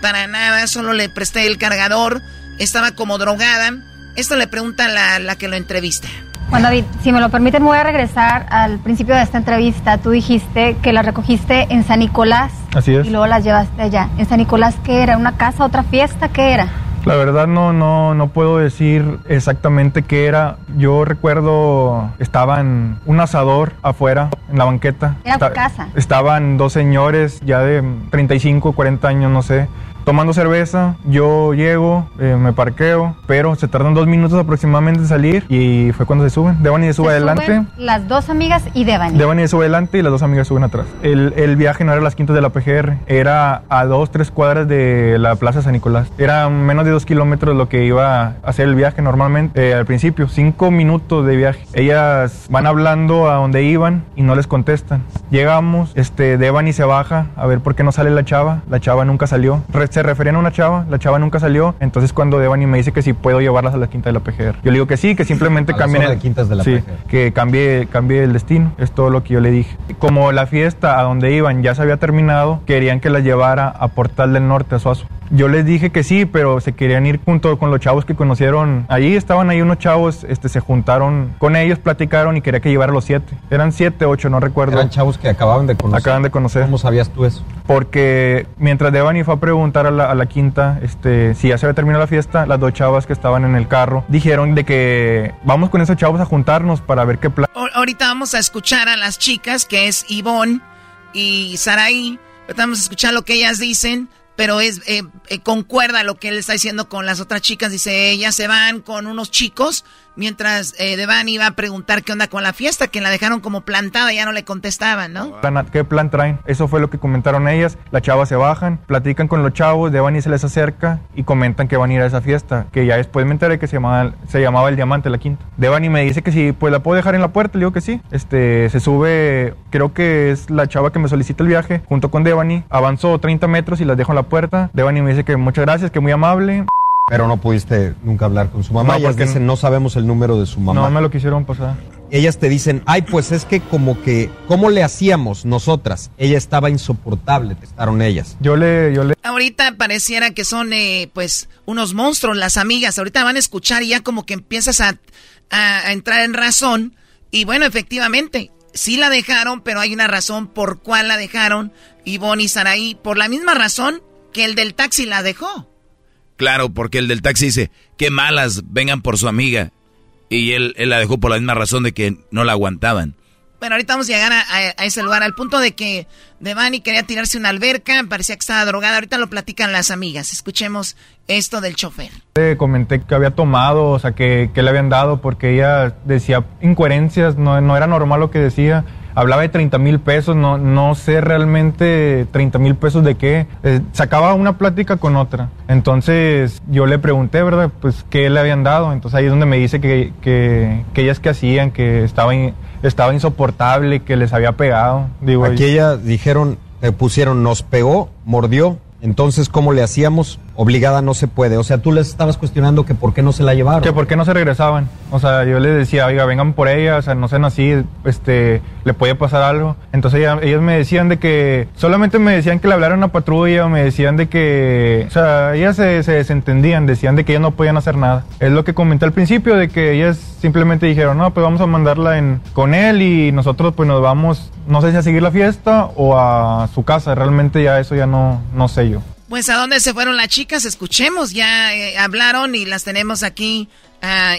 Para nada, solo le presté el cargador. Estaba como drogada. Esto le pregunta la, la que lo entrevista. Juan David, si me lo permiten, voy a regresar al principio de esta entrevista. Tú dijiste que la recogiste en San Nicolás. Así es. Y luego las llevaste allá. ¿En San Nicolás qué era? ¿Una casa, otra fiesta? ¿Qué era? La verdad no, no, no puedo decir exactamente qué era. Yo recuerdo estaban un asador afuera en la banqueta. Era tu casa. Estaban dos señores ya de 35, 40 años, no sé tomando cerveza, yo llego, eh, me parqueo, pero se tardan dos minutos aproximadamente en salir y fue cuando se suben. Devani se sube adelante. las dos amigas y Devani. Devani se sube adelante y las dos amigas suben atrás. El, el, viaje no era a las quintas de la PGR, era a dos, tres cuadras de la Plaza San Nicolás. Era menos de dos kilómetros lo que iba a hacer el viaje normalmente eh, al principio, cinco minutos de viaje. Ellas van hablando a donde iban y no les contestan. Llegamos, este, Devani se baja a ver por qué no sale la chava. La chava nunca salió se referían a una chava, la chava nunca salió, entonces cuando Devani me dice que si puedo llevarlas a la quinta de la PGR. Yo le digo que sí, que simplemente cambie el, quintas de la sí, que cambie, cambie el destino, es todo lo que yo le dije. Como la fiesta a donde iban ya se había terminado, querían que la llevara a Portal del Norte, a Suazo. Yo les dije que sí, pero se querían ir junto con los chavos que conocieron. Allí estaban ahí unos chavos, este, se juntaron con ellos, platicaron y quería que llevara los siete. Eran siete, ocho, no recuerdo. Eran chavos que acababan de conocer. Acaban de conocer. ¿Cómo sabías tú eso? Porque mientras Devani fue a preguntar a la, quinta este, si ya se había terminado la fiesta, las dos chavas que estaban en el carro dijeron de que vamos con esos chavos a juntarnos para ver qué plan. Ahorita vamos a escuchar a las chicas, que es Ivonne y Saraí. Vamos a escuchar lo que ellas dicen pero es eh, eh, concuerda lo que él está diciendo con las otras chicas. Dice, ellas se van con unos chicos mientras eh, Devani iba a preguntar qué onda con la fiesta, que la dejaron como plantada, ya no le contestaban, ¿no? ¿Qué plan traen? Eso fue lo que comentaron ellas. Las chavas se bajan, platican con los chavos, Devani se les acerca y comentan que van a ir a esa fiesta, que ya después me enteré que se llamaba, El Diamante, la quinta. Devani me dice que sí, pues la puedo dejar en la puerta, le digo que sí. Este, se sube, creo que es la chava que me solicita el viaje, junto con Devani. Avanzó 30 metros y las dejo en la puerta. Devani me dice que muchas gracias, que muy amable. Pero no pudiste nunca hablar con su mamá. No, Ellas dicen, no sabemos el número de su mamá. No me lo quisieron pasar. Ellas te dicen, ay, pues es que como que, ¿cómo le hacíamos nosotras? Ella estaba insoportable, testaron ellas. Yo le, yo le... Ahorita pareciera que son, eh, pues, unos monstruos las amigas. Ahorita van a escuchar y ya como que empiezas a, a, entrar en razón. Y bueno, efectivamente, sí la dejaron, pero hay una razón por cuál la dejaron. Ivonne y Saraí, por la misma razón que el del taxi la dejó. Claro, porque el del taxi dice, qué malas, vengan por su amiga. Y él, él la dejó por la misma razón de que no la aguantaban. Bueno, ahorita vamos a llegar a, ese lugar, al punto de que Devani quería tirarse una alberca, parecía que estaba drogada. Ahorita lo platican las amigas. Escuchemos esto del chofer. Le comenté que había tomado, o sea, que, que le habían dado, porque ella decía incoherencias, no, no era normal lo que decía hablaba de 30 mil pesos, no, no sé realmente 30 mil pesos de qué. Eh, sacaba una plática con otra. Entonces yo le pregunté, ¿verdad? Pues qué le habían dado. Entonces ahí es donde me dice que, que, que ellas que hacían, que estaba, estaba insoportable, que les había pegado. Digo, Aquí ellas dijeron, eh, pusieron, nos pegó, mordió. Entonces, ¿cómo le hacíamos? obligada no se puede. O sea, tú les estabas cuestionando que por qué no se la llevaron. Que por qué no se regresaban. O sea, yo les decía, oiga, vengan por ella, o sea, no sean así, este, le puede pasar algo. Entonces ellas me decían de que, solamente me decían que le hablaron a patrulla, me decían de que, o sea, ellas se, se desentendían, decían de que ellas no podían hacer nada. Es lo que comenté al principio, de que ellas simplemente dijeron, no, pues vamos a mandarla en, con él y nosotros pues nos vamos, no sé si a seguir la fiesta o a su casa. Realmente ya eso ya no, no sé yo. Pues a dónde se fueron las chicas, escuchemos, ya eh, hablaron y las tenemos aquí a,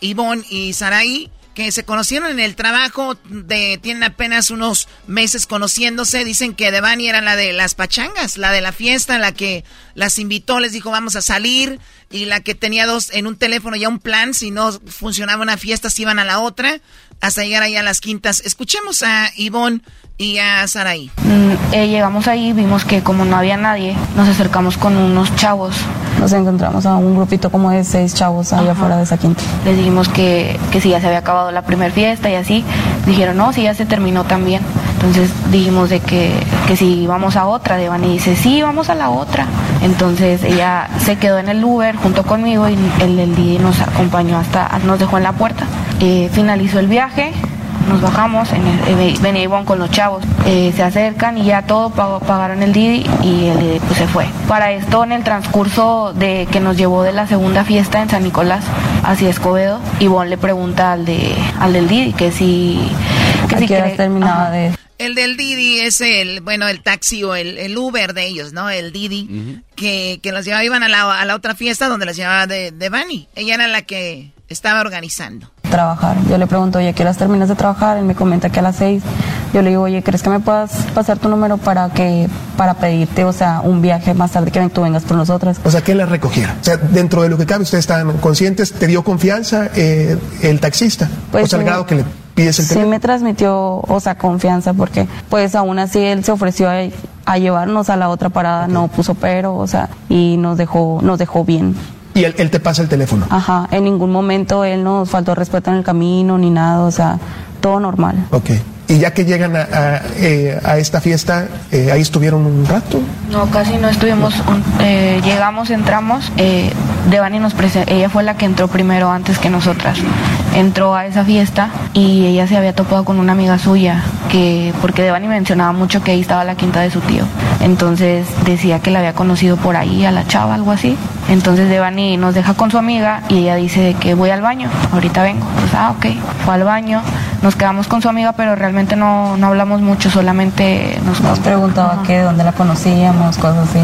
Ivonne y Saraí, que se conocieron en el trabajo, de, tienen apenas unos meses conociéndose, dicen que Devani era la de las pachangas, la de la fiesta, la que las invitó, les dijo vamos a salir, y la que tenía dos en un teléfono ya un plan, si no funcionaba una fiesta se iban a la otra, hasta llegar ahí a las quintas. Escuchemos a Ivonne y a Saraí. Mm, eh, llegamos ahí, vimos que como no había nadie, nos acercamos con unos chavos. Nos encontramos a un grupito como de seis chavos allá afuera de esa quinta. Les dijimos que, que si ya se había acabado la primera fiesta y así. Dijeron, no, si ya se terminó también. Entonces dijimos de que, que si íbamos a otra, Devani dice, sí, vamos a la otra. Entonces ella se quedó en el Uber junto conmigo y el, el nos acompañó hasta, nos dejó en la puerta. Eh, finalizó el viaje, nos bajamos, en el, eh, venía Ivonne con los chavos, eh, se acercan y ya todo pagó- pagaron el Didi y el Didi pues se fue. Para esto en el transcurso de que nos llevó de la segunda fiesta en San Nicolás hacia Escobedo, Ivonne le pregunta al de al del Didi que si que si cree- terminaba de El del Didi es el, bueno, el taxi o el, el Uber de ellos, ¿no? El Didi, que, que los llevaba, iban a la, a la otra fiesta donde los llevaba de, de Bunny. Ella era la que estaba organizando. Trabajar. Yo le pregunto, oye, ¿qué horas terminas de trabajar? Él me comenta que a las seis. Yo le digo, oye, ¿crees que me puedas pasar tu número para que para pedirte, o sea, un viaje más tarde que tú vengas por nosotras? O sea, que la recogiera. O sea, dentro de lo que cabe, ustedes están conscientes, ¿te dio confianza eh, el taxista? Pues o sea, sí. grado que le pides el Sí teléfono. me transmitió, o sea, confianza, porque pues aún así él se ofreció a, a llevarnos a la otra parada, no puso pero, o sea, y nos dejó, nos dejó bien. Y él, él te pasa el teléfono. Ajá, en ningún momento él nos faltó respeto en el camino ni nada, o sea, todo normal. Ok. Y ya que llegan a, a, eh, a esta fiesta, eh, ahí estuvieron un rato. No, casi no estuvimos. un- eh, llegamos, entramos. Eh, Devani nos prese- ella fue la que entró primero antes que nosotras. Entró a esa fiesta y ella se había topado con una amiga suya, que porque Devani mencionaba mucho que ahí estaba la quinta de su tío. Entonces decía que la había conocido por ahí a la chava, algo así. Entonces Devani nos deja con su amiga y ella dice que voy al baño, ahorita vengo. Pues ah, ok, fue al baño. Nos quedamos con su amiga, pero realmente no, no hablamos mucho, solamente nos, Nos preguntaba que dónde la conocíamos, cosas así.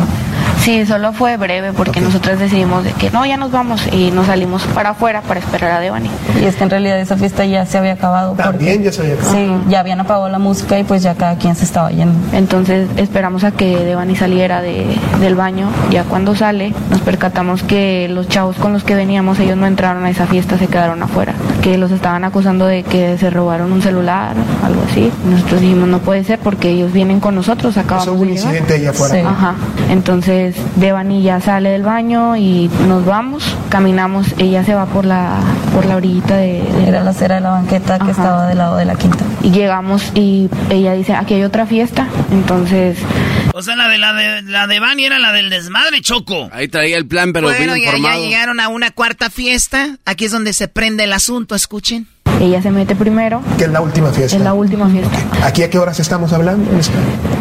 Sí, solo fue breve porque nosotros decidimos de que no, ya nos vamos y nos salimos para afuera para esperar a Devani. Y es que en realidad esa fiesta ya se había acabado. También ya se había acabado. Sí, ya habían apagado la música y pues ya cada quien se estaba yendo. Entonces esperamos a que Devani saliera de, del baño. Ya cuando sale nos percatamos que los chavos con los que veníamos, ellos no entraron a esa fiesta, se quedaron afuera. Que los estaban acusando de que se robaron un celular, algo así. Nosotros dijimos no puede ser porque ellos vienen con nosotros, acabamos hubo de un llegar. incidente ahí afuera. Sí. Ajá. Entonces Devani ya sale del baño y nos vamos, caminamos, ella se va por la por la orillita de, de Era la acera de la banqueta que estaba del lado de la quinta. y llegamos y ella dice, aquí hay otra fiesta. Entonces, O sea, la de la de la de Bunny era la del desmadre, Choco. Ahí traía el plan, pero bueno, bien ya, ya llegaron a una cuarta fiesta. Aquí es donde se prende el asunto, escuchen. Ella se mete primero. Que es la última fiesta. Es la última fiesta. ¿Aquí a qué horas estamos hablando?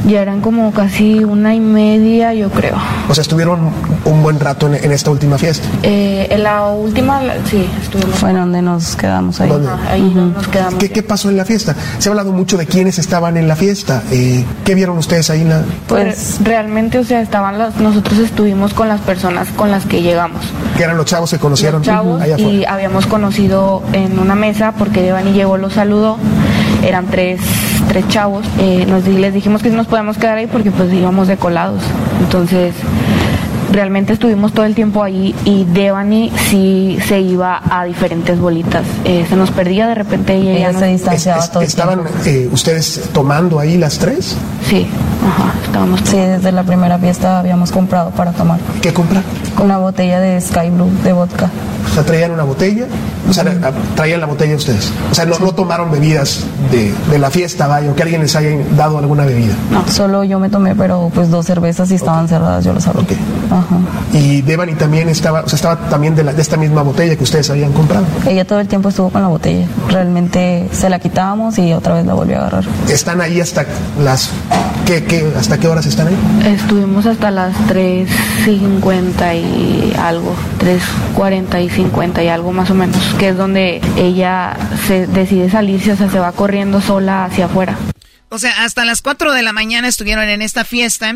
Ya eran como casi una y media, yo creo. O sea, estuvieron un buen rato en, en esta última fiesta. Eh, en la última, sí, estuvimos. Fue en donde nos quedamos ahí. ¿Dónde? Ahí nos quedamos. ¿Qué, qué pasó en la fiesta? Se ha hablado mucho de quiénes estaban en la fiesta. Eh, ¿Qué vieron ustedes ahí? en la- Pues realmente, o sea, estaban las, nosotros estuvimos con las personas con las que llegamos. Que eran los chavos que conocieron chavos ahí afuera. y habíamos conocido en una mesa porque Devani llegó, los saludó. Eran tres, tres chavos. Eh, nos, di- les dijimos que nos podíamos quedar ahí porque pues íbamos de colados. Entonces, realmente estuvimos todo el tiempo ahí y Devani sí se iba a diferentes bolitas. Eh, se nos perdía de repente y ella, Ella no- se distanciaba Es- todo el ¿Estaban eh, ustedes tomando ahí las tres? Sí, ajá, estábamos Sí, desde la primera fiesta habíamos comprado para tomar. ¿Qué comprar? Una botella de Sky Blue de vodka. O sea, traían una botella, o sea, traían la botella ustedes. O sea, no, no tomaron bebidas de, de la fiesta, vaya, o que alguien les haya dado alguna bebida. No, solo yo me tomé, pero pues dos cervezas y estaban cerradas, yo las abrí. Ajá. Y Devani también estaba, o sea, estaba también de, la- de esta misma botella que ustedes habían comprado. Ella todo el tiempo estuvo con la botella. Realmente se la quitábamos y otra vez la volvió a agarrar. Están ahí hasta las... ¿qué, qué, ¿Hasta qué horas están ahí? Estuvimos hasta las 3.50 y algo, 3.40 y 50 y algo más o menos, que es donde ella se decide salirse, o sea, se va corriendo sola hacia afuera. O sea, hasta las 4 de la mañana estuvieron en esta fiesta.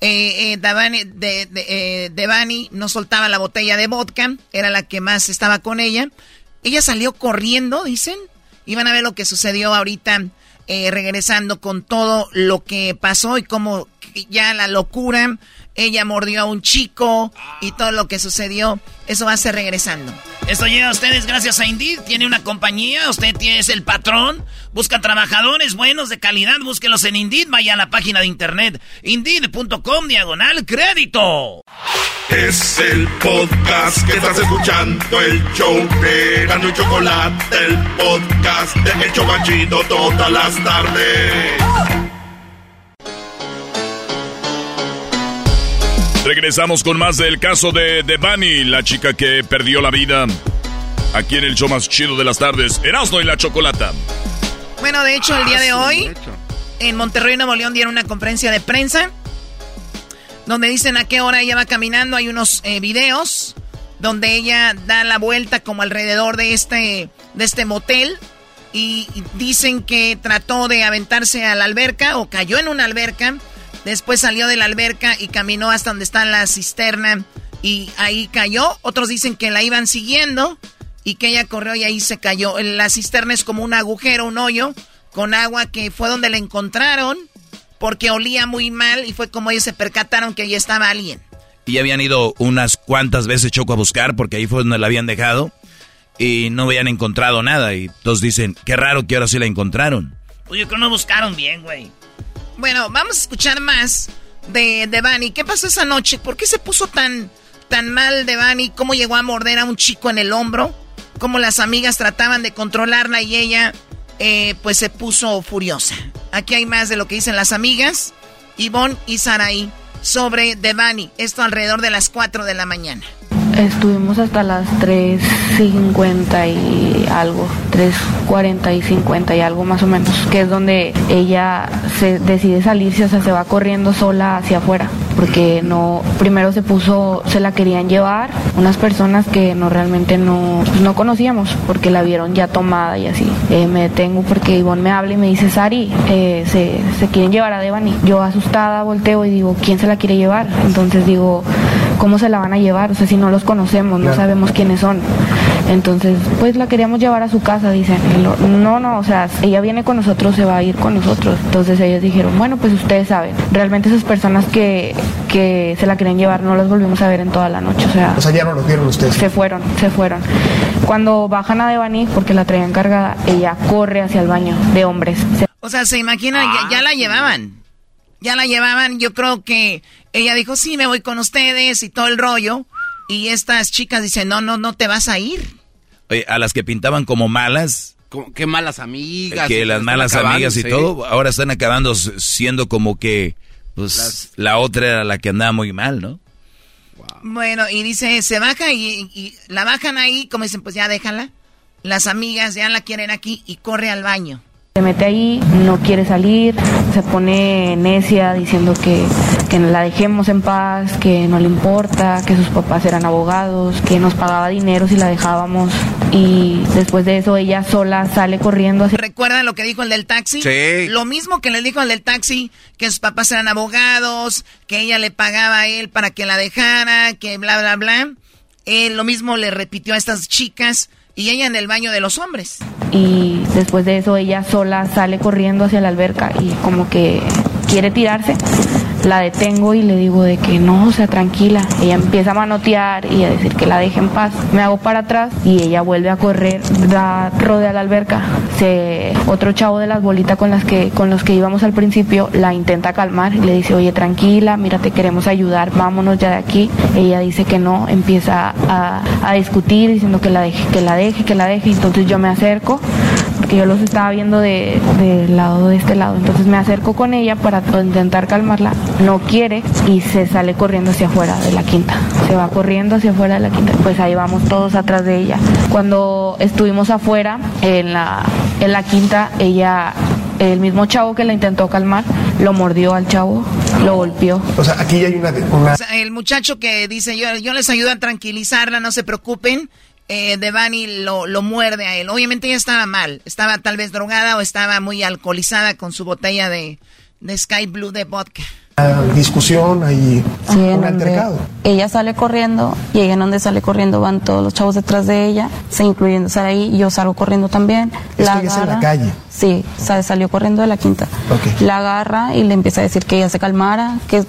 Eh, eh, Davani, de, de, eh, Devani no soltaba la botella de vodka, era la que más estaba con ella. Ella salió corriendo, dicen. Iban a ver lo que sucedió ahorita, eh, regresando con todo lo que pasó y cómo ya la locura. Ella mordió a un chico y todo lo que sucedió. Eso va a ser regresando. Esto llega a ustedes gracias a Indeed. Tiene una compañía, usted es el patrón. Busca trabajadores buenos de calidad, búsquelos en Indeed. Vaya a la página de internet indeed.com diagonal crédito. Es el podcast que estás escuchando, el show de Gano y Chocolate, el podcast de El Chocachito todas las tardes. Regresamos con más del caso de Devani, la chica que perdió la vida. Aquí en el show más chido de las tardes, Erasmo y la Chocolata. Bueno, de hecho, el día de hoy, en Monterrey, Nuevo León, dieron una conferencia de prensa donde dicen a qué hora ella va caminando. Hay unos eh, videos donde ella da la vuelta como alrededor de este, de este motel y dicen que trató de aventarse a la alberca o cayó en una alberca Después salió de la alberca y caminó hasta donde está la cisterna y ahí cayó. Otros dicen que la iban siguiendo y que ella corrió y ahí se cayó. La cisterna es como un agujero, un hoyo con agua que fue donde la encontraron porque olía muy mal y fue como ellos se percataron que ahí estaba alguien. Y habían ido unas cuantas veces Choco a buscar porque ahí fue donde la habían dejado y no habían encontrado nada. Y todos dicen, qué raro que ahora sí la encontraron. Oye, que no buscaron bien, güey. Bueno, vamos a escuchar más de Devani. ¿Qué pasó esa noche? ¿Por qué se puso tan, tan mal Devani? ¿Cómo llegó a morder a un chico en el hombro? ¿Cómo las amigas trataban de controlarla y ella eh, pues se puso furiosa? Aquí hay más de lo que dicen las amigas, Ivonne y Saraí, sobre Devani. Esto alrededor de las 4 de la mañana. Estuvimos hasta las 3.50 y algo, 3.40 y 50 y algo más o menos, que es donde ella se decide salirse, o sea, se va corriendo sola hacia afuera, porque no, primero se puso, se la querían llevar unas personas que no realmente no, pues no conocíamos, porque la vieron ya tomada y así. Eh, me detengo porque Ivonne me habla y me dice, Sari, eh, se, se quieren llevar a Devani. Yo asustada volteo y digo, ¿quién se la quiere llevar? Entonces digo, ¿cómo se la van a llevar? O sea, si no los conocemos, no sabemos quiénes son. Entonces, pues la queríamos llevar a su casa, dicen. No, no, o sea, ella viene con nosotros, se va a ir con nosotros. Entonces ellos dijeron, bueno, pues ustedes saben. Realmente esas personas que, que se la querían llevar no las volvimos a ver en toda la noche. O sea, o sea ya no lo vieron ustedes. Se fueron, se fueron. Cuando bajan a Devani, porque la traían cargada, ella corre hacia el baño de hombres. O sea, se imagina, ya, la llevaban. Ya la llevaban, yo creo que ella dijo, sí, me voy con ustedes y todo el rollo. Y estas chicas dicen, no, no, no te vas a ir. Oye, a las que pintaban como malas. qué malas amigas. Que las malas amigas y todo, ahora están acabando siendo como que pues, la otra era la que andaba muy mal, ¿no? Bueno, y dice, se baja y, y, la bajan ahí, como dicen, pues ya déjala. Las amigas ya la quieren aquí y corre al baño. Se mete ahí, no quiere salir, se pone necia diciendo que, que la dejemos en paz, que no le importa, que sus papás eran abogados, que nos pagaba dinero si la dejábamos y después de eso ella sola sale corriendo. Hacia... ¿Recuerdan lo que dijo el del taxi? Sí. Lo mismo que le dijo el del taxi, que sus papás eran abogados, que ella le pagaba a él para que la dejara, que bla, bla, bla. Él lo mismo le repitió a estas chicas y ella en el baño de los hombres. Y después de eso ella sola sale corriendo hacia la alberca y como que quiere tirarse. La detengo y le digo de que no, sea, tranquila. Ella empieza a manotear y a decir que la deje en paz. Me hago para atrás y ella vuelve a correr, da, rodea la alberca. Se, otro chavo de las bolitas con las que con los que íbamos al principio la intenta calmar y le dice, oye, tranquila, mira, te queremos ayudar, vámonos ya de aquí. Ella dice que no, empieza a, a discutir diciendo que la deje, que la deje, que la deje. Entonces yo me acerco porque yo los estaba viendo de, de lado de este lado. Entonces me acerco con ella para intentar calmarla no quiere y se sale corriendo hacia afuera de la quinta. Se va corriendo hacia afuera de la quinta. Pues ahí vamos todos atrás de ella. Cuando estuvimos afuera en la, en la quinta, ella el mismo chavo que la intentó calmar lo mordió al chavo, lo golpeó. O sea, aquí hay una... una... O sea, el muchacho que dice, yo, yo les ayudo a tranquilizarla, no se preocupen, eh, Devani lo, lo muerde a él. Obviamente ella estaba mal, estaba tal vez drogada o estaba muy alcoholizada con su botella de, de Sky Blue de vodka discusión, hay un altercado. Ella sale corriendo y ella en donde sale corriendo van todos los chavos detrás de ella, se incluyendo ahí, yo salgo corriendo también. la agarra, en la calle. Sí, salió corriendo de la quinta. La agarra y le empieza a decir que ella se calmara, que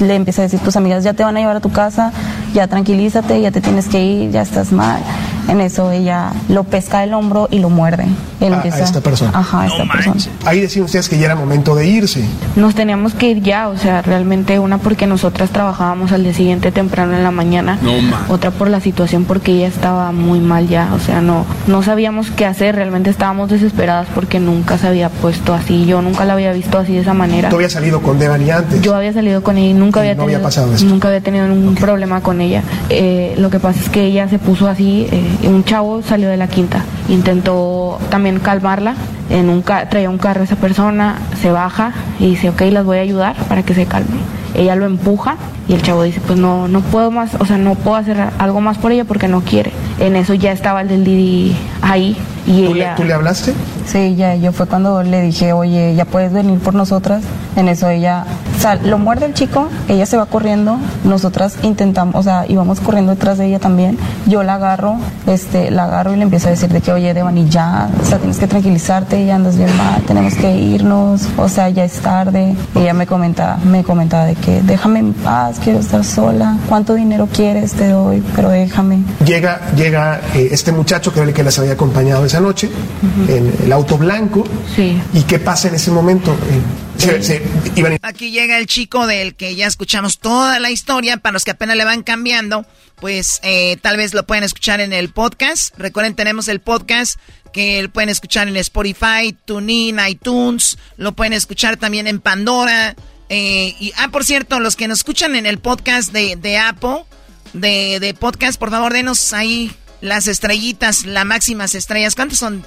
le empieza a decir tus amigas ya te van a llevar a tu casa, ya tranquilízate, ya te tienes que ir, ya estás mal En eso ella lo pesca del hombro y lo muerde. Él A- a esta persona. Ajá, a esta persona. Ahí decían ustedes que ya era momento de irse. Nos teníamos que ir ya, o sea, realmente una porque nosotras trabajábamos al día siguiente temprano en la mañana, No, otra por la situación porque ella estaba muy mal ya, o sea, no no sabíamos qué hacer, realmente estábamos desesperadas porque nunca se había puesto así, yo nunca la había visto así de esa manera. Tú habías salido con Devani antes. Yo había salido con ella y nunca había no había tenido pasado esto. nunca había tenido ningún problema con ella. Eh, lo que pasa es que ella se puso así, eh, un chavo salió de la quinta, intentó también calmarla, en un traía un carro esa persona, se baja y dice, ok, las voy a ayudar para que se calme. Ella lo empuja y el chavo dice, pues no, no puedo más, o sea, no puedo hacer algo más por ella porque no quiere. En eso ya estaba el del Didi ahí y ¿Tú le, ella... tú le hablaste? Sí, ya, yo fue cuando le dije, oye, ya puedes venir por nosotras. En eso ella, o sea, lo muerde el chico, ella se va corriendo, nosotras intentamos, o sea, íbamos corriendo detrás de ella también. Yo la agarro, este, la agarro y le empiezo a decir de que, oye, Devani, ya, o sea, tienes que tranquilizarte, ya andas bien mal, tenemos que irnos, o sea, ya es tarde. Y ella me comenta, me comentaba de que, déjame en paz, quiero estar sola, ¿cuánto dinero quieres? Te doy, pero déjame. Llega, llega eh, este muchacho que era el que las había acompañado esa noche en el auto blanco. ¿Y qué pasa en ese momento? Eh, se- se- iban- Aquí llega el chico del que ya escuchamos toda la historia. Para los que apenas le van cambiando, pues eh, tal vez lo pueden escuchar en el podcast. Recuerden, tenemos el podcast que pueden escuchar en Spotify, TuneIn, iTunes. Lo pueden escuchar también en Pandora. Eh, y, ah, por cierto, los que nos escuchan en el podcast de, de Apple, de, de podcast, por favor, denos ahí las estrellitas, las máximas estrellas. ¿Cuántas son?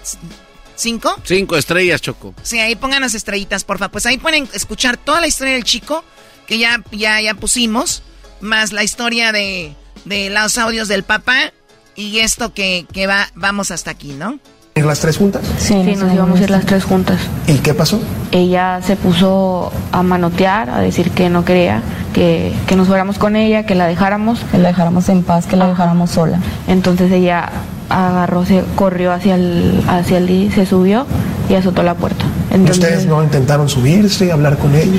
¿Cinco? Cinco estrellas, Choco. Sí, ahí pongan las estrellitas, porfa. Pues ahí pueden escuchar toda la historia del chico que ya, ya, ya pusimos, más la historia de, de los audios del papá y esto que, que va, vamos hasta aquí, ¿no? Ir las tres juntas. Sí, nos íbamos a ir las tres juntas. ¿Y qué pasó? ella se puso a manotear, a decir que no quería, que, que nos fuéramos con ella, que la dejáramos. Que la dejáramos en paz, que la dejáramos sola. Entonces ella agarró, se corrió hacia el, hacia el se subió y azotó la puerta. Entonces, ¿Ustedes no intentaron subirse, hablar con ella?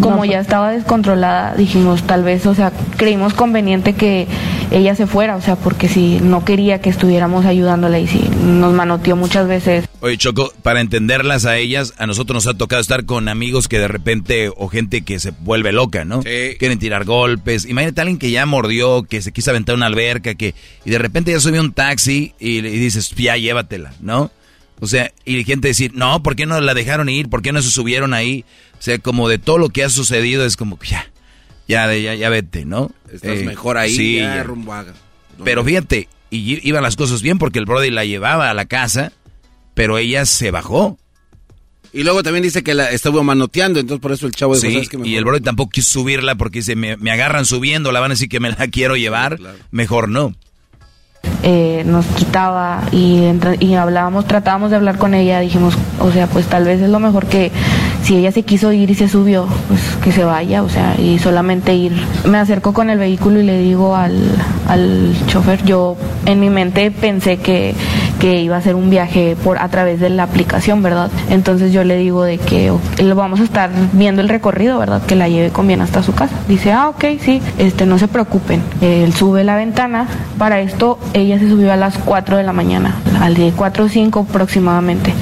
Como ya estaba descontrolada, dijimos tal vez, o sea, creímos conveniente que ella se fuera, o sea, porque si no quería que estuviéramos ayudándola y si nos manoteó muchas veces. Oye, Choco, para entenderlas a ellas, a nosotros nos ha tocado estar con amigos que de repente, o gente que se vuelve loca, ¿no? Quieren tirar golpes. Imagínate a alguien que ya mordió, que se quiso aventar una alberca, que y de repente ya subió un taxi y, le- y dices, ya llévatela, ¿no? O sea, y gente decir, no, ¿por qué no la dejaron ir? ¿Por qué no se subieron ahí? O sea, como de todo lo que ha sucedido es como que ya, ya, ya, ya vete, ¿no? Estás Eh, mejor ahí, sí, ya, ya. rumbo a- Pero fíjate, y iban las cosas bien porque el Brody la llevaba a la casa, pero ella se bajó. Y luego también dice que la estuvo manoteando, entonces por eso el chavo dijo, Sí, "¿Sabes qué? y Mejor". el Brody tampoco quiso subirla porque dice, me, me agarran subiendo, la van a decir que me la quiero llevar, mejor no. Eh, nos quitaba y, hablábamos, tratábamos de hablar con ella, dijimos, o sea, pues tal vez es lo mejor que si ella se quiso ir y se subió, pues que se vaya, o sea, y solamente ir. Me acerco con el vehículo y le digo al, al chofer, yo en mi mente pensé que, que iba a ser un viaje por a través de la aplicación, ¿verdad? Entonces yo le digo de que o- lo vamos a estar viendo el recorrido, ¿verdad? Que la lleve con bien hasta su casa. Dice, ah, ok, sí, este, no se preocupen. Él sube la ventana. Para esto, ella se subió a las 4 de la mañana, al de 4 o 5 aproximadamente.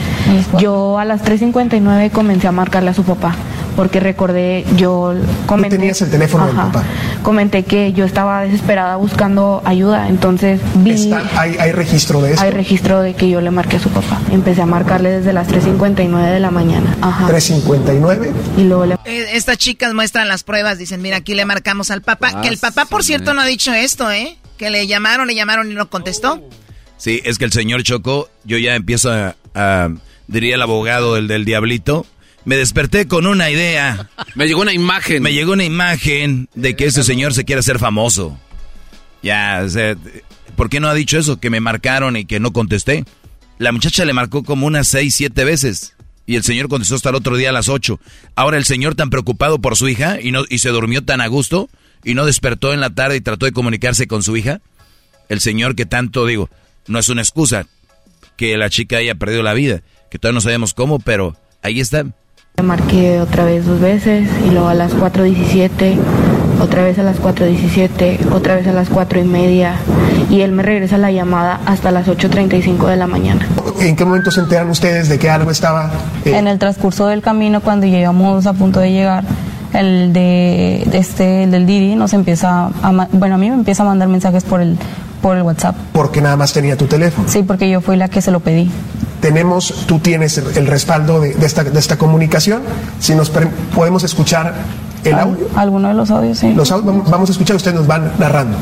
Yo a las 3.59 comencé a marcarle a su papá, porque recordé, yo comenté... tenías el teléfono del papá. Comenté que yo estaba desesperada buscando ayuda, entonces vi... Está- hay, hay registro de esto. Hay registro de que yo le marqué a su papá. Empecé a marcarle desde las 3.59 de la mañana. Ajá. 359. Y luego le... Eh, Estas chicas muestran las pruebas, dicen, mira, aquí le marcamos al papá. Ah, que el papá, por cierto, no ha dicho esto, ¿eh? Que le llamaron, le llamaron y no contestó. Sí, es que el señor Choco, yo ya empiezo a, a- diría el abogado del, del diablito, me desperté con una idea. Me llegó una imagen. Me llegó una imagen de que ese señor se quiere hacer famoso. Ya, o sea, ¿por qué no ha dicho eso? Que me marcaron y que no contesté. La muchacha le marcó como unas seis, siete veces. Y el señor contestó hasta el otro día a las ocho. Ahora el señor tan preocupado por su hija y, no, y se durmió tan a gusto y no despertó en la tarde y trató de comunicarse con su hija. El señor que tanto, digo, no es una excusa que la chica haya perdido la vida, que todavía no sabemos cómo, pero ahí está. Le marqué otra vez dos veces y luego a las 4.17 otra vez a las 4.17, otra vez a las 4 y media y él me regresa la llamada hasta las 8.35 de la mañana. ¿En qué momento se enteran ustedes de que algo estaba... eh? En el transcurso del camino, cuando llegamos a punto de llegar, el de, este el del Didi nos empieza a bueno a mí me empieza a mandar mensajes por el por el WhatsApp. Porque nada más tenía tu teléfono. Sí porque yo fui la que se lo pedí. Tenemos tú tienes el, respaldo de, de, esta, de esta comunicación. Si nos podemos escuchar el audio. alguno de los audios sí. Los audios, vamos a escuchar ustedes nos van narrando.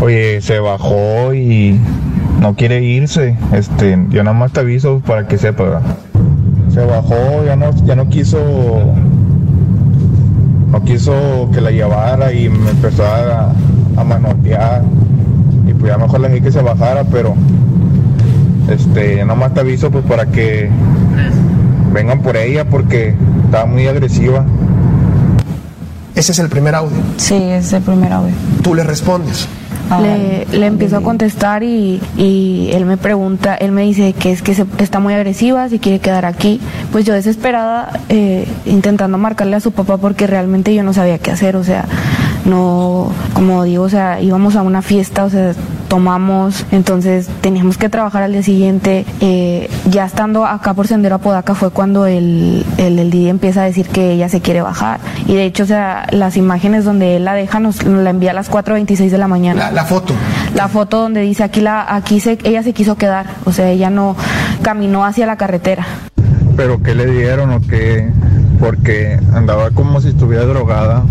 Oye se bajó y no quiere irse. Este yo nada más te aviso para que sepa. Se bajó ya no ya no quiso no quiso que la llevara y me empezó a, a manotear. Y pues ya mejor le dije que se bajara, pero este, nomás te aviso pues para que vengan por ella porque estaba muy agresiva. Ese es el primer audio. Sí, ese es el primer audio. Tú le respondes. Le, le, empiezo a contestar y, y, él me pregunta, él me dice que es que se, está muy agresiva, si quiere quedar aquí. Pues yo desesperada, eh, intentando marcarle a su papá porque realmente yo no sabía qué hacer, o sea, no, como digo, o sea, íbamos a una fiesta, o sea, tomamos, entonces teníamos que trabajar al día siguiente. Eh, ya estando acá por Sendero Apodaca fue cuando el, el, el Didi empieza a decir que ella se quiere bajar. Y de hecho, o sea, las imágenes donde él la deja nos, nos la envía a las 4.26 de la mañana. La, la, foto. La foto donde dice aquí, la, aquí se, ella se quiso quedar, o sea, ella no caminó hacia la carretera. ¿Pero qué le dieron o qué? Porque andaba como si estuviera drogada.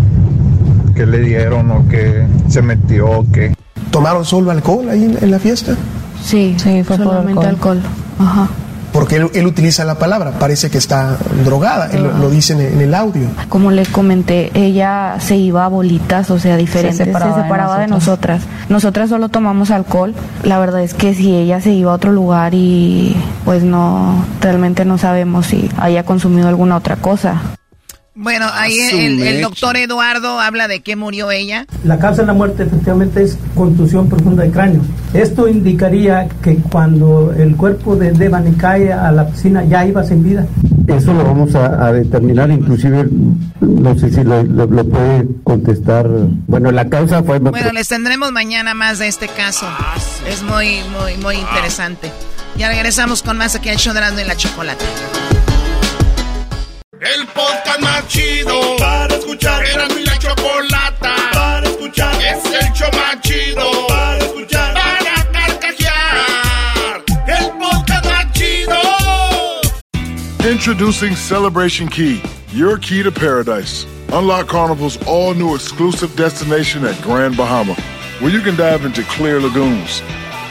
¿Qué le dieron o qué se metió o qué? ¿Tomaron solo alcohol ahí en, en la fiesta? Sí, sí fue solamente alcohol. alcohol. Ajá. Porque él, él, utiliza la palabra, parece que está drogada, él lo, lo dice en, en, el audio. Como les comenté, ella se iba a bolitas, o sea, diferentes, se separaba, se separaba de, nosotras. de, nosotras. Nosotras solo tomamos alcohol. La verdad es que si ella se iba a otro lugar y pues no, realmente no sabemos si haya consumido alguna otra cosa. Bueno, ahí el, el, doctor Eduardo habla de qué murió ella. La causa de la muerte efectivamente es contusión profunda de cráneo. Esto indicaría que cuando el cuerpo de Devani cae a la piscina ya iba sin vida. Eso lo vamos a, a determinar, inclusive no sé si lo, lo, lo, puede contestar. Bueno, la causa fue... Bueno, les tendremos mañana más de este caso. Es muy, muy, muy interesante. Ya regresamos con más aquí al show de y la chocolate. El podcast más chido para escuchar. Era mi la chocolata para escuchar. Es el show más chido para escuchar. Para carcajear. El podcast más chido. Introducing Celebration Key, your key to paradise. Unlock Carnival's all new exclusive destination at Grand Bahama, where you can dive into clear lagoons,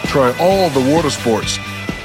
try all the water sports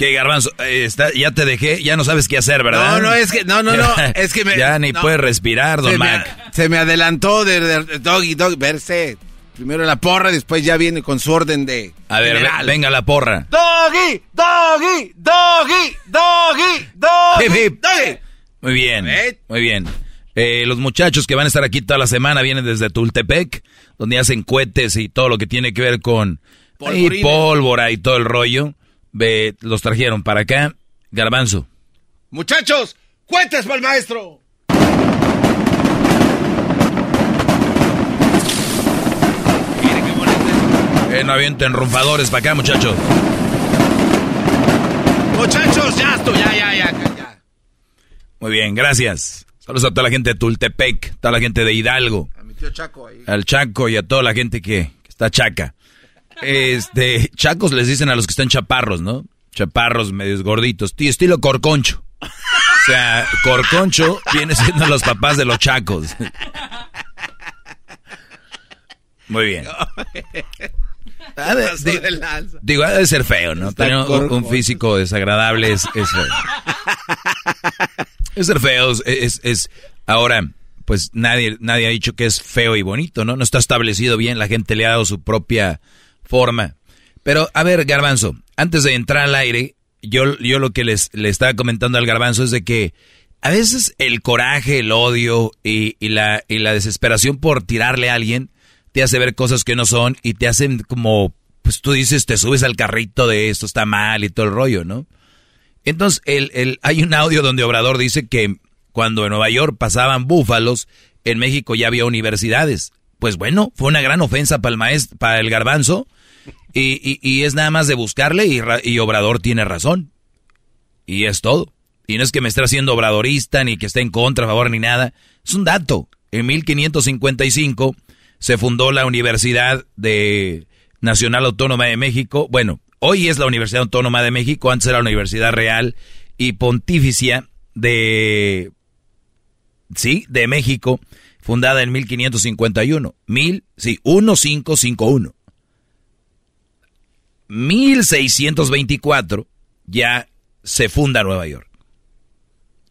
¿Qué, Garbanzo? Eh, está, ya te dejé, ya no sabes qué hacer, ¿verdad? No, no, es que, no, no, no, es que me... ya ni no. puedes respirar, don se Mac. Me, se me adelantó de, de, de, doggy, doggy, verse. Primero la porra, después ya viene con su orden de... A ver, general. venga la porra. Doggy, doggy, doggy, doggy, doggy, hip, hip. doggy. Muy bien, muy bien. Eh, los muchachos que van a estar aquí toda la semana vienen desde Tultepec, donde hacen cohetes y todo lo que tiene que ver con y pólvora y todo el rollo. Ve, los trajeron para acá. Garbanzo. Muchachos, cuentes para el maestro. Eh, no avienten rumfadores para acá, muchachos. Muchachos, ya estoy, ya, ya, ya, ya. Muy bien, gracias. Saludos a toda la gente de Tultepec, toda la gente de Hidalgo. A mi tío Chaco ahí. Al Chaco y a toda la gente que, que está chaca. Este, chacos les dicen a los que están chaparros, ¿no? chaparros, medios gorditos, tío, estilo corconcho. O sea, corconcho viene siendo los papás de los chacos. Muy bien. Ha de- di- digo, ha de ser feo, ¿no? Tener un físico desagradable es, es feo. Es ser feo, es, es- es- ahora, pues nadie, nadie ha dicho que es feo y bonito, ¿no? No está establecido bien, la gente le ha dado su propia forma. Pero, a ver, Garbanzo, antes de entrar al aire, yo, yo lo que les, le estaba comentando al Garbanzo es de que a veces el coraje, el odio y, y la, y la desesperación por tirarle a alguien te hace ver cosas que no son y te hacen como, pues tú dices, te subes al carrito de esto está mal y todo el rollo, ¿no? Entonces, el, el, hay un audio donde Obrador dice que cuando en Nueva York pasaban búfalos, en México ya había universidades. Pues bueno, fue una gran ofensa para el para el garbanzo, y, es nada más de buscarle y Obrador tiene razón. Y es todo. Y no es que me esté haciendo obradorista, ni que esté en contra, a favor, ni nada. Es un dato. En 1555 se fundó la Universidad de Nacional Autónoma de México. Bueno, hoy es la Universidad Autónoma de México, antes era la Universidad Real y Pontificia de... Sí, de México, fundada en 1551. Mil, sí, 1551. 1624 ya se funda Nueva York.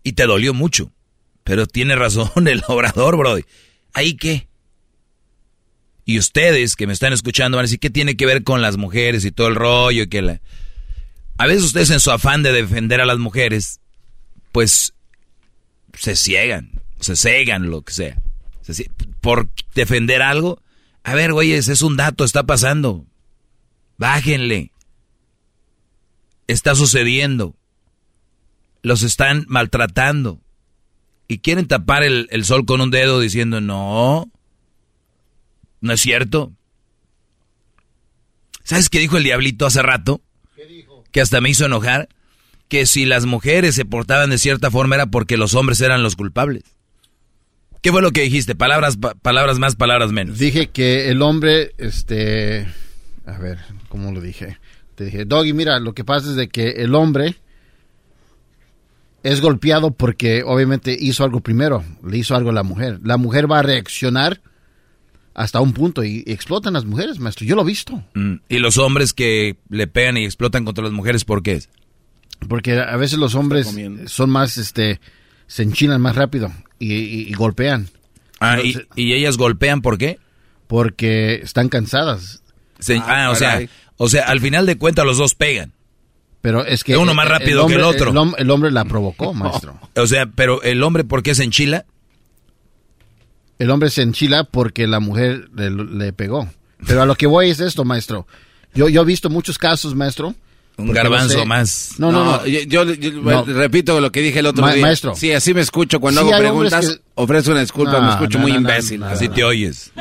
Y te dolió mucho. Pero tiene razón el obrador, Brody. ¿Ahí qué? Y ustedes que me están escuchando van a decir, ¿qué tiene que ver con las mujeres y todo el rollo? Y que la... A veces ustedes en su afán de defender a las mujeres, pues se ciegan, se cegan, lo que sea. Por defender algo. A ver, güeyes, es un dato, está pasando. Bájenle. Está sucediendo. Los están maltratando. Y quieren tapar el, el sol con un dedo diciendo, no, no es cierto. ¿Sabes qué dijo el diablito hace rato? Que hasta me hizo enojar. Que si las mujeres se portaban de cierta forma era porque los hombres eran los culpables. ¿Qué fue lo que dijiste? Palabras, pa- palabras más, palabras menos. Dije que el hombre, este, a ver, ¿cómo lo dije? Te dije, Doggy, mira, lo que pasa es de que el hombre es golpeado porque obviamente hizo algo primero, le hizo algo a la mujer. La mujer va a reaccionar hasta un punto y, y explotan las mujeres, maestro. Yo lo he visto. Mm, Y los hombres que le pegan y explotan contra las mujeres, ¿por qué? Porque a veces los hombres son más, este, se enchinan más rápido y, y- y golpean. Ah, y, y ellas golpean, ¿por qué? Porque están cansadas. Se- ah, o sea, o sea, al final de cuentas los dos pegan. Pero es que uno más el- el rápido que el hombre- otro. El, hom- el hombre la provocó, maestro. O sea, pero el hombre, ¿por qué se enchila? El hombre se enchila porque la mujer le, le pegó. Pero a lo que voy es esto, maestro. Yo, yo he visto muchos casos, maestro. Un garbanzo sé. más. No, no, no. Yo, yo- yo No. repito lo que dije el otro Ma- día. maestro. Sí, así me escucho cuando Sí, hago preguntas. que- Ofrezco una disculpa, No, me escucho no, muy imbécil. no, Así te oyes.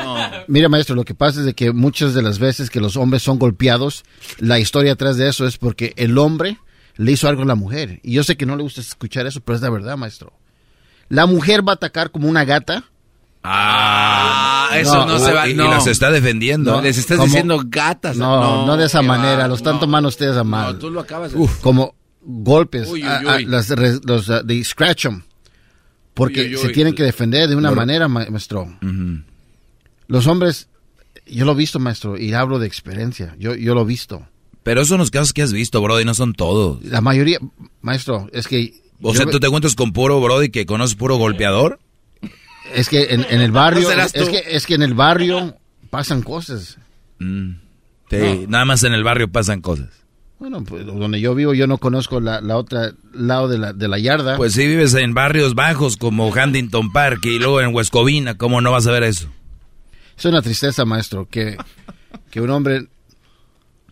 Mira, maestro, lo que pasa es de que muchas de las veces que los hombres son golpeados, la historia atrás de eso es porque el hombre le hizo algo a la mujer. Y yo sé que no le gusta escuchar eso, pero es la verdad, maestro. La mujer va a atacar como una gata. Ah, eso no, se va. y, y no. las está defendiendo. No, les estás ¿Cómo? diciendo gatas. No, no, de esa manera, va, lo están tomando ustedes a mal. No, tú lo acabas de Uf, como golpes, Uy, uy, a- a- uy. re- los uh, de scratch 'em. porque Uy, uy, se uy. tienen que defender de una manera, ma- maestro. Los hombres, yo lo he visto, maestro, y hablo de experiencia. Yo, yo lo he visto. Pero esos son los casos que has visto, Brody, no son todos. La mayoría, maestro, es que O sea, ve- ¿tú te cuentas con puro Brody que conoces puro golpeador? Es que en, en el barrio, ¿No serás es que es que en el barrio pasan cosas. Mm. Sí, nada más en el barrio pasan cosas. Bueno, pues donde yo vivo, yo no conozco la, la otra lado de la, de la yarda. Pues si vives en barrios bajos como Huntington Park y luego en Huescovina, ¿cómo no vas a ver eso? Es una tristeza, maestro, que, que un hombre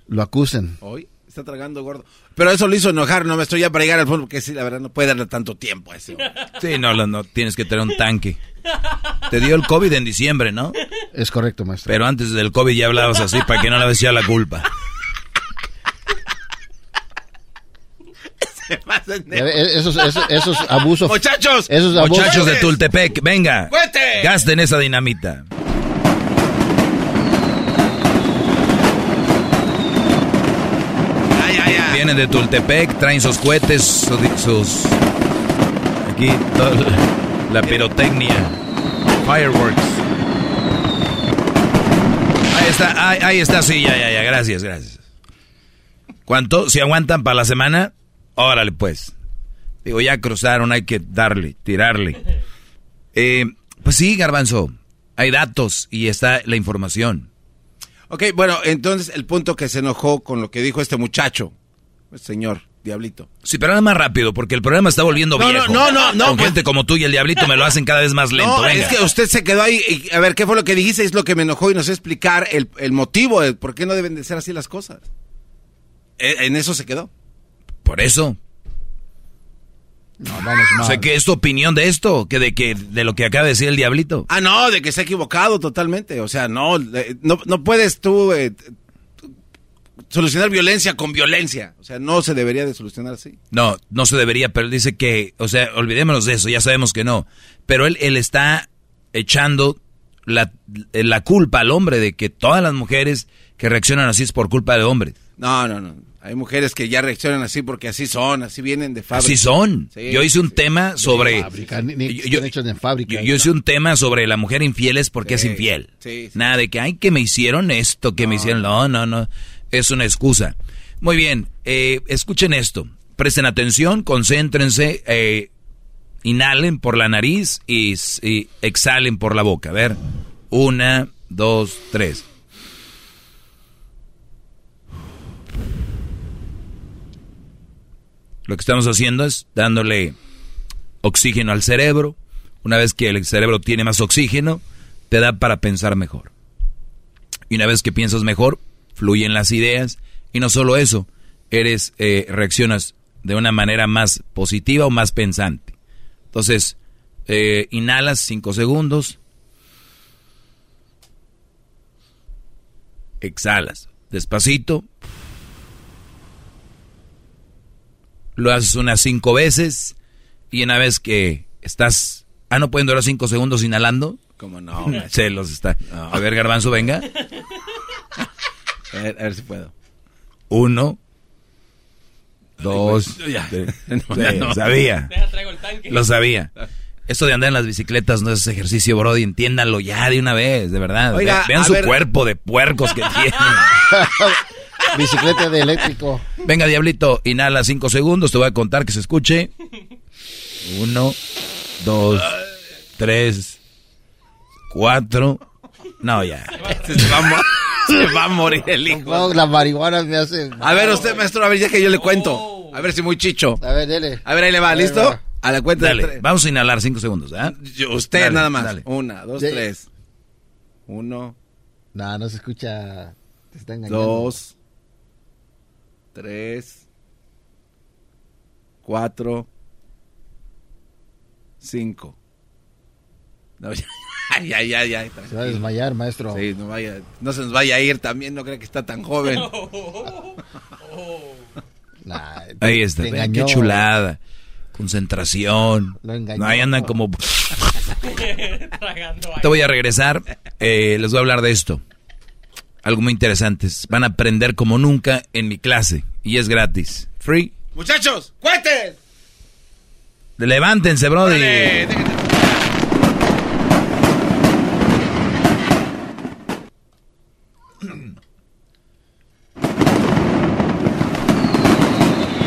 lo acusen. Hoy está tragando gordo. Pero eso lo hizo enojar, no me estoy ya para llegar al fondo, porque sí, la verdad, no puede darle tanto tiempo a ese. Sí, no, no, no, tienes que tener un tanque. Te dio el COVID en diciembre, ¿no? Es correcto, maestro. Pero antes del COVID ya hablabas así para que no le decía la culpa. Ve, Esos, esos, esos abusos. Muchachos. Esos abusos. Muchachos de Tultepec, venga. Gasten esa dinamita. De Tultepec, traen sus cohetes, sus... aquí, toda la- pirotecnia. Fireworks. Ahí está, ahí, está, sí, ya, ya, ya, gracias, gracias. ¿Cuánto? Si aguantan para la semana, órale pues. Digo, ya cruzaron, hay que darle, tirarle. Eh, pues sí, garbanzo, hay datos y está la información. Ok, bueno, entonces el punto que se enojó con lo que dijo este muchacho, señor Diablito. Sí, pero ahora más rápido, porque el programa está volviendo No, no, viejo. no, no, no, Con pues- gente como tú y el Diablito me lo hacen cada vez más lento. no, Venga. es que usted se quedó ahí. y, a ver, ¿qué fue lo que dijiste? Es lo que me enojó y nos explicar el, el motivo de por qué no deben de ser así las cosas. E- En eso se quedó. Por eso. O sea, ¿qué es tu opinión de esto? Que de, que, de lo que acaba de decir el Diablito. Ah, no, de que se ha equivocado totalmente. O sea, no, no, no puedes tú eh, solucionar violencia con violencia. O sea, no se debería de solucionar así. No, no se debería, pero él dice que, o sea, olvidémonos de eso, ya sabemos que no. Pero él, él está echando la, la culpa al hombre de que todas las mujeres que reaccionan así es por culpa de hombres. No, no, no. Hay mujeres que ya reaccionan así porque así son, así vienen de fábrica. Así son. Sí, yo hice un tema sobre... fábrica, ni- ni- yo, en fábrica. yo- yo hice un tema sobre la mujer infiel es porque Sí, es infiel. sí. Nada de que, ay, que me hicieron esto, que me hicieron... No, no, no. Es una excusa. Muy bien, eh, escuchen esto. Presten atención, concéntrense, eh, inhalen por la nariz y, y exhalen por la boca. A ver, una, dos, tres. Lo que estamos haciendo es dándole oxígeno al cerebro. Una vez que el cerebro tiene más oxígeno, te da para pensar mejor. Y una vez que piensas mejor, fluyen las ideas. Y no solo eso, eres, eh, reaccionas de una manera más positiva o más pensante. Entonces, eh, inhalas cinco segundos. Exhalas despacito. Lo haces unas cinco veces. Y una vez que estás... Ah, ¿no pueden durar cinco segundos inhalando? ¿Cómo no? Se los está. A ver, Garbanzo, venga. A ver, a ver si puedo. Uno. Dos. Ya. tres. No, ya no. Sabía. Deja, traigo el tanque. Lo sabía. Esto de andar en las bicicletas no es ejercicio, Brody. Entiéndanlo ya de una vez, de verdad. Oiga, Ve- Vean su ver. cuerpo de puercos que tienen. Bicicleta de eléctrico. Venga, Diablito, inhala cinco segundos. Te voy a contar que se escuche. Uno, dos, tres, cuatro. No, ya. Se va, a mo- se va a morir el hijo. No, la marihuana me hace. A ver, usted, maestro, a ver, ya que yo le cuento. A ver si muy chicho. A ver, dele. A ver, ahí le va, ¿listo? va. A la cuenta Dale, de tres. vamos a inhalar cinco segundos, ¿ah? Yo- Usted Dale, nada más. dale. Una, dos, Sí. tres. Uno, No, no se escucha. Te está engañando. dos, tres, cuatro, cinco. No, ya, Se va a desmayar, maestro. Sí, no vaya, no se nos vaya a ir también, no cree que está tan joven. Nah, Ahí está. vean Qué chulada. Concentración. Lo engañó. No, ahí andan como... Te voy a regresar. eh, les voy a hablar de esto. Algo muy interesante. Van a aprender como nunca en mi clase. Y es gratis. Free. Muchachos, cuenten. Levántense, brody.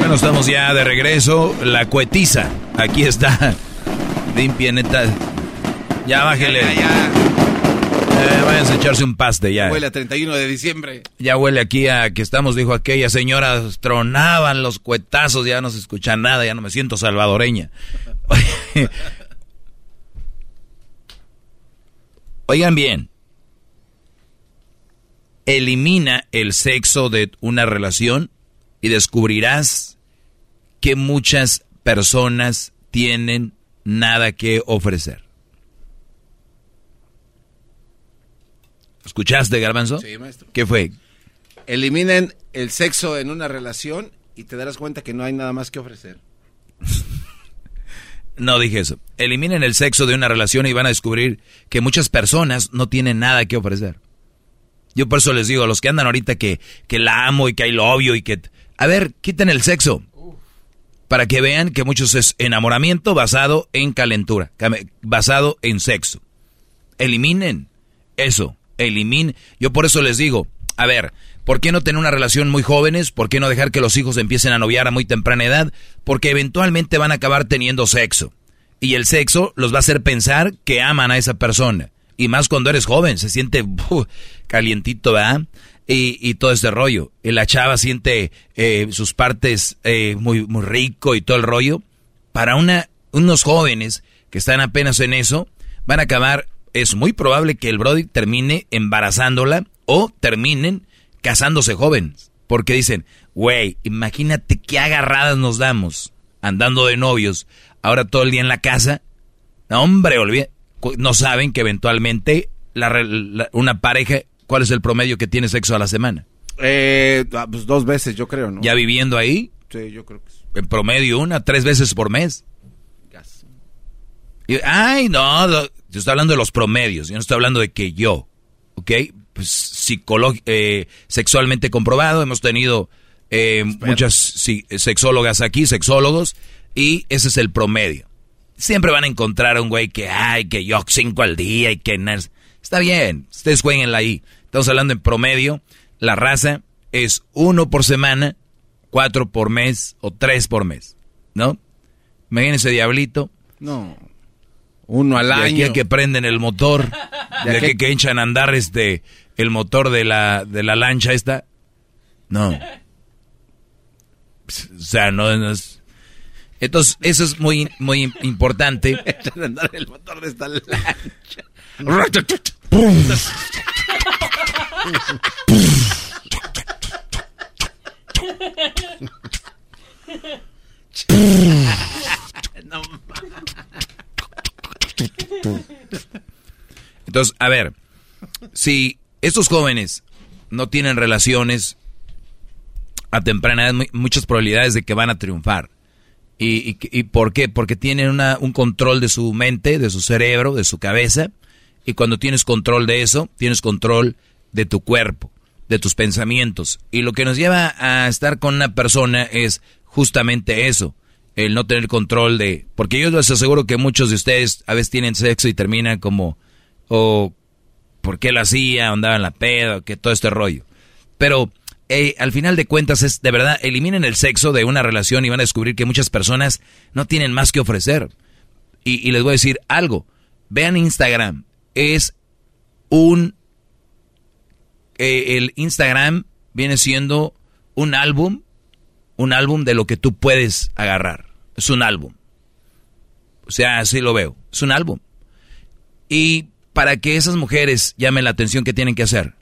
Bueno, estamos ya de regreso. La cuetiza. Aquí está. Limpia, neta. Ya bájele. Eh, váyanse a echarse un paste ya. Huele a 31 de diciembre. Ya huele aquí a que estamos, dijo aquella señora, tronaban los cuetazos, ya no se escucha nada, ya no me siento salvadoreña. Oigan bien, elimina el sexo de una relación y descubrirás que muchas personas tienen nada que ofrecer. ¿Escuchaste, Garbanzo? Sí, maestro. ¿Qué fue? Eliminen el sexo en una relación y te darás cuenta que no hay nada más que ofrecer. No dije eso. Eliminen el sexo de una relación y van a descubrir que muchas personas no tienen nada que ofrecer. Yo por eso les digo, a los que andan ahorita que, que la amo y que hay lo obvio y que A ver, quiten el sexo. Para que vean que muchos es enamoramiento basado en calentura, basado en sexo. Eliminen eso, eliminen. Yo por eso les digo, a ver, ¿por qué no tener una relación muy jóvenes? ¿Por qué no dejar que los hijos empiecen a noviar a muy temprana edad? Porque eventualmente van a acabar teniendo sexo. Y el sexo los va a hacer pensar que aman a esa persona. Y más cuando eres joven, se siente calientito, ¿verdad? Y, todo este rollo. Y la chava siente eh, sus partes eh, muy, muy rico y todo el rollo. Para una, unos jóvenes que están apenas en eso, van a acabar, es muy probable que el Brody termine embarazándola o terminen casándose jóvenes. Porque dicen, güey, imagínate qué agarradas nos damos andando de novios, ahora todo el día en la casa. No, hombre, olvídate no saben que eventualmente una pareja, ¿cuál es el promedio que tiene sexo a la semana? Eh, ah, pues dos veces, yo creo, ¿no? ¿Ya viviendo ahí? Sí, yo creo que sí. En promedio una, tres veces por mes. ay, no, yo estoy hablando de los promedios, yo no estoy hablando de que yo, ¿ok? Pues eh, sexualmente comprobado, hemos tenido eh, muchas sexólogas aquí, sexólogos, y ese es el promedio siempre van a encontrar a un güey que, ay, que yo cinco al día y que... Está bien, ustedes jueguenla ahí. Estamos hablando en promedio. La raza es uno por semana, cuatro por mes o tres por mes, ¿no? Imagínense, diablito. No. Uno al año. De aquí que prenden el motor, de, aquí que echan a andar este, el motor de la, de la lancha esta. No. O sea, no, no es entonces, eso es muy, muy importante. el motor de esta lancha. Entonces, a ver, si estos jóvenes no tienen relaciones a temprana edad, muchas probabilidades de que van a triunfar. ¿Y, y, por qué? Porque tienen una, un control de su mente, de su cerebro, de su cabeza. Y cuando tienes control de eso, tienes control de tu cuerpo, de tus pensamientos. Y lo que nos lleva a estar con una persona es justamente eso, el no tener control de... Porque yo les aseguro que muchos de ustedes a veces tienen sexo y terminan como... o por qué lo hacía, andaba en la pedo, que todo este rollo. Pero eh, al final de cuentas es de verdad, eliminen el sexo de una relación y van a descubrir que muchas personas no tienen más que ofrecer. Y, les voy a decir algo, vean Instagram, es un... El Instagram viene siendo un álbum, un álbum de lo que tú puedes agarrar. Es un álbum. O sea, así lo veo. Es un álbum. Y para que esas mujeres llamen la atención, ¿qué tienen que hacer?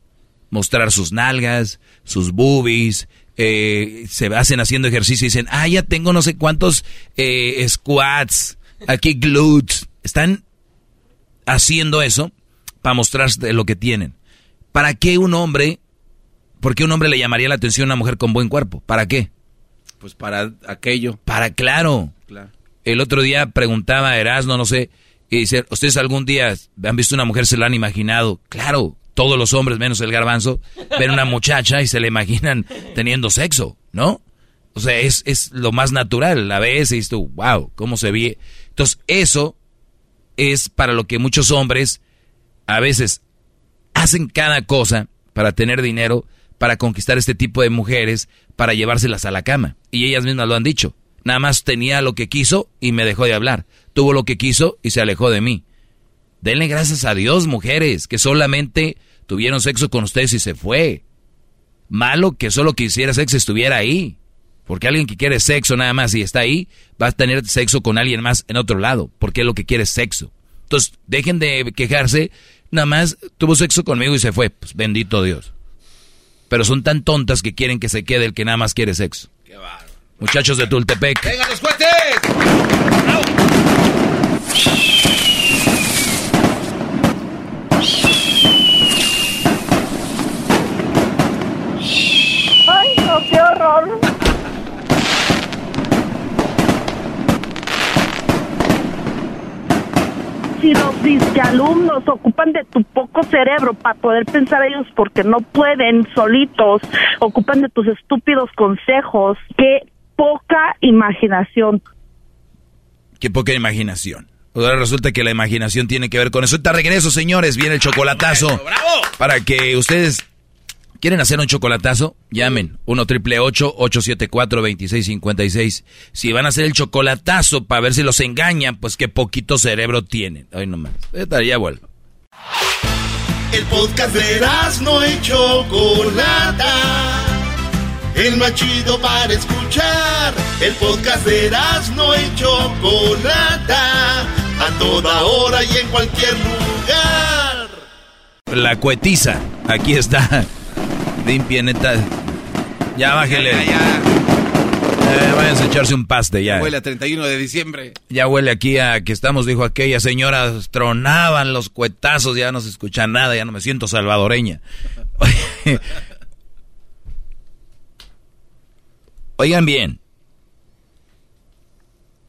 mostrar sus nalgas, sus boobies, eh, se hacen haciendo ejercicio y dicen, ah, ya tengo no sé cuántos eh, squats, aquí glutes. Están haciendo eso para mostrar lo que tienen. ¿Para qué un hombre, por qué un hombre le llamaría la atención a una mujer con buen cuerpo? ¿Para qué? Pues para aquello. Para, claro. claro. El otro día preguntaba a Erasmo, no sé, y dice, ¿ustedes algún día han visto una mujer, se la han imaginado? Claro, todos los hombres, menos el garbanzo, ven una muchacha y se le imaginan teniendo sexo, ¿no? O sea, es, es lo más natural. La ves y dices tú, wow, ¿cómo se ve? Entonces, eso es para lo que muchos hombres a veces hacen cada cosa para tener dinero, para conquistar este tipo de mujeres, para llevárselas a la cama. Y ellas mismas lo han dicho. Nada más tenía lo que quiso y me dejó de hablar. Tuvo lo que quiso y se alejó de mí. Denle gracias a Dios, mujeres, que solamente tuvieron sexo con ustedes y se fue. Malo que solo quisiera sexo estuviera ahí. Porque alguien que quiere sexo nada más y está ahí, va a tener sexo con alguien más en otro lado. Porque lo que quiere es sexo. Entonces, dejen de quejarse. Nada más tuvo sexo conmigo y se fue. Pues bendito Dios. Pero son tan tontas que quieren que se quede el que nada más quiere sexo. Qué Muchachos de Tultepec. ¡Venga los cohetes! qué horror. Si lo disque alumnos ocupan de tu poco cerebro para poder pensar ellos porque no pueden solitos, ocupan de tus estúpidos consejos. Qué poca imaginación. Qué poca imaginación. Ahora resulta que la imaginación tiene que ver con eso. Te regreso, señores. Viene el chocolatazo. Para que ustedes quieren hacer un chocolatazo, llamen 1 triple 874 2656. Si van a hacer el chocolatazo para ver si los engañan, pues qué poquito cerebro tienen. Ay, nomás. Estaría bueno. El podcast de no y Chocolata. El más chido para escuchar. El podcast de no y Chocolata. A toda hora y en cualquier lugar. La cuetiza. Aquí está. Limpia, neta. Ya bájele. Ya, ya. Eh, a echarse un paste ya. Huele a 31 de diciembre. Ya huele aquí a que estamos, dijo aquella señora, tronaban los cuetazos, ya no se escucha nada, ya no me siento salvadoreña. Oigan bien,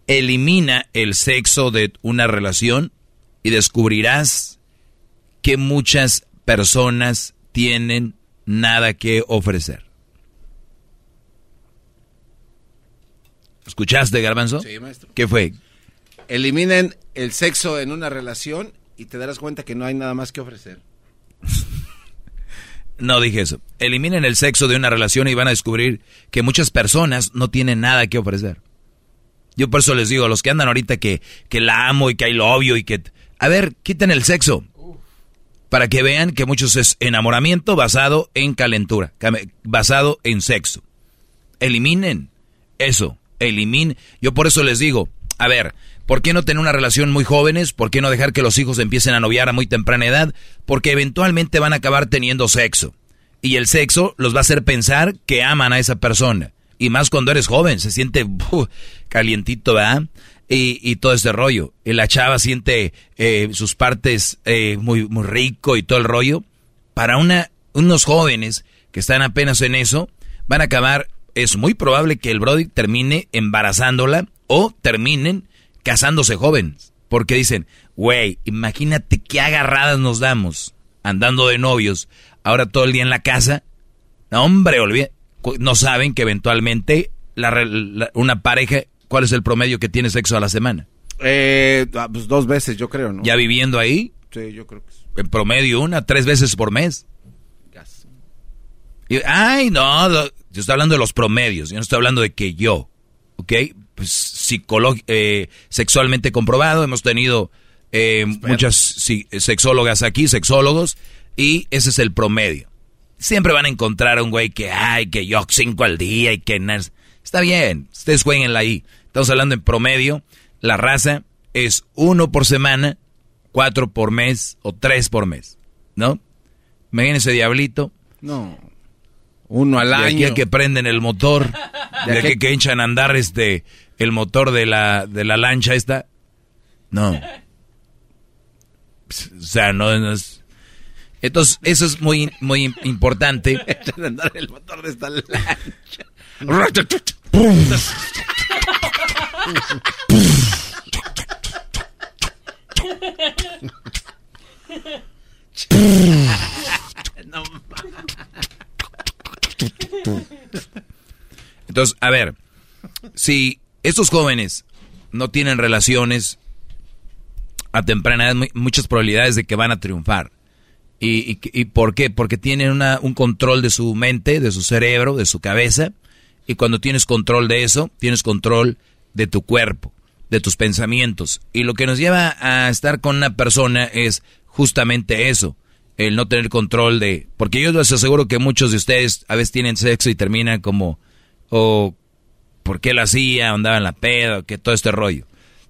elimina el sexo de una relación y descubrirás que muchas personas tienen nada que ofrecer. ¿Escuchaste, Garbanzo? Sí, maestro. ¿Qué fue? Eliminen el sexo en una relación y te darás cuenta que no hay nada más que ofrecer. no dije eso. Eliminen el sexo de una relación y van a descubrir que muchas personas no tienen nada que ofrecer. Yo por eso les digo a los que andan ahorita que, que la amo y que hay lo obvio y que... A ver, quiten el sexo. Para que vean que muchos es enamoramiento basado en calentura, basado en sexo. Eliminen eso, eliminen. Yo por eso les digo, a ver, ¿por qué no tener una relación muy jóvenes? ¿Por qué no dejar que los hijos empiecen a noviar a muy temprana edad? Porque eventualmente van a acabar teniendo sexo. Y el sexo los va a hacer pensar que aman a esa persona. Y más cuando eres joven, se siente calientito, ¿verdad? Y, y, todo este rollo. La chava siente eh, sus partes eh, muy, muy rico y todo el rollo. Para una, unos jóvenes que están apenas en eso, van a acabar, es muy probable que el Brody termine embarazándola o terminen casándose jóvenes. Porque dicen, güey, imagínate qué agarradas nos damos andando de novios, ahora todo el día en la casa. No, hombre, no saben que eventualmente la, una pareja, ¿cuál es el promedio que tiene sexo a la semana? Eh, ah, pues dos veces, yo creo, ¿no? ¿Ya viviendo ahí? Sí, yo creo que sí. En promedio una, tres veces por mes. ay, no, yo estoy hablando de los promedios, yo no estoy hablando de que yo, ¿ok? Pues eh, sexualmente comprobado, hemos tenido eh, muchas sexólogas aquí, sexólogos, y ese es el promedio siempre van a encontrar a un güey que, ay, que yo cinco al día y que... Está bien, ustedes jueguenla ahí. Estamos hablando en promedio. La raza es uno por semana, cuatro por mes o tres por mes, ¿no? Imagínense, diablito. No. Uno al año. De aquí que prenden el motor, de, aquí que hinchan a andar este, el motor de la, de la lancha esta. No. O sea, no es entonces, eso es muy, muy importante. el motor de esta lancha. Entonces, a ver, si estos jóvenes no tienen relaciones a temprana edad, muchas probabilidades de que van a triunfar. ¿Y, por qué? Porque tienen un control de su mente, de su cerebro, de su cabeza. Y cuando tienes control de eso, tienes control de tu cuerpo, de tus pensamientos. Y lo que nos lleva a estar con una persona es justamente eso, el no tener control de... Porque yo les aseguro que muchos de ustedes a veces tienen sexo y terminan como... O por qué lo hacía, andaba en la peda, que todo este rollo.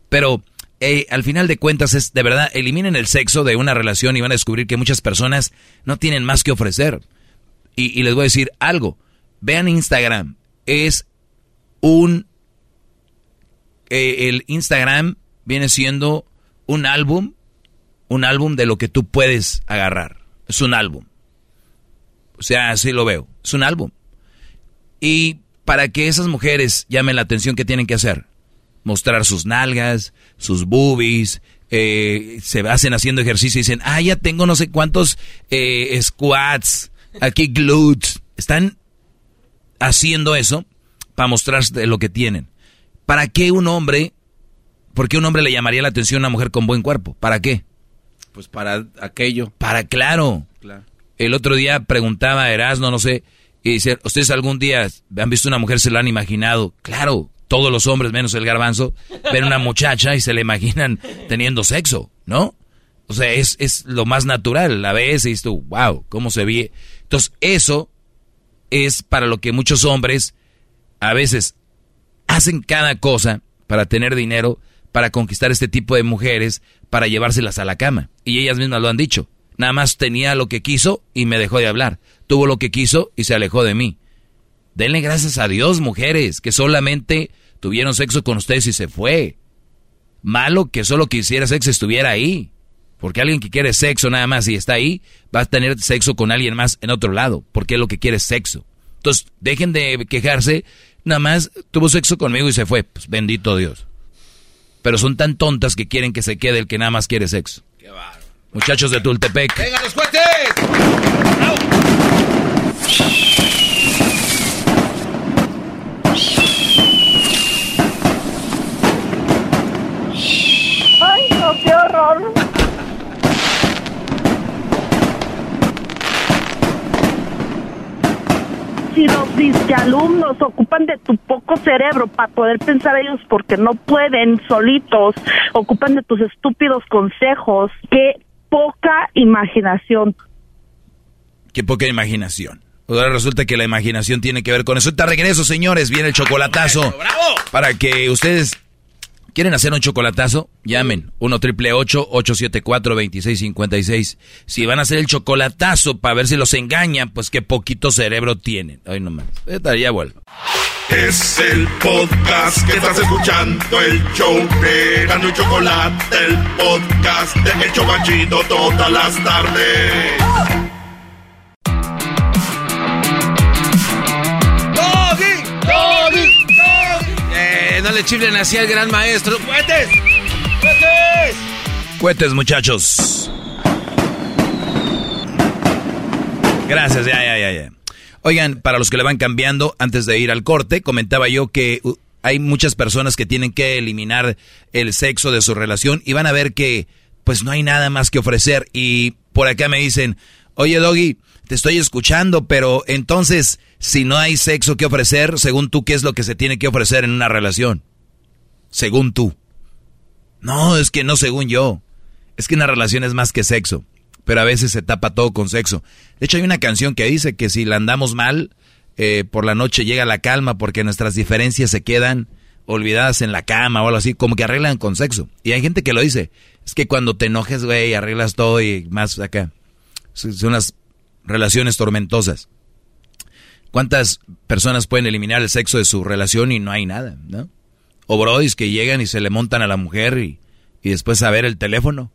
Pero eh, al final de cuentas es de verdad, eliminen el sexo de una relación y van a descubrir que muchas personas no tienen más que ofrecer. Y, les voy a decir algo, vean Instagram, es un... Eh, el Instagram viene siendo un álbum, un álbum de lo que tú puedes agarrar. Es un álbum. O sea, así lo veo. Es un álbum. Y para que esas mujeres llamen la atención, ¿qué tienen que hacer? mostrar sus nalgas, sus boobies, eh, se hacen haciendo ejercicio y dicen, ah, ya tengo no sé cuántos eh, squats, aquí glutes. Están haciendo eso para mostrarse lo que tienen. ¿Para qué un hombre, por qué un hombre le llamaría la atención a una mujer con buen cuerpo? ¿Para qué? Pues para aquello. Para, claro. El otro día preguntaba a Erasmo, no sé, y dice, ¿ustedes algún día han visto una mujer, se la han imaginado? Claro, todos los hombres, menos el garbanzo, ven una muchacha y se le imaginan teniendo sexo, ¿no? O sea, es, es lo más natural. La ves y dices tú, wow, cómo se ve. Entonces, eso es para lo que muchos hombres a veces hacen cada cosa para tener dinero, para conquistar este tipo de mujeres, para llevárselas a la cama. Y ellas mismas lo han dicho. Nada más tenía lo que quiso y me dejó de hablar. Tuvo lo que quiso y se alejó de mí. Denle gracias a Dios, mujeres, que solamente tuvieron sexo con ustedes y se fue. Malo que solo quisiera sexo estuviera ahí. Porque alguien que quiere sexo nada más y está ahí, va a tener sexo con alguien más en otro lado. Porque lo que quiere es sexo. Entonces, dejen de quejarse. Nada más tuvo sexo conmigo y se fue. Pues bendito Dios. Pero son tan tontas que quieren que se quede el que nada más quiere sexo. Qué Muchachos de Tultepec. ¡Venga los cohetes! Ay, no, qué horror. Si los alumnos ocupan de tu poco cerebro para poder pensar ellos porque no pueden solitos, ocupan de tus estúpidos consejos, qué poca imaginación. Qué poca imaginación. Ahora resulta que la imaginación tiene que ver con eso. Te regreso, señores. Viene el chocolatazo. ¡Bravo! Para que ustedes quieren hacer un chocolatazo, llamen 1 triple 874 2656. Si van a hacer el chocolatazo para ver si los engañan, pues qué poquito cerebro tienen. Ay, no más. Ya vuelvo. Es el podcast que estás escuchando, el show de Chocolate, el podcast de El todas las tardes. Le chiflen así al gran maestro. ¡Cuetes! ¡Cuetes! Cuetes, muchachos. Gracias, ya, ya, ya, ya. Oigan, para los que le van cambiando, antes de ir al corte, comentaba yo que uh, hay muchas personas que tienen que eliminar el sexo de su relación y van a ver que pues no hay nada más que ofrecer. Y por acá me dicen, oye Doggy, te estoy escuchando, pero entonces, si no hay sexo que ofrecer, según tú, ¿qué es lo que se tiene que ofrecer en una relación? Según tú. No, es que no según yo. Es que una relación es más que sexo pero a veces se tapa todo con sexo. De hecho, hay una canción que dice que si la andamos mal, eh, por la noche llega la calma porque nuestras diferencias se quedan olvidadas en la cama o algo así, como que arreglan con sexo. Y hay gente que lo dice. Es que cuando te enojes, güey, arreglas todo y más acá. Son unas relaciones tormentosas. ¿Cuántas personas pueden eliminar el sexo de su relación y no hay nada, no? O brodis que llegan y se le montan a la mujer y, y después a ver el teléfono.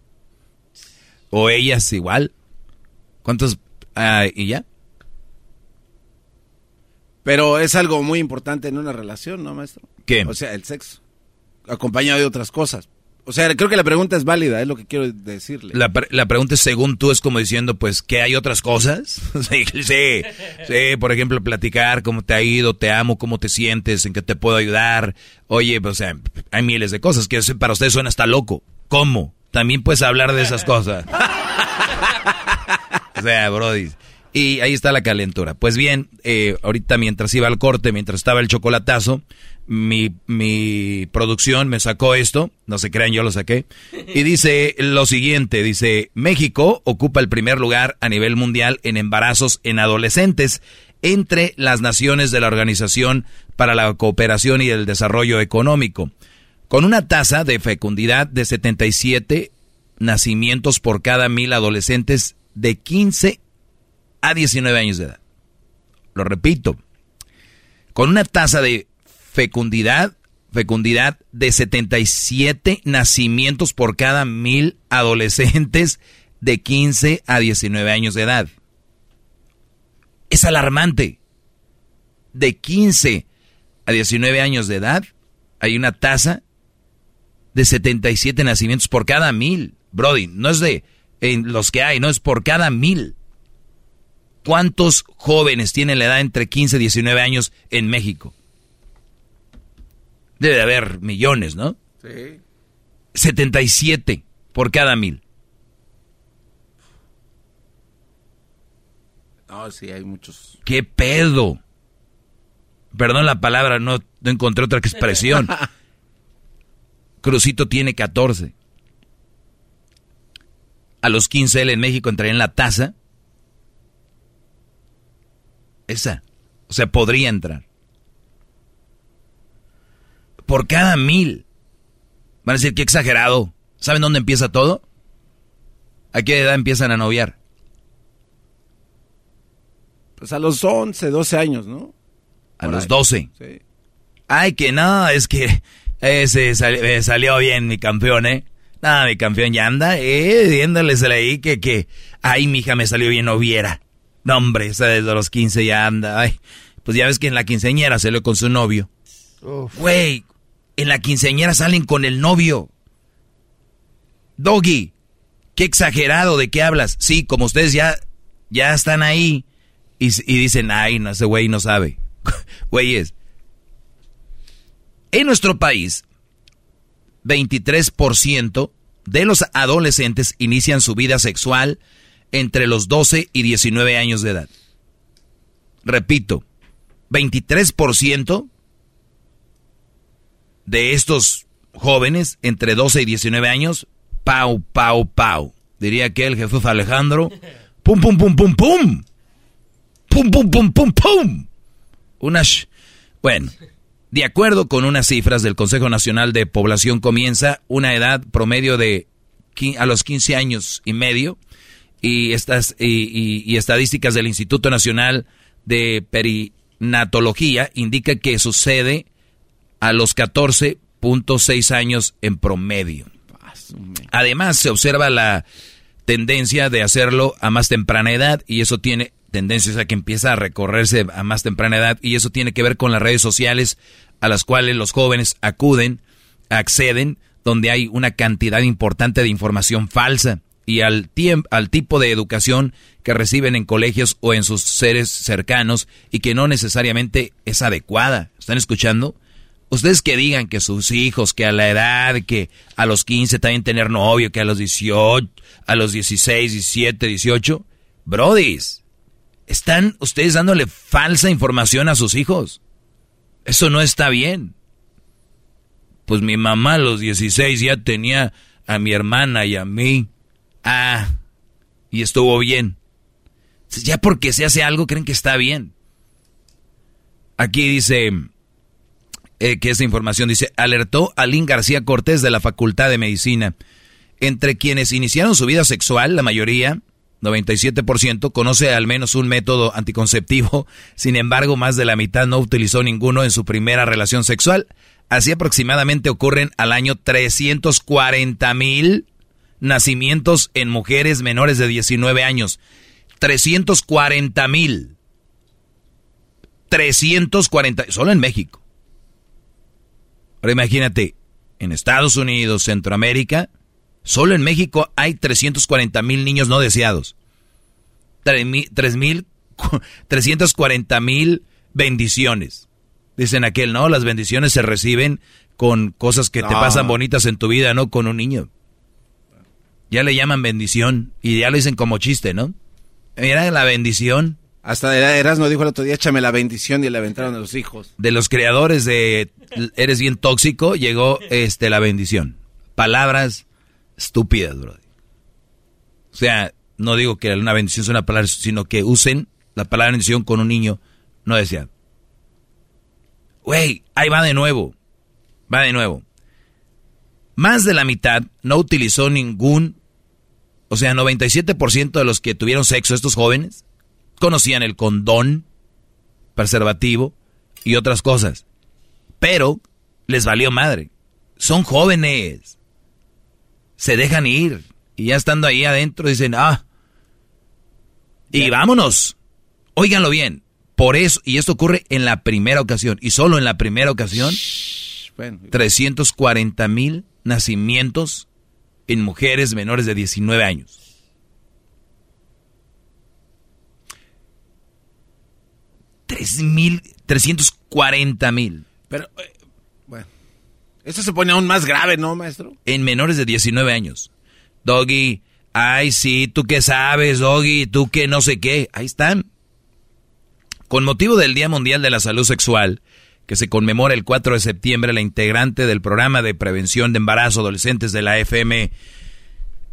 O ellas igual. ¿Cuántos? Ah, ¿Y ya? Pero es algo muy importante en una relación, ¿no, maestro? ¿Qué? O sea, el sexo. Acompañado de otras cosas. O sea, creo que la pregunta es válida, es lo que quiero decirle. La, la pregunta es, según tú, es como diciendo, pues, ¿que hay otras cosas? sí, sí, sí, por ejemplo, platicar cómo te ha ido, te amo, cómo te sientes, en qué te puedo ayudar. Oye, pues, o sea, hay miles de cosas que para usted suena hasta loco. ¿Cómo? también puedes hablar de esas cosas. o sea, Brody. Y ahí está la calentura. Pues bien, eh, ahorita mientras iba al corte, mientras estaba el chocolatazo, mi, mi producción me sacó esto, no se crean, yo lo saqué, y dice lo siguiente, dice, México ocupa el primer lugar a nivel mundial en embarazos en adolescentes entre las naciones de la Organización para la Cooperación y el Desarrollo Económico con una tasa de fecundidad de 77 nacimientos por cada mil adolescentes de 15 a 19 años de edad. Lo repito, con una tasa de fecundidad, fecundidad de 77 nacimientos por cada mil adolescentes de 15 a 19 años de edad. Es alarmante. De 15 a 19 años de edad hay una tasa de 77 nacimientos por cada mil. Brody, no es de en los que hay, no es por cada mil. ¿Cuántos jóvenes tienen la edad entre 15 y 19 años en México? Debe de haber millones, ¿no? Sí. 77 por cada mil. No, sí, hay muchos. ¿Qué pedo? Perdón la palabra, no, no encontré otra expresión. Crucito tiene 14. A los 15 él en México entraría en la tasa. Esa. O sea, podría entrar. Por cada mil. Van a decir que exagerado. ¿Saben dónde empieza todo? ¿A qué edad empiezan a noviar? Pues a los 11, 12 años, ¿no? A los 12. Sí. Ay, que no, es que ese salió bien mi campeón, ¿eh? No, mi campeón ya anda, eh, viéndoles ahí que, que, ay, mi hija me salió bien noviera. No, hombre, esa desde los 15 ya anda, ay. Pues ya ves que en la quinceañera salió con su novio. Güey, en la quinceañera salen con el novio. Doggy, qué exagerado, ¿de qué hablas? Sí, como ustedes ya, ya están ahí y, y dicen, ay, no, ese güey no sabe. Güeyes, en nuestro país, 23% de los adolescentes inician su vida sexual entre los 12 y 19 años de edad. Repito, 23% de estos jóvenes entre 12 y 19 años, pau, pau, pau. Diría que el Jesús Alejandro, pum, pum, pum, pum, pum. Pum, pum, pum, pum, pum. Bueno, de acuerdo con unas cifras del Consejo Nacional de Población, comienza una edad promedio de a los 15 años y medio y, estas, y, estadísticas del Instituto Nacional de Perinatología indica que sucede a los 14.6 años en promedio. Además, se observa la tendencia de hacerlo a más temprana edad y eso tiene tendencias a que empieza a recorrerse a más temprana edad y eso tiene que ver con las redes sociales a las cuales los jóvenes acuden, acceden, donde hay una cantidad importante de información falsa y al, al tipo de educación que reciben en colegios o en sus seres cercanos y que no necesariamente es adecuada. ¿Están escuchando? Ustedes que digan que sus hijos, que a la edad, que a los 15 también tener novio, que a los 18, a los 16, 17, 18, brodis, están ustedes dándole falsa información a sus hijos. Eso no está bien. Pues mi mamá a los 16 ya tenía a mi hermana y a mí. Ah, y estuvo bien. Ya porque se hace algo creen que está bien. Aquí dice eh, que esta información dice, alertó a Lynn García Cortés de la Facultad de Medicina. Entre quienes iniciaron su vida sexual, la mayoría 97% conoce al menos un método anticonceptivo, sin embargo más de la mitad no utilizó ninguno en su primera relación sexual. Así aproximadamente ocurren al año 340 mil nacimientos en mujeres menores de 19 años. 340 mil. 340, solo en México. Ahora imagínate, en Estados Unidos, Centroamérica, Solo en México hay 340 mil niños no deseados. 340 mil bendiciones. Dicen aquel, no, las bendiciones se reciben con cosas que te pasan bonitas en tu vida, no con un niño. Ya le llaman bendición y ya lo dicen como chiste, ¿no? Mira la bendición. Hasta Eras no dijo el otro día, échame la bendición y le aventaron a los hijos. De los creadores de Eres bien tóxico, llegó este la bendición. Palabras estúpidas, bro. O sea, no digo que una bendición sea una palabra, sino que usen la palabra bendición con un niño no deseado. Güey, ahí va de nuevo. Va de nuevo. Más de la mitad no utilizó ningún, o sea, 97% de los que tuvieron sexo, estos jóvenes, conocían el condón, preservativo y otras cosas. Pero les valió madre. Son jóvenes se dejan ir. Y ya estando ahí adentro dicen, ah, y vámonos. Óiganlo bien. Por eso, y esto ocurre en la primera ocasión, y solo en la primera ocasión, 340 mil nacimientos en mujeres menores de 19 años. 340 mil. Pero, eh, bueno, esto se pone aún más grave, ¿no, maestro? En menores de 19 años. Doggy, ay, sí, tú qué sabes, Doggy, tú qué no sé qué. Ahí están. Con motivo del Día Mundial de la Salud Sexual, que se conmemora el 4 de septiembre, la integrante del programa de prevención de embarazo adolescentes de la FM,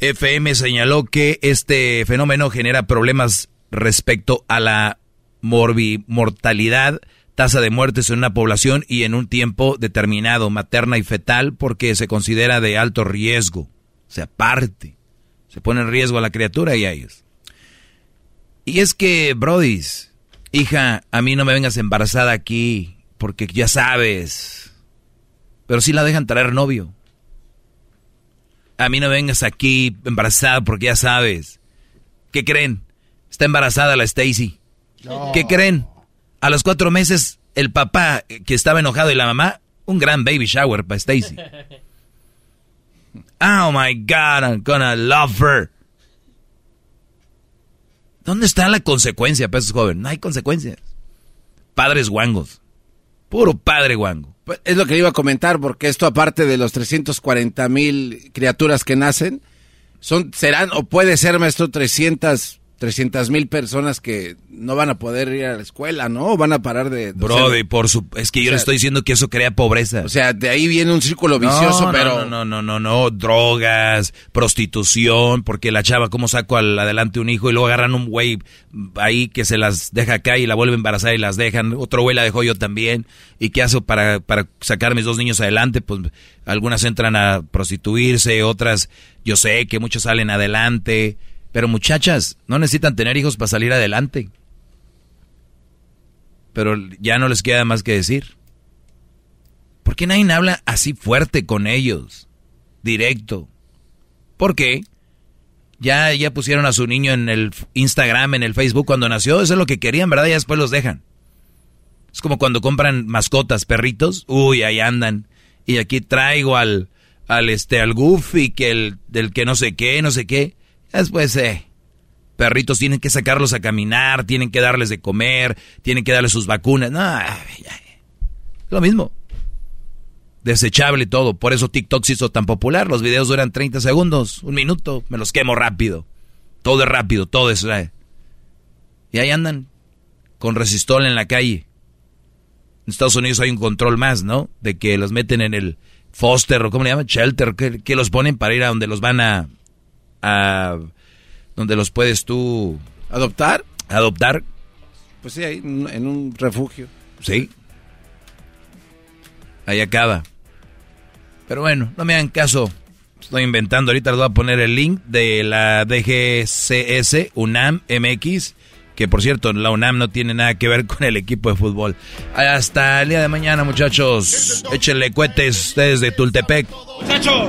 FM señaló que este fenómeno genera problemas respecto a la mortalidad, tasa de muertes en una población y en un tiempo determinado, materna y fetal, porque se considera de alto riesgo. O sea, parte. Se pone en riesgo a la criatura y a ellos. Y es que, Brodis, hija, a mí no me vengas embarazada aquí, porque ya sabes. Pero si la dejan traer novio. A mí no vengas aquí embarazada porque ya sabes. ¿Qué creen? Está embarazada la Stacy. ¿Qué creen? A los cuatro meses, el papá que estaba enojado y la mamá, un gran baby shower para Stacy. Oh my God, I'm gonna love her. ¿Dónde está la consecuencia para esos jóvenes? No hay consecuencias. Padres guangos. Puro padre guango. Pues, es lo que iba a comentar, porque esto aparte de los 340 mil criaturas que nacen, son, serán o puede ser, maestro, 300 300 mil personas que no van a poder ir a la escuela, ¿no? Van a parar de... Brody, por su... Es que yo le estoy diciendo que eso crea pobreza. O sea, de ahí viene un círculo vicioso, no, pero... No, no, no, no, no, drogas, prostitución, porque la chava, ¿cómo saco al adelante un hijo? Y luego agarran un güey ahí que se las deja acá y la vuelve a embarazar y las dejan. Otro güey la dejó yo también. ¿Y qué hace para, para sacar a mis dos niños adelante? Pues algunas entran a prostituirse, otras, yo sé que muchos salen adelante pero muchachas, no necesitan tener hijos para salir adelante. Pero ya no les queda más que decir. ¿Por qué nadie habla así fuerte con ellos? Directo. ¿Por qué? Ya, ya pusieron a su niño en el Instagram, en el Facebook cuando nació. Eso es lo que querían, ¿verdad? Y después los dejan. Es como cuando compran mascotas, perritos. Uy, ahí andan. Y aquí traigo al, al este, al Goofy, que el, del que no sé qué, no sé qué. Después, eh, perritos tienen que sacarlos a caminar, tienen que darles de comer, tienen que darles sus vacunas. No, lo mismo. Desechable todo. Por eso TikTok se hizo tan popular. Los videos duran 30 segundos, un minuto. Me los quemo rápido. Todo es rápido, todo es... Eh. Y ahí andan, con resistol en la calle. En Estados Unidos hay un control más, ¿no? De que los meten en el foster o cómo le llaman, shelter, que, que los ponen para ir a donde los van a a donde los puedes tú adoptar. Adoptar. Pues sí, ahí en un refugio. Sí. Ahí acaba. Pero bueno, no me hagan caso. Estoy inventando. Ahorita les voy a poner el link de la DGCS UNAM MX. Que por cierto, la UNAM no tiene nada que ver con el equipo de fútbol. Hasta el día de mañana, muchachos. Échenle cohetes ustedes de Tultepec. Muchachos.